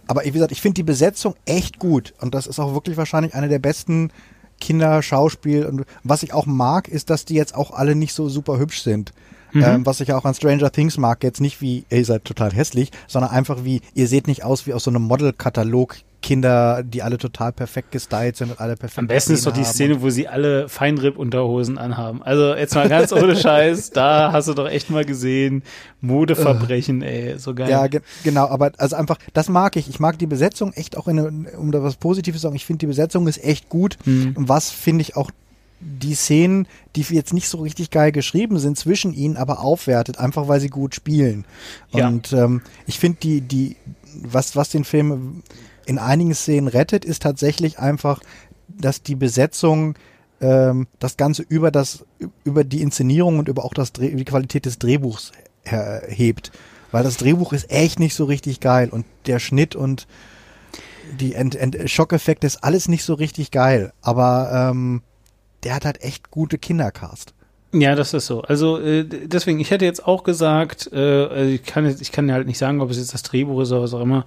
Aber wie gesagt, ich finde die Besetzung echt gut und das ist auch wirklich wahrscheinlich eine der besten Kinderschauspiel. Und was ich auch mag, ist, dass die jetzt auch alle nicht so super hübsch sind. Mhm. Ähm, was ich auch an Stranger Things mag, jetzt nicht wie, ihr seid total hässlich, sondern einfach wie, ihr seht nicht aus wie aus so einem Modelkatalog Kinder, die alle total perfekt gestylt sind und alle perfekt. Am besten ist doch die Szene, wo sie alle Feinripp-Unterhosen anhaben. Also jetzt mal ganz ohne Scheiß, da hast du doch echt mal gesehen, Modeverbrechen, ey, so geil. Ja, ge genau, aber also einfach, das mag ich. Ich mag die Besetzung echt auch in, um da was Positives zu sagen, ich finde die Besetzung ist echt gut. Mhm. Was finde ich auch die Szenen, die jetzt nicht so richtig geil geschrieben sind, zwischen ihnen aber aufwertet, einfach weil sie gut spielen. Ja. Und ähm, ich finde die, die, was, was den Film in einigen Szenen rettet, ist tatsächlich einfach, dass die Besetzung ähm, das Ganze über das, über die Inszenierung und über auch das Dreh, die Qualität des Drehbuchs hebt. Weil das Drehbuch ist echt nicht so richtig geil und der Schnitt und die Ent Ent Schockeffekte ist alles nicht so richtig geil. Aber ähm, der hat halt echt gute Kindercast. Ja, das ist so. Also äh, deswegen, ich hätte jetzt auch gesagt, äh, ich kann jetzt, ich kann halt nicht sagen, ob es jetzt das Drehbuch ist oder was auch immer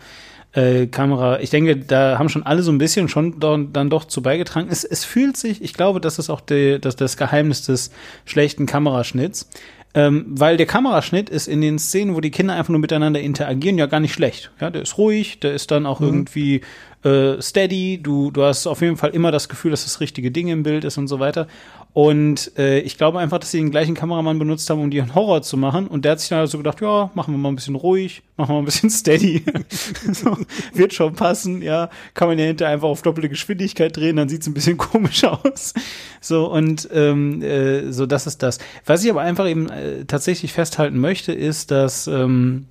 äh, Kamera. Ich denke, da haben schon alle so ein bisschen schon dann doch zu beigetragen. Es, es fühlt sich, ich glaube, das ist auch die, das, das Geheimnis des schlechten Kameraschnitts. Ähm, weil der Kameraschnitt ist in den Szenen, wo die Kinder einfach nur miteinander interagieren, ja gar nicht schlecht. Ja, der ist ruhig, der ist dann auch mhm. irgendwie äh, steady. Du, du hast auf jeden Fall immer das Gefühl, dass das richtige Ding im Bild ist und so weiter. Und äh, ich glaube einfach, dass sie den gleichen Kameramann benutzt haben, um die einen Horror zu machen. Und der hat sich dann so gedacht, ja, machen wir mal ein bisschen ruhig, machen wir mal ein bisschen steady. so, wird schon passen, ja. Kann man ja hinterher einfach auf doppelte Geschwindigkeit drehen, dann sieht's ein bisschen komisch aus. So, und ähm, äh, so, das ist das. Was ich aber einfach eben äh, tatsächlich festhalten möchte, ist, dass ähm,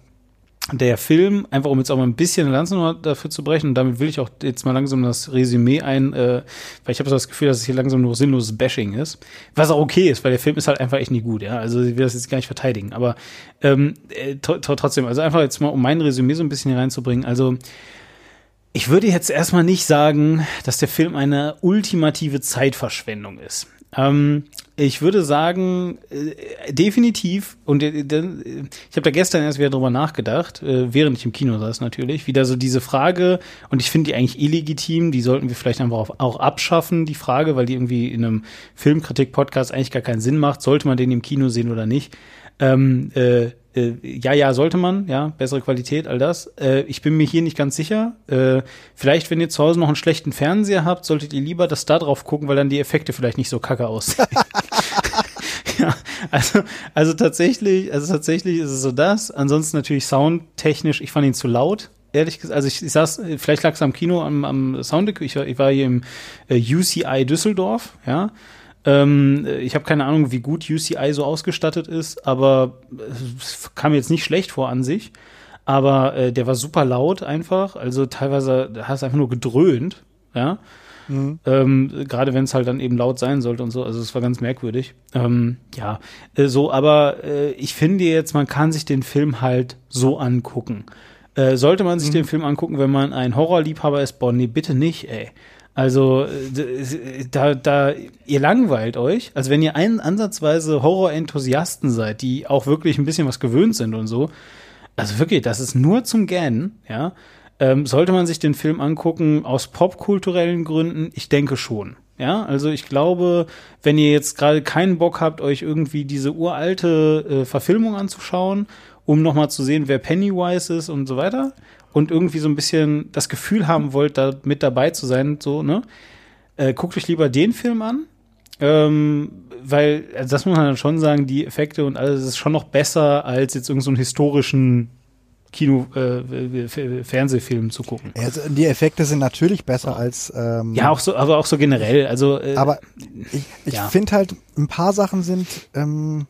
der Film, einfach um jetzt auch mal ein bisschen eine Lanze dafür zu brechen, und damit will ich auch jetzt mal langsam das Resümee ein, äh, weil ich habe so das Gefühl, dass es hier langsam nur sinnloses Bashing ist. Was auch okay ist, weil der Film ist halt einfach echt nicht gut, ja. Also ich will das jetzt gar nicht verteidigen. Aber ähm, äh, trotzdem, also einfach jetzt mal, um mein Resümee so ein bisschen hier reinzubringen. Also ich würde jetzt erstmal nicht sagen, dass der Film eine ultimative Zeitverschwendung ist. Ähm, ich würde sagen, äh, definitiv, und äh, ich habe da gestern erst wieder drüber nachgedacht, äh, während ich im Kino saß natürlich, wieder so diese Frage, und ich finde die eigentlich illegitim, die sollten wir vielleicht einfach auch, auch abschaffen, die Frage, weil die irgendwie in einem Filmkritik-Podcast eigentlich gar keinen Sinn macht, sollte man den im Kino sehen oder nicht. Ähm, äh, äh, ja, ja, sollte man, ja, bessere Qualität, all das. Äh, ich bin mir hier nicht ganz sicher. Äh, vielleicht, wenn ihr zu Hause noch einen schlechten Fernseher habt, solltet ihr lieber das da drauf gucken, weil dann die Effekte vielleicht nicht so kacke aussehen. ja, also, also tatsächlich, also tatsächlich ist es so das. Ansonsten natürlich soundtechnisch, ich fand ihn zu laut. Ehrlich gesagt, also ich, ich saß, vielleicht lag es am Kino, am, am Sound, ich, ich war hier im äh, UCI Düsseldorf, ja. Ähm, ich habe keine Ahnung, wie gut UCI so ausgestattet ist, aber es kam jetzt nicht schlecht vor an sich. Aber äh, der war super laut einfach. Also teilweise hast du einfach nur gedröhnt, ja. Mhm. Ähm, Gerade wenn es halt dann eben laut sein sollte und so. Also es war ganz merkwürdig. Ähm, ja, äh, so, aber äh, ich finde jetzt, man kann sich den Film halt so angucken. Äh, sollte man sich mhm. den Film angucken, wenn man ein Horrorliebhaber ist? Boah, nee, bitte nicht, ey. Also da, da, ihr langweilt euch. Also wenn ihr einen ansatzweise Horror-Enthusiasten seid, die auch wirklich ein bisschen was gewöhnt sind und so, Also wirklich, das ist nur zum Gähnen, ja. Ähm, sollte man sich den Film angucken aus popkulturellen Gründen? Ich denke schon. Ja, also ich glaube, wenn ihr jetzt gerade keinen Bock habt, euch irgendwie diese uralte äh, Verfilmung anzuschauen, um nochmal zu sehen, wer Pennywise ist und so weiter, und irgendwie so ein bisschen das Gefühl haben wollt, da mit dabei zu sein, so, ne? Äh, guckt euch lieber den Film an. Ähm, weil, also das muss man dann schon sagen, die Effekte und alles ist schon noch besser, als jetzt irgendeinen so historischen Kino, äh, Fernsehfilm zu gucken. Also die Effekte sind natürlich besser als ähm, ja auch so, aber auch so generell. Also äh, aber ich, ich ja. finde halt ein paar Sachen sind ähm,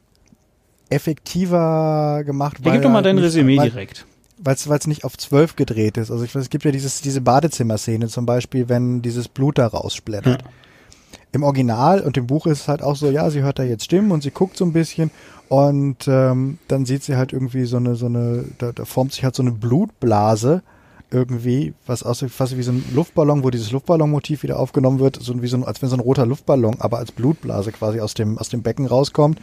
effektiver gemacht. Ja, gib doch mal dein nicht, Resümee direkt. Weil es nicht auf zwölf gedreht ist. Also ich weiß, es gibt ja dieses, diese Badezimmerszene zum Beispiel, wenn dieses Blut da raussplittert. Hm. Im Original und im Buch ist es halt auch so, ja, sie hört da jetzt Stimmen und sie guckt so ein bisschen und ähm, dann sieht sie halt irgendwie so eine, so eine, da, da formt sich halt so eine Blutblase irgendwie, was aussieht fast wie so ein Luftballon, wo dieses Luftballonmotiv wieder aufgenommen wird, so wie so ein, als wenn so ein roter Luftballon, aber als Blutblase quasi aus dem, aus dem Becken rauskommt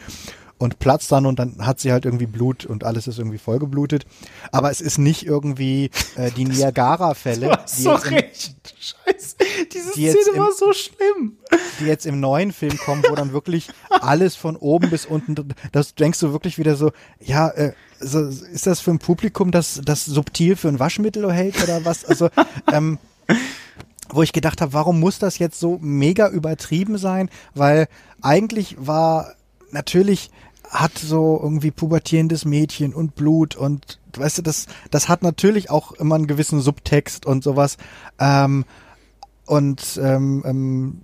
und platzt dann und dann hat sie halt irgendwie Blut und alles ist irgendwie vollgeblutet. Aber es ist nicht irgendwie äh, die Niagara-Fälle. So recht. Scheiße. Diese die Szene im, war so schlimm. Die jetzt im neuen Film kommen, wo dann wirklich alles von oben bis unten, das denkst du wirklich wieder so, ja, äh, so, ist das für ein Publikum, das, das subtil für ein Waschmittel hält oder was? Also, ähm, wo ich gedacht habe, warum muss das jetzt so mega übertrieben sein? Weil eigentlich war natürlich hat so irgendwie pubertierendes Mädchen und Blut und weißt du, das, das hat natürlich auch immer einen gewissen Subtext und sowas. Ähm, und ähm, ähm,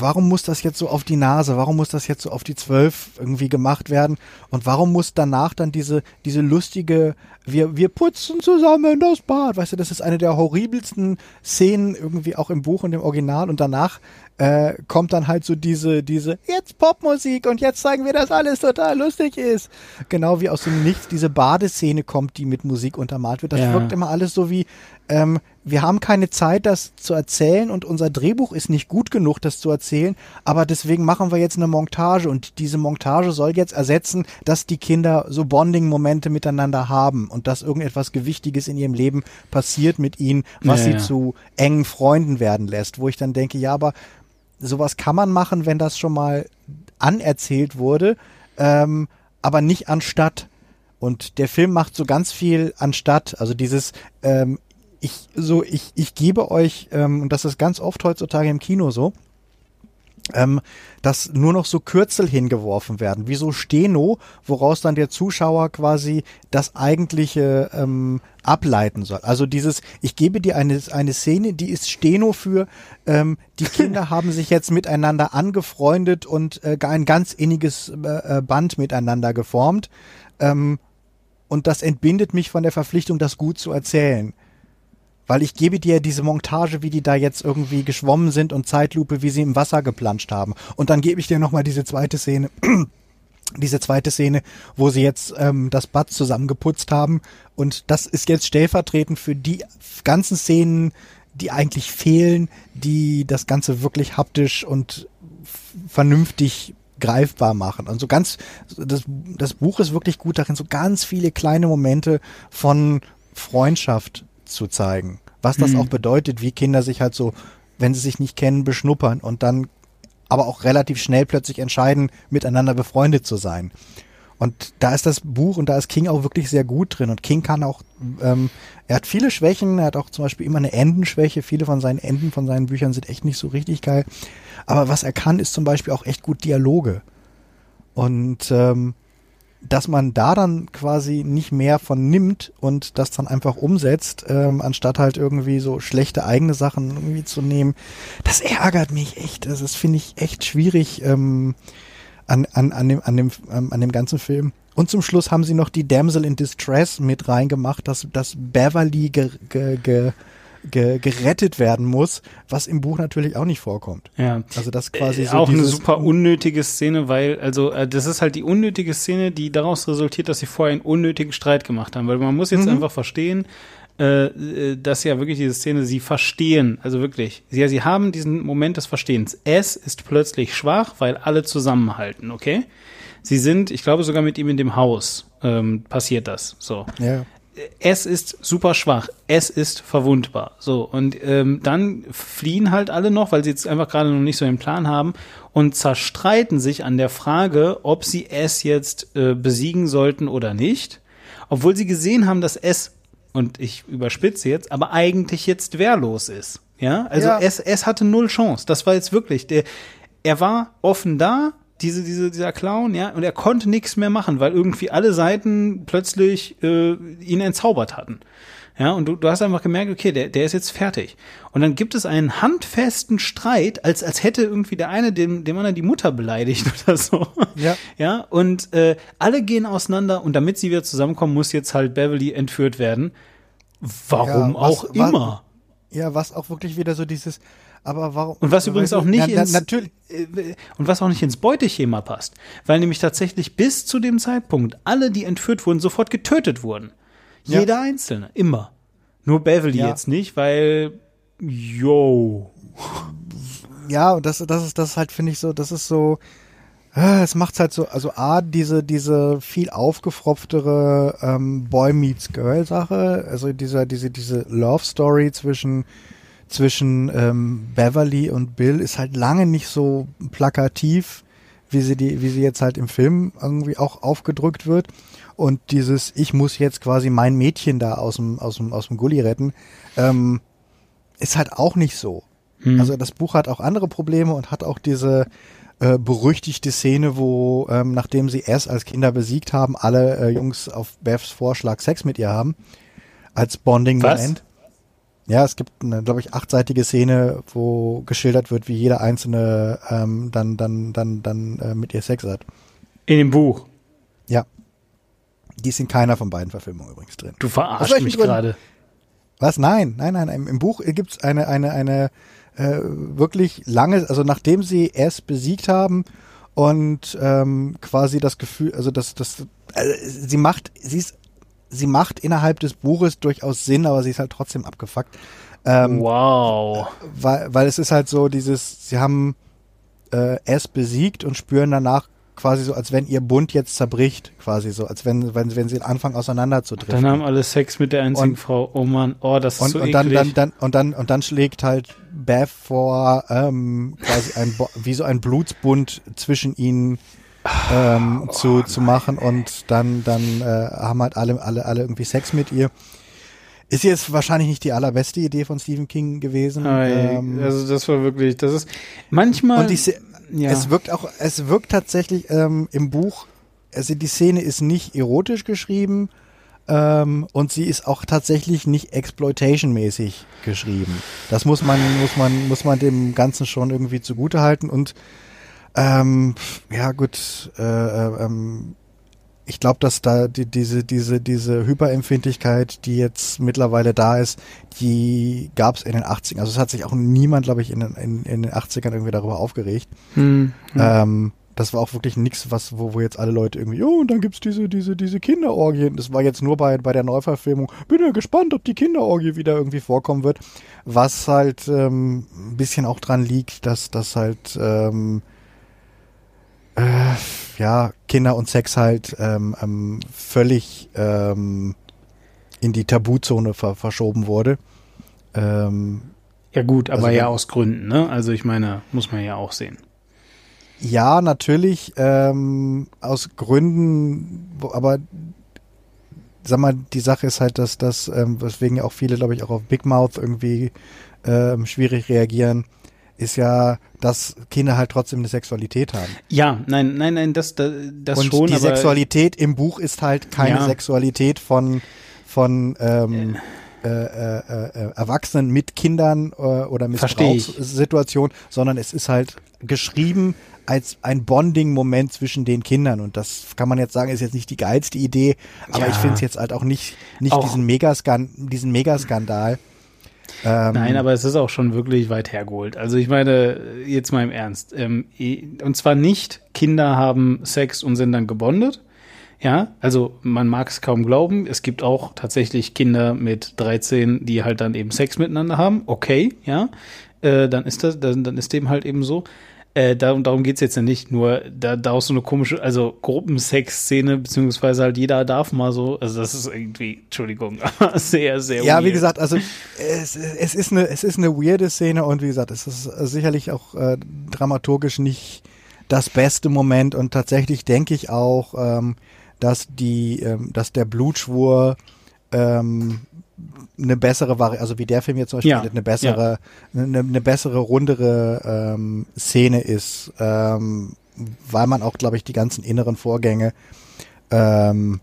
warum muss das jetzt so auf die Nase? Warum muss das jetzt so auf die Zwölf irgendwie gemacht werden? Und warum muss danach dann diese, diese lustige, wir, wir putzen zusammen das Bad? Weißt du, das ist eine der horribelsten Szenen irgendwie auch im Buch und im Original. Und danach äh, kommt dann halt so diese, diese, jetzt Popmusik und jetzt zeigen wir, dass alles total lustig ist. Genau wie aus dem Nichts diese Badeszene kommt, die mit Musik untermalt wird. Das ja. wirkt immer alles so wie, ähm, wir haben keine Zeit, das zu erzählen und unser Drehbuch ist nicht gut genug, das zu erzählen, aber deswegen machen wir jetzt eine Montage und diese Montage soll jetzt ersetzen, dass die Kinder so Bonding-Momente miteinander haben und dass irgendetwas Gewichtiges in ihrem Leben passiert mit ihnen, was ja, sie ja. zu engen Freunden werden lässt, wo ich dann denke, ja, aber sowas kann man machen, wenn das schon mal anerzählt wurde, ähm, aber nicht anstatt. Und der Film macht so ganz viel anstatt. Also dieses, ähm, ich so, ich, ich gebe euch, ähm, und das ist ganz oft heutzutage im Kino so, ähm, dass nur noch so Kürzel hingeworfen werden, wie so Steno, woraus dann der Zuschauer quasi das eigentliche ähm, ableiten soll. Also dieses, ich gebe dir eine, eine Szene, die ist Steno für, ähm, die Kinder haben sich jetzt miteinander angefreundet und äh, ein ganz inniges äh, äh, Band miteinander geformt. Ähm, und das entbindet mich von der Verpflichtung, das gut zu erzählen. Weil ich gebe dir diese Montage, wie die da jetzt irgendwie geschwommen sind und Zeitlupe, wie sie im Wasser geplanscht haben. Und dann gebe ich dir nochmal diese zweite Szene, diese zweite Szene, wo sie jetzt ähm, das Bad zusammengeputzt haben. Und das ist jetzt stellvertretend für die ganzen Szenen, die eigentlich fehlen, die das Ganze wirklich haptisch und vernünftig greifbar machen. Und so ganz, das, das Buch ist wirklich gut darin, so ganz viele kleine Momente von Freundschaft zu zeigen. Was das mhm. auch bedeutet, wie Kinder sich halt so, wenn sie sich nicht kennen, beschnuppern und dann aber auch relativ schnell plötzlich entscheiden, miteinander befreundet zu sein. Und da ist das Buch und da ist King auch wirklich sehr gut drin. Und King kann auch, ähm, er hat viele Schwächen, er hat auch zum Beispiel immer eine Endenschwäche. Viele von seinen Enden von seinen Büchern sind echt nicht so richtig geil. Aber was er kann, ist zum Beispiel auch echt gut Dialoge. Und ähm, dass man da dann quasi nicht mehr von nimmt und das dann einfach umsetzt, ähm, anstatt halt irgendwie so schlechte eigene Sachen irgendwie zu nehmen, das ärgert mich echt. Das finde ich, echt schwierig ähm, an, an, an, dem, an, dem, ähm, an dem ganzen Film. Und zum Schluss haben sie noch die Damsel in Distress mit reingemacht, dass, dass Beverly ge, ge, ge, ge, gerettet werden muss, was im Buch natürlich auch nicht vorkommt. Ja. Also das quasi äh, so auch eine super unnötige Szene, weil also äh, das ist halt die unnötige Szene, die daraus resultiert, dass sie vorher einen unnötigen Streit gemacht haben, weil man muss jetzt mhm. einfach verstehen, äh, äh, dass ja wirklich diese Szene, sie verstehen, also wirklich, sie, ja, sie haben diesen Moment des Verstehens. Es ist plötzlich schwach, weil alle zusammenhalten, okay? Sie sind, ich glaube sogar mit ihm in dem Haus ähm, passiert das. So. Ja es ist super schwach, es ist verwundbar. So, und ähm, dann fliehen halt alle noch, weil sie jetzt einfach gerade noch nicht so den Plan haben und zerstreiten sich an der Frage, ob sie es jetzt äh, besiegen sollten oder nicht, obwohl sie gesehen haben, dass es, und ich überspitze jetzt, aber eigentlich jetzt wehrlos ist. Ja, also Ja. es, es hatte null Chance. Das war jetzt wirklich, der, er war offen da, diese, diese, dieser Clown, ja, und er konnte nichts mehr machen, weil irgendwie alle Seiten plötzlich äh, ihn entzaubert hatten. Ja, und du, du hast einfach gemerkt, okay, der, der ist jetzt fertig. Und dann gibt es einen handfesten Streit, als, als hätte irgendwie der eine dem, dem anderen die Mutter beleidigt oder so. Ja. Ja, und äh, alle gehen auseinander und damit sie wieder zusammenkommen, muss jetzt halt Beverly entführt werden. Warum Ja, was- auch was- immer. Ja, was auch wirklich wieder so dieses, aber warum? Und was übrigens auch nicht na, na, ins natürlich, äh, und was auch nicht ins Beuteschema passt, weil nämlich tatsächlich bis zu dem Zeitpunkt alle, die entführt wurden, sofort getötet wurden. Ja. Jeder einzelne, immer. Nur Beverly Ja. jetzt nicht, weil yo. ja, und das, das ist, das halt, finde ich so, das ist so, äh, es macht's halt so, also A, diese, diese viel aufgefropftere ähm, Boy meets Girl Sache, also dieser, diese, diese Love Story zwischen, zwischen ähm, Beverly und Bill ist halt lange nicht so plakativ, wie sie die, wie sie jetzt halt im Film irgendwie auch aufgedrückt wird. Und dieses, ich muss jetzt quasi mein Mädchen da aus dem, aus dem, aus dem Gully retten, ähm, ist halt auch nicht so. Also das Buch hat auch andere Probleme und hat auch diese äh, berüchtigte Szene, wo ähm, nachdem sie S als Kinder besiegt haben, alle äh, Jungs auf Beths Vorschlag Sex mit ihr haben. Als Bonding-Moment. Ja, es gibt eine, glaube ich, achtseitige Szene, wo geschildert wird, wie jeder einzelne ähm, dann, dann, dann, dann äh, mit ihr Sex hat. In dem Buch. Ja. Die ist in keiner von beiden Verfilmungen übrigens drin. Du verarschst mich gerade. Was? Nein, nein, nein. Im, im Buch gibt's eine, eine, eine äh, wirklich lange, also nachdem sie S besiegt haben und ähm, quasi das Gefühl, also das, das, äh, sie macht, sie ist, sie macht innerhalb des Buches durchaus Sinn, aber sie ist halt trotzdem abgefuckt. Ähm, wow. weil, weil es ist halt so dieses, sie haben äh, S besiegt und spüren danach quasi so, als wenn ihr Bund jetzt zerbricht, quasi so, als wenn, wenn, wenn sie anfangen auseinanderzudriften. Dann haben alle Sex mit der einzigen Und- Frau. Oh Mann, oh, das ist und, so und dann, eklig. dann, dann, und dann, und dann schlägt halt Beth vor, ähm, quasi ein, wie so ein Blutsbund zwischen ihnen ähm, zu, zu machen und dann, dann äh, haben halt alle, alle, alle irgendwie Sex mit ihr. Ist jetzt wahrscheinlich nicht die allerbeste Idee von Stephen King gewesen. Ei, ähm, also das war wirklich, das ist manchmal. und die, ja. es wirkt auch, es wirkt tatsächlich ähm, im Buch, also die Szene ist nicht erotisch geschrieben ähm, und sie ist auch tatsächlich nicht exploitation-mäßig geschrieben. Das muss man, muss man, muss man dem Ganzen schon irgendwie zugute halten und ähm, ja gut, äh, äh, ähm, ich glaube, dass da die, diese, diese, diese Hyperempfindlichkeit, die jetzt mittlerweile da ist, die gab es in den 80ern. Also es hat sich auch niemand, glaube ich, in, den- in, in den 80ern irgendwie darüber aufgeregt. hm, hm. Ähm, das war auch wirklich nichts, was, wo, wo jetzt alle Leute irgendwie, oh, und dann gibt's diese, diese, diese Kinderorgien. Das war jetzt nur bei, bei der Neuverfilmung. Bin ja gespannt, ob die Kinderorgie wieder irgendwie vorkommen wird. Was halt ähm, ein bisschen auch dran liegt, dass das halt ähm, äh, ja Kinder und Sex halt ähm, ähm, völlig ähm, in die Tabuzone ver verschoben wurde. Ähm, ja gut, aber also ja aus Gründen, ne? Also ich meine, muss man ja auch sehen. Ja, natürlich, ähm, aus Gründen, aber sag mal, die Sache ist halt, dass das, ähm, weswegen ja auch viele, glaube ich, auch auf Big Mouth irgendwie schwierig reagieren, ist ja, dass Kinder halt trotzdem eine Sexualität haben. Ja, nein, nein, nein, das, das, das Und schon, die Sexualität im Buch ist halt keine Ja. Sexualität von, von ähm, äh, äh, äh, Erwachsenen mit Kindern äh, oder. Missbrauchssituation, sondern es ist halt geschrieben als ein Bonding-Moment zwischen den Kindern. Und das kann man jetzt sagen, ist jetzt nicht die geilste Idee, aber Ja. ich finde es jetzt halt auch nicht, nicht Auch- diesen Megaskan diesen Megaskandal. Ähm, Nein, aber es ist auch schon wirklich weit hergeholt. Also ich meine, jetzt mal im Ernst. Ähm, eh- und zwar nicht, Kinder haben Sex und sind dann gebondet. Ja, also man mag es kaum glauben. Es gibt auch tatsächlich Kinder mit 13, die halt dann eben Sex miteinander haben. Okay, ja, äh, dann ist das, dann, dann ist dem halt eben so. Äh, darum darum geht es jetzt ja nicht. Nur da, da auch so eine komische, also Gruppensex-Szene, beziehungsweise halt jeder darf mal so. Also das ist irgendwie, Entschuldigung, aber sehr, sehr Ja, weird. wie gesagt, also es, es, ist eine, es ist eine weirde Szene und wie gesagt, es ist sicherlich auch äh, dramaturgisch nicht das beste Moment und tatsächlich denke ich auch, ähm, dass die, ähm, dass der Blutschwur ähm, eine bessere Variante, also wie der Film jetzt zum Beispiel, ja. eine bessere, ja. eine, eine, bessere, rundere ähm, Szene ist, ähm, weil man auch, glaube ich, die ganzen inneren Vorgänge ähm,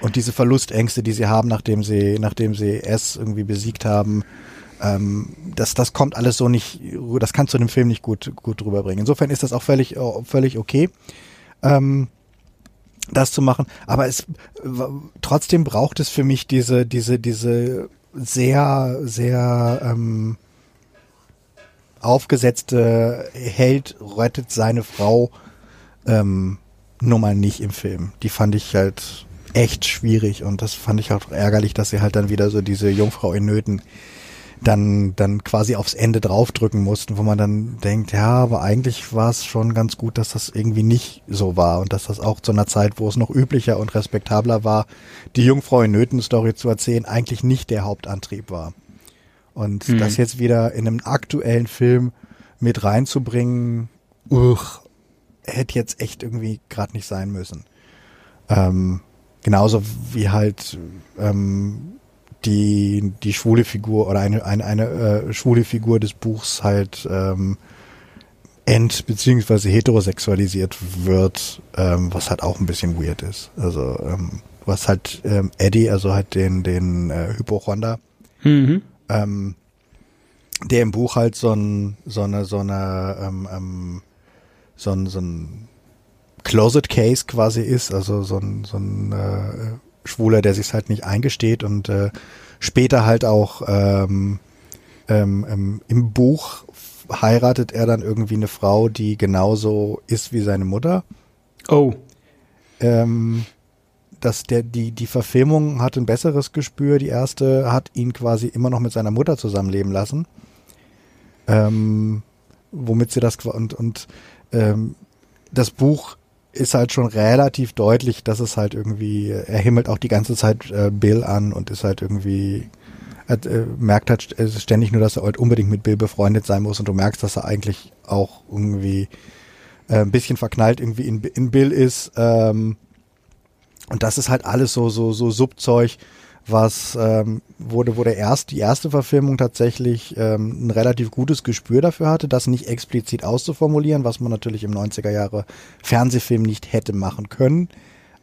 und diese Verlustängste, die sie haben, nachdem sie, nachdem sie S irgendwie besiegt haben, ähm, das, das kommt alles so nicht, das kannst du dem Film nicht gut, gut rüberbringen. Insofern ist das auch völlig, völlig okay. Ähm, das zu machen. Aber es trotzdem braucht es für mich diese, diese, diese sehr, sehr ähm, aufgesetzte Held rettet seine Frau ähm, Nummer nicht im Film. Die fand ich halt echt schwierig und das fand ich auch ärgerlich, dass sie halt dann wieder so diese Jungfrau in Nöten dann, dann quasi aufs Ende draufdrücken mussten, wo man dann denkt, ja, aber eigentlich war es schon ganz gut, dass das irgendwie nicht so war und dass das auch zu einer Zeit, wo es noch üblicher und respektabler war, die Jungfrau in Nöten-Story zu erzählen, eigentlich nicht der Hauptantrieb war. Und mhm. das jetzt wieder in einem aktuellen Film mit reinzubringen, uch, hätte jetzt echt irgendwie gerade nicht sein müssen. Ähm, genauso wie halt ähm, die, die schwule Figur oder eine, eine, eine äh, schwule Figur des Buchs halt ähm, ent- beziehungsweise heterosexualisiert wird, ähm, was halt auch ein bisschen weird ist. Also ähm, was halt ähm, Eddie, also halt den, den äh, Hypochonder, mhm. ähm, der im Buch halt so ein, so eine, so eine, ähm, ähm, so ein, so ein Closet Case quasi ist, also so ein, so ein äh, Schwuler, der sich halt nicht eingesteht und äh, später halt auch ähm, ähm, ähm, im Buch heiratet er dann irgendwie eine Frau, die genauso ist wie seine Mutter. Oh. Ähm, dass der, die, die Verfilmung hat ein besseres Gespür. Die erste hat ihn quasi immer noch mit seiner Mutter zusammenleben lassen. Ähm, womit sie das und, und ähm, das Buch ist halt schon relativ deutlich, dass es halt irgendwie, er himmelt auch die ganze Zeit äh, Bill an und ist halt irgendwie, hat, äh, merkt halt ständig nur, dass er halt unbedingt mit Bill befreundet sein muss und du merkst, dass er eigentlich auch irgendwie äh, ein bisschen verknallt irgendwie in, in Bill ist. Ähm, und das ist halt alles so, so, so Subzeug, was ähm, wurde, wo der erst, die erste Verfilmung tatsächlich ähm, ein relativ gutes Gespür dafür hatte, das nicht explizit auszuformulieren, was man natürlich im 90er Jahre Fernsehfilm nicht hätte machen können.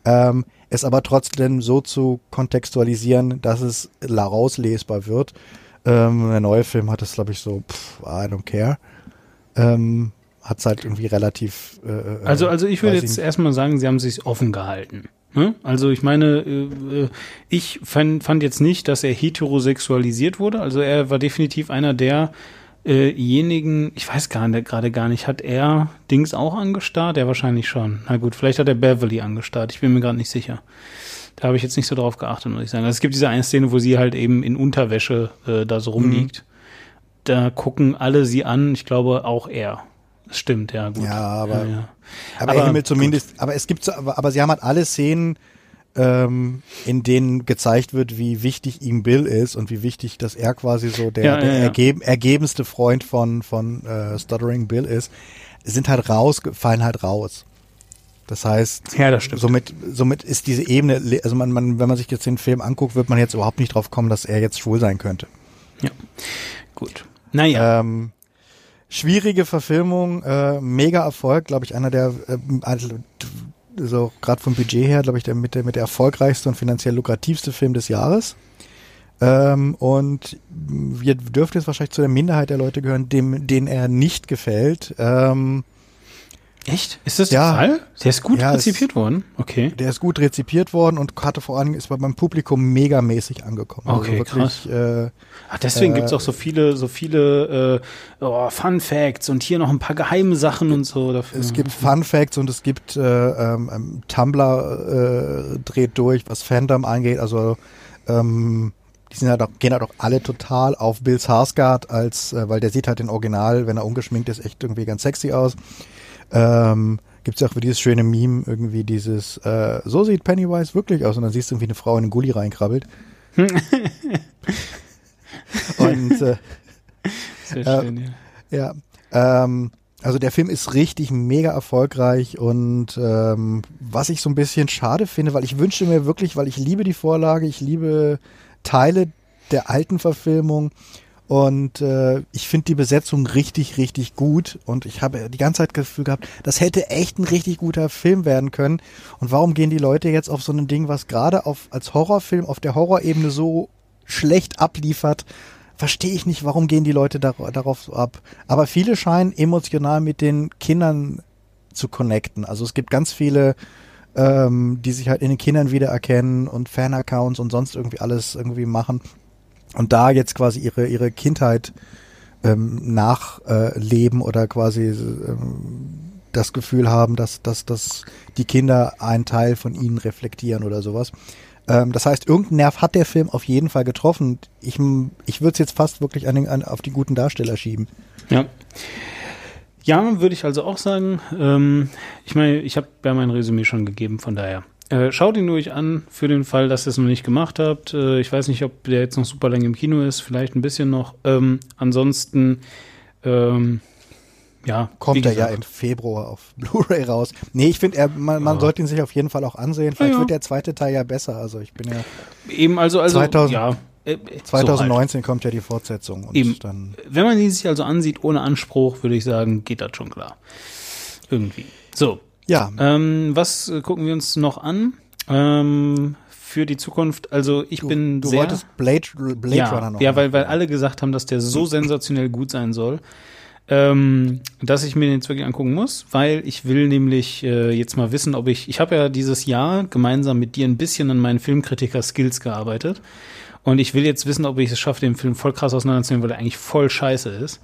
Ähm, es aber trotzdem so zu kontextualisieren, dass es rauslesbar wird. Ähm, der neue Film hat es, glaube ich, so, pff, I don't care. Ähm, hat es halt irgendwie relativ. Äh, äh also, also ich würde jetzt erstmal sagen, sie haben sich offen gehalten. Ne? Also ich meine, äh, ich fand, fand jetzt nicht, dass er heterosexualisiert wurde. Also er war definitiv einer derjenigen, ich weiß gar nicht, gerade gar nicht, hat er Dings auch angestarrt? Er wahrscheinlich schon. Na gut, vielleicht hat er Beverly angestarrt. Ich bin mir gerade nicht sicher. Da habe ich jetzt nicht so drauf geachtet, muss ich sagen. Also es gibt diese eine Szene, wo sie halt eben in Unterwäsche äh, da so rumliegt. Mhm. Da gucken alle sie an, ich glaube auch er. Stimmt, ja, gut. Ja, aber, ja, ja. aber, aber Himmel zumindest, gut. aber es gibt aber, aber sie haben halt alle Szenen, ähm, in denen gezeigt wird, wie wichtig ihm Bill ist und wie wichtig, dass er quasi so der, ja, der ergeben, ergebenste Freund von, von äh, Stuttering Bill ist, sind halt raus, fallen halt raus. Das heißt, ja, das stimmt. somit, somit ist diese Ebene, also man, man, wenn man sich jetzt den Film anguckt, wird man jetzt überhaupt nicht drauf kommen, dass er jetzt schwul sein könnte. Ja, gut. Naja. Ähm, schwierige Verfilmung, äh, mega Erfolg, glaube ich, einer der, äh, also, so gerade vom Budget her, glaube ich, der mit, der mit der erfolgreichste und finanziell lukrativste Film des Jahres. Ähm, und wir dürften jetzt wahrscheinlich zu der Minderheit der Leute gehören, dem, denen er nicht gefällt. Ähm, Echt? Ist das ja, der Fall? Der ist gut ja, rezipiert es, worden? Okay. Der ist gut rezipiert worden und hatte vor allem, ist beim Publikum megamäßig angekommen. Also okay, also wirklich, krass. Äh, Ach, deswegen äh, gibt's auch so viele, so viele äh, oh, Fun Facts und hier noch ein paar geheime Sachen und so dafür. Es gibt Fun Facts und es gibt äh, ähm, ähm Tumblr äh, dreht durch, was Fandom angeht. Also ähm, die sind halt auch, gehen halt auch alle total auf Bill Sarsgaard als, äh, weil der sieht halt den Original, wenn er ungeschminkt ist, echt irgendwie ganz sexy aus. Ähm, Gibt es auch für dieses schöne Meme irgendwie dieses, äh, so sieht Pennywise wirklich aus und dann siehst du irgendwie eine Frau in den Gully reinkrabbelt. und äh, Sehr schön, äh, ja. ja ähm, also der Film ist richtig mega erfolgreich und ähm, was ich so ein bisschen schade finde, weil ich wünschte mir wirklich, weil ich liebe die Vorlage, ich liebe Teile der alten Verfilmung und äh, ich finde die Besetzung richtig, richtig gut und ich habe die ganze Zeit das Gefühl gehabt, das hätte echt ein richtig guter Film werden können. Und warum gehen die Leute jetzt auf so ein Ding, was gerade als Horrorfilm auf der Horrorebene so schlecht abliefert? verstehe ich nicht, warum gehen die Leute da, darauf ab. Aber viele scheinen emotional mit den Kindern zu connecten. Also es gibt ganz viele, ähm, die sich halt in den Kindern wiedererkennen und Fan-Accounts und sonst irgendwie alles irgendwie machen. Und da jetzt quasi ihre, ihre Kindheit ähm, nachleben äh, oder quasi ähm, das Gefühl haben, dass, dass, dass die Kinder einen Teil von ihnen reflektieren oder sowas. Ähm, das heißt, irgendeinen Nerv hat der Film auf jeden Fall getroffen. Ich, ich würde es jetzt fast wirklich an den, an, auf die guten Darsteller schieben. Ja. Ja, würde ich also auch sagen. Ähm, ich meine, ich habe ja mein Resümee schon gegeben, von daher. Äh, schaut ihn ruhig an, für den Fall, dass ihr es noch nicht gemacht habt. Äh, ich weiß nicht, ob der jetzt noch super lange im Kino ist, vielleicht ein bisschen noch. Ähm, ansonsten, ähm, ja. Kommt er ja im Februar auf Blu-ray raus. Nee, ich finde, man, man ja. sollte ihn sich auf jeden Fall auch ansehen. Vielleicht ja, ja. wird der zweite Teil ja besser. Also ich bin ja. Eben, also, also 2000, ja. 2019 äh, so halt. kommt ja die Fortsetzung. Eben. Wenn man ihn sich also ansieht ohne Anspruch, würde ich sagen, geht das schon klar. Irgendwie. So. Ja. Ähm, was äh, gucken wir uns noch an? Ähm, für die Zukunft. Also ich du, bin du sehr. Du wolltest Blade, Blade ja, Runner noch. Ja, weil, weil alle gesagt haben, dass der so sensationell gut sein soll ähm, dass ich mir den jetzt wirklich angucken muss, weil ich will nämlich äh, jetzt mal wissen, ob ich, ich habe ja dieses Jahr gemeinsam mit dir ein bisschen an meinen Filmkritiker-Skills gearbeitet und ich will jetzt wissen, ob ich es schaffe, den Film voll krass auseinanderzunehmen, weil er eigentlich voll scheiße ist.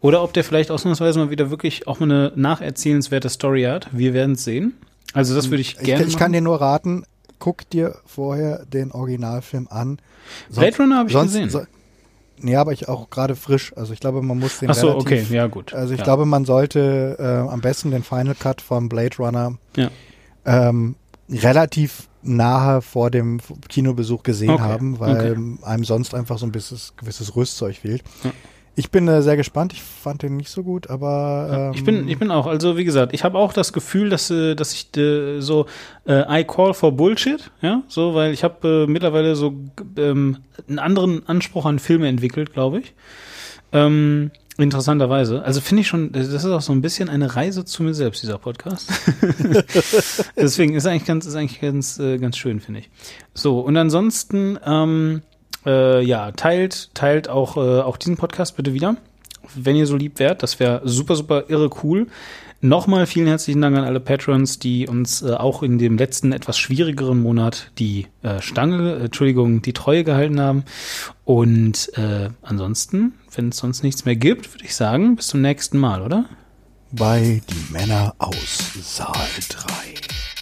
Oder ob der vielleicht ausnahmsweise mal wieder wirklich auch mal eine nacherzählenswerte Story hat. Wir werden es sehen. Also das würde ich gerne. Ich, ich kann dir nur raten, guck dir vorher den Originalfilm an. Blade Runner habe ich sonst, gesehen. So, Nee, aber ich auch gerade frisch. Also ich glaube, man muss den Ach so, relativ, okay, ja gut. Also ich ja. glaube, man sollte äh, am besten den Final Cut vom Blade Runner ja. ähm, relativ nahe vor dem Kinobesuch gesehen okay. haben, weil okay. einem sonst einfach so ein bisschen gewisses Rüstzeug fehlt. Ja. Ich bin äh, sehr gespannt. Ich fand den nicht so gut, aber ähm, ich bin ich bin auch. Also wie gesagt, ich habe auch das Gefühl, dass äh, dass ich äh, so äh, I call for Bullshit, ja, so, weil ich habe äh, mittlerweile so ähm, einen anderen Anspruch an Filme entwickelt, glaube ich. Ähm, interessanterweise. Also finde ich schon, das ist auch so ein bisschen eine Reise zu mir selbst dieser Podcast. Deswegen ist eigentlich ganz ist eigentlich ganz äh, ganz schön, finde ich. So und ansonsten ähm, äh, ja, teilt, teilt auch, äh, auch diesen Podcast bitte wieder. Wenn ihr so lieb wärt, das wäre super, super irre cool. Nochmal vielen herzlichen Dank an alle Patrons, die uns äh, auch in dem letzten etwas schwierigeren Monat die äh, Stange, äh, Entschuldigung, die Treue gehalten haben. Und äh, ansonsten, wenn es sonst nichts mehr gibt, würde ich sagen, bis zum nächsten Mal, oder? Bei Die Männer aus Saal 3.